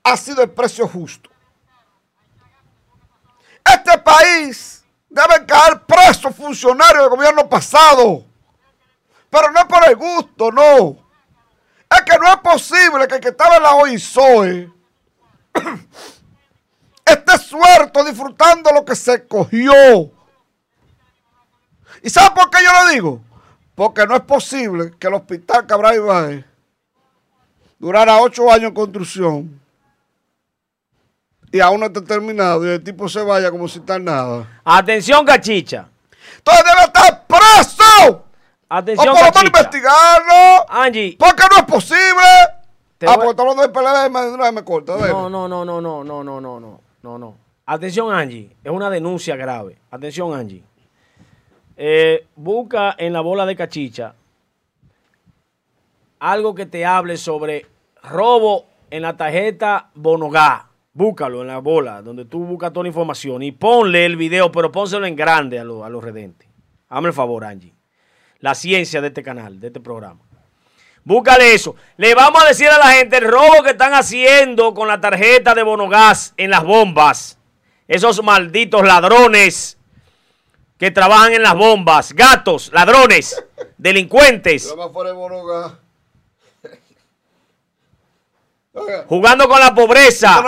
ha sido el precio justo. Este país debe caer presos funcionarios del gobierno pasado. Pero no es por el gusto, no. Es que no es posible que el que estaba en la OISOE esté suelto disfrutando lo que se cogió. ¿Y sabe por qué yo lo digo? Porque no es posible que el hospital Cabral Ibáez durara ocho años en construcción y aún no esté terminado y el tipo se vaya como si está nada. Atención, cachicha. Entonces debe estar preso o Atención, por lo menos investigarlo. Angie. Porque no es posible. Te ah, voy- porque está hablando del PLD, me, me corta. No, no, no, no, no, no, no, no, no, no, no. Atención, Angie. Es una denuncia grave. Atención, Angie. Eh, busca en la bola de cachicha algo que te hable sobre robo en la tarjeta Bonogá. Búscalo en la bola, donde tú buscas toda la información y ponle el video, pero pónselo en grande a, los- a los redentes. Hazme el favor, Angie. La ciencia de este canal, de este programa. Búscale eso. Le vamos a decir a la gente el robo que están haciendo con la tarjeta de Bonogás en las bombas. Esos malditos ladrones que trabajan en las bombas. Gatos, ladrones, delincuentes, jugando con la pobreza.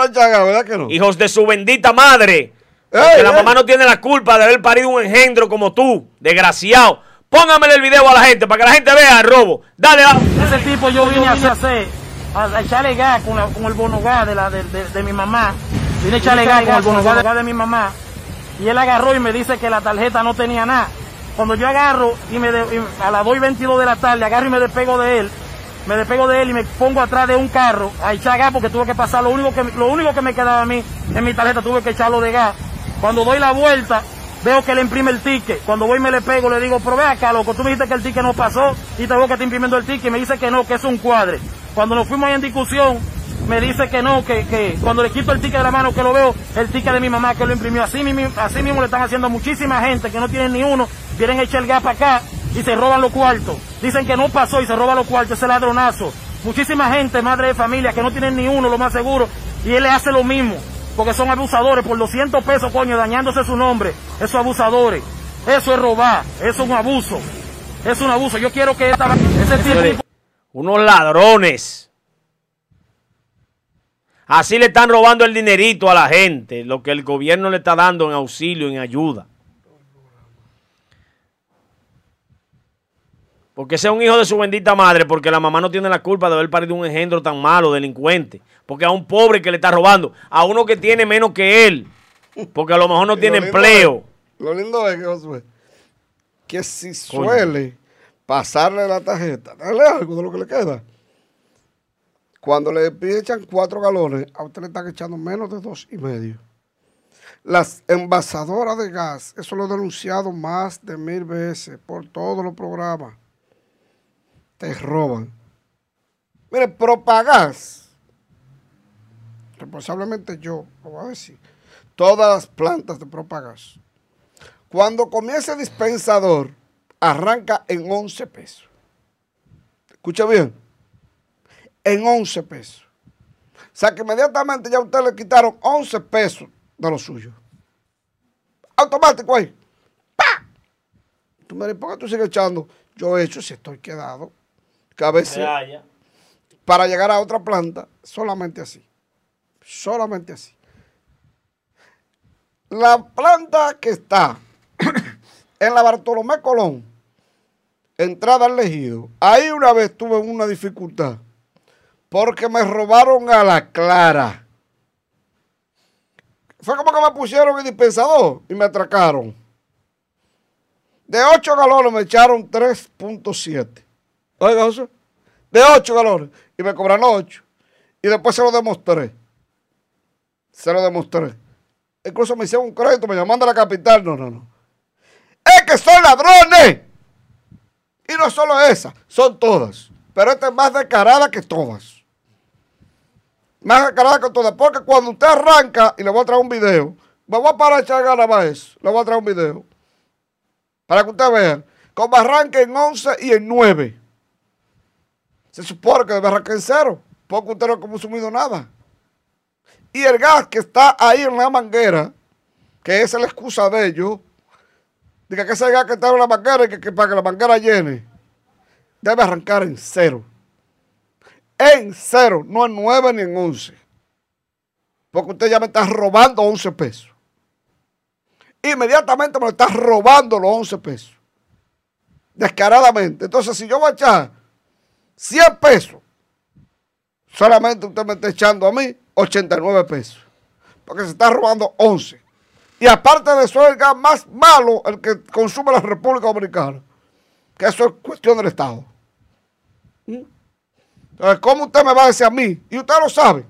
Hijos de su bendita madre. Ey, Que la mamá no tiene la culpa de haber parido un engendro como tú, desgraciado. Póngamele el video a la gente para que la gente vea el robo. Dale, ah. Ese tipo yo vine a hacer, a, a echarle gas con, la- con el bonogás de, la, de, de- de mi mamá. Vine a echarle gas con el bonogás de, de mi mamá. Y él agarró y me dice que la tarjeta no tenía nada. Cuando yo agarro y, me de- y a las 2 y 22 de la tarde agarro y me despego de él, me despego de él y me pongo atrás de un carro a echar gas porque tuve que pasar lo único que, lo único que me quedaba a mí en mi tarjeta, tuve que echarlo de gas. Cuando doy la vuelta, veo que le imprime el ticket. Cuando voy me le pego, le digo, pero ve acá, loco, tú me dijiste que el ticket no pasó y te veo que está imprimiendo el ticket. Me dice que no, que es un cuadre. Cuando nos fuimos ahí en discusión, me dice que no, que, que cuando le quito el ticket de la mano que lo veo, el ticket de mi mamá que lo imprimió. Así mismo, así mismo le están haciendo muchísima gente que no tienen ni uno, vienen a echar el gas para acá y se roban los cuartos. Dicen que no pasó y se roban los cuartos, ese ladronazo. Muchísima gente, madre de familia, que no tienen ni uno, lo más seguro, y él le hace lo mismo, porque son abusadores por 200 pesos, coño, dañándose su nombre. Esos abusadores. Eso es robar, eso es un abuso. Es un abuso. Yo quiero que esta, ese tipo... Unos ladrones. Así le están robando el dinerito a la gente, lo que el gobierno le está dando en auxilio, en ayuda. Porque sea un hijo de su bendita madre, porque la mamá no tiene la culpa de haber parido un engendro tan malo, delincuente. Porque a un pobre que le está robando, a uno que tiene menos que él, porque a lo mejor no tiene lo empleo. es- lo lindo es que, Josué, que si suele pasarle la tarjeta, dale algo de lo que le queda. Cuando le echan cuatro galones, a usted le están echando menos de dos y medio. Las envasadoras de gas, eso lo he denunciado más de mil veces por todos los programas. Te roban. Mire, Propagas, responsablemente yo, lo voy a decir, todas las plantas de Propagas, cuando comienza el dispensador, arranca en 11 pesos. Escucha bien, en 11 pesos. O sea que inmediatamente ya a usted le quitaron 11 pesos de lo suyo. Automático ahí. ¡Pa! Tú me dices, ¿por qué tú sigues echando? Yo he hecho si estoy quedado. Que a veces Ya, ya. para llegar a otra planta, solamente así. Solamente así. La planta que está en la Bartolomé Colón, entrada al ejido, ahí una vez tuve una dificultad, porque me robaron a la clara. Fue como que me pusieron el dispensador y me atracaron. De 8 galones me echaron 3.7. Oiga, José. De 8 galones. Y me cobraron 8. Y después se lo demostré. Se lo demostré. Incluso me hicieron un crédito, me llaman de la capital. No, no, no. Es que son ladrones. Y no solo esa, son todas. Pero esta es más descarada que todas. Más descarada que todas. Porque cuando usted arranca, y le voy a traer un video, me voy a parar a echar ganas más eso. Le voy a traer un video. Para que usted vea. Como arranca en 11 y en 9. Se supone que debe arrancar en cero. Porque usted no ha consumido nada. Y el gas que está ahí en la manguera, que es la excusa de ellos, Diga que ese gas que está en la manguera y que, que para que la manguera llene, debe arrancar en cero. En cero, no en nueve ni en once. Porque usted ya me está robando 11 pesos. Inmediatamente me está robando los 11 pesos. Descaradamente. Entonces, si yo voy a echar 100 pesos, solamente usted me está echando a mí 89 pesos. Porque se está robando 11. Y aparte de eso, es el gas más malo el que consume la República Dominicana. Que eso es cuestión del Estado. ¿Mm? Entonces, ¿cómo usted me va a decir a mí? Y usted lo sabe.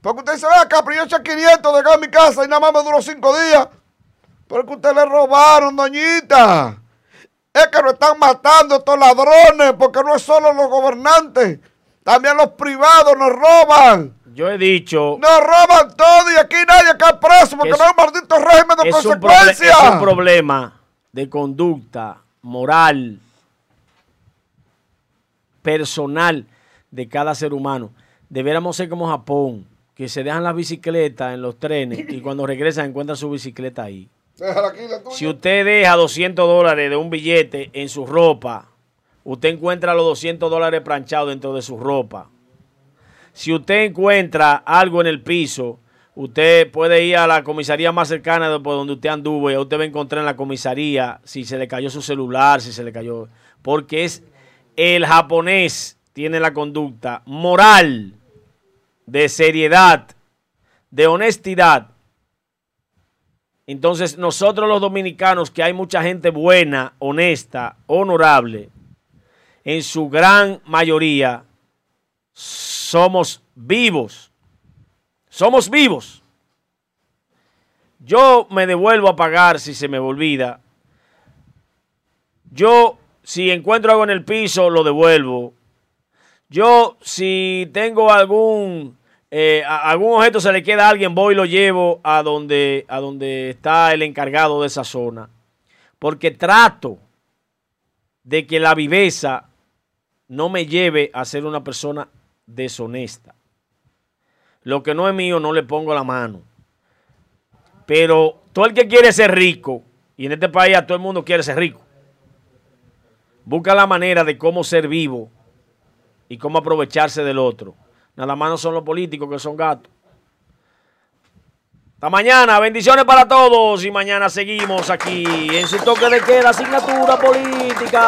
Porque usted dice, ve acá, pero yo eché 500 de gas en mi casa y nada más me duró 5 días. Porque usted le robaron, doñita. Es que nos están matando estos ladrones, porque no es solo los gobernantes, también los privados nos roban. Yo he dicho. Nos roban todo y aquí nadie cae preso porque Es- no hay un maldito régimen de consecuencias. es un problema de conducta moral, personal de cada ser humano. Deberíamos ser como Japón, que se dejan las bicicletas en los trenes y cuando regresan encuentran su bicicleta ahí. Si usted deja 200 dólares de un billete en su ropa, usted encuentra los 200 dólares planchados dentro de su ropa. Si usted encuentra algo en el piso, usted puede ir a la comisaría más cercana de donde usted anduvo y usted va a encontrar en la comisaría si se le cayó su celular, si se le cayó. Porque es el japonés tiene la conducta moral, de seriedad, de honestidad. Entonces nosotros los dominicanos, que hay mucha gente buena, honesta, honorable, en su gran mayoría somos vivos. Somos vivos. Yo me devuelvo a pagar si se me olvida. Yo, si encuentro algo en el piso, lo devuelvo. Yo, si tengo algún, eh, a- algún objeto se le queda a alguien, voy y lo llevo a donde, a donde está el encargado de esa zona. Porque trato de que la viveza no me lleve a ser una persona deshonesta. Lo que no es mío no le pongo la mano. Pero todo el que quiere ser rico, y en este país a todo el mundo quiere ser rico, busca la manera de cómo ser vivo y cómo aprovecharse del otro. Nada más no son los políticos que son gatos. Hasta mañana, bendiciones para todos y mañana seguimos aquí en su toque de queda, asignatura política.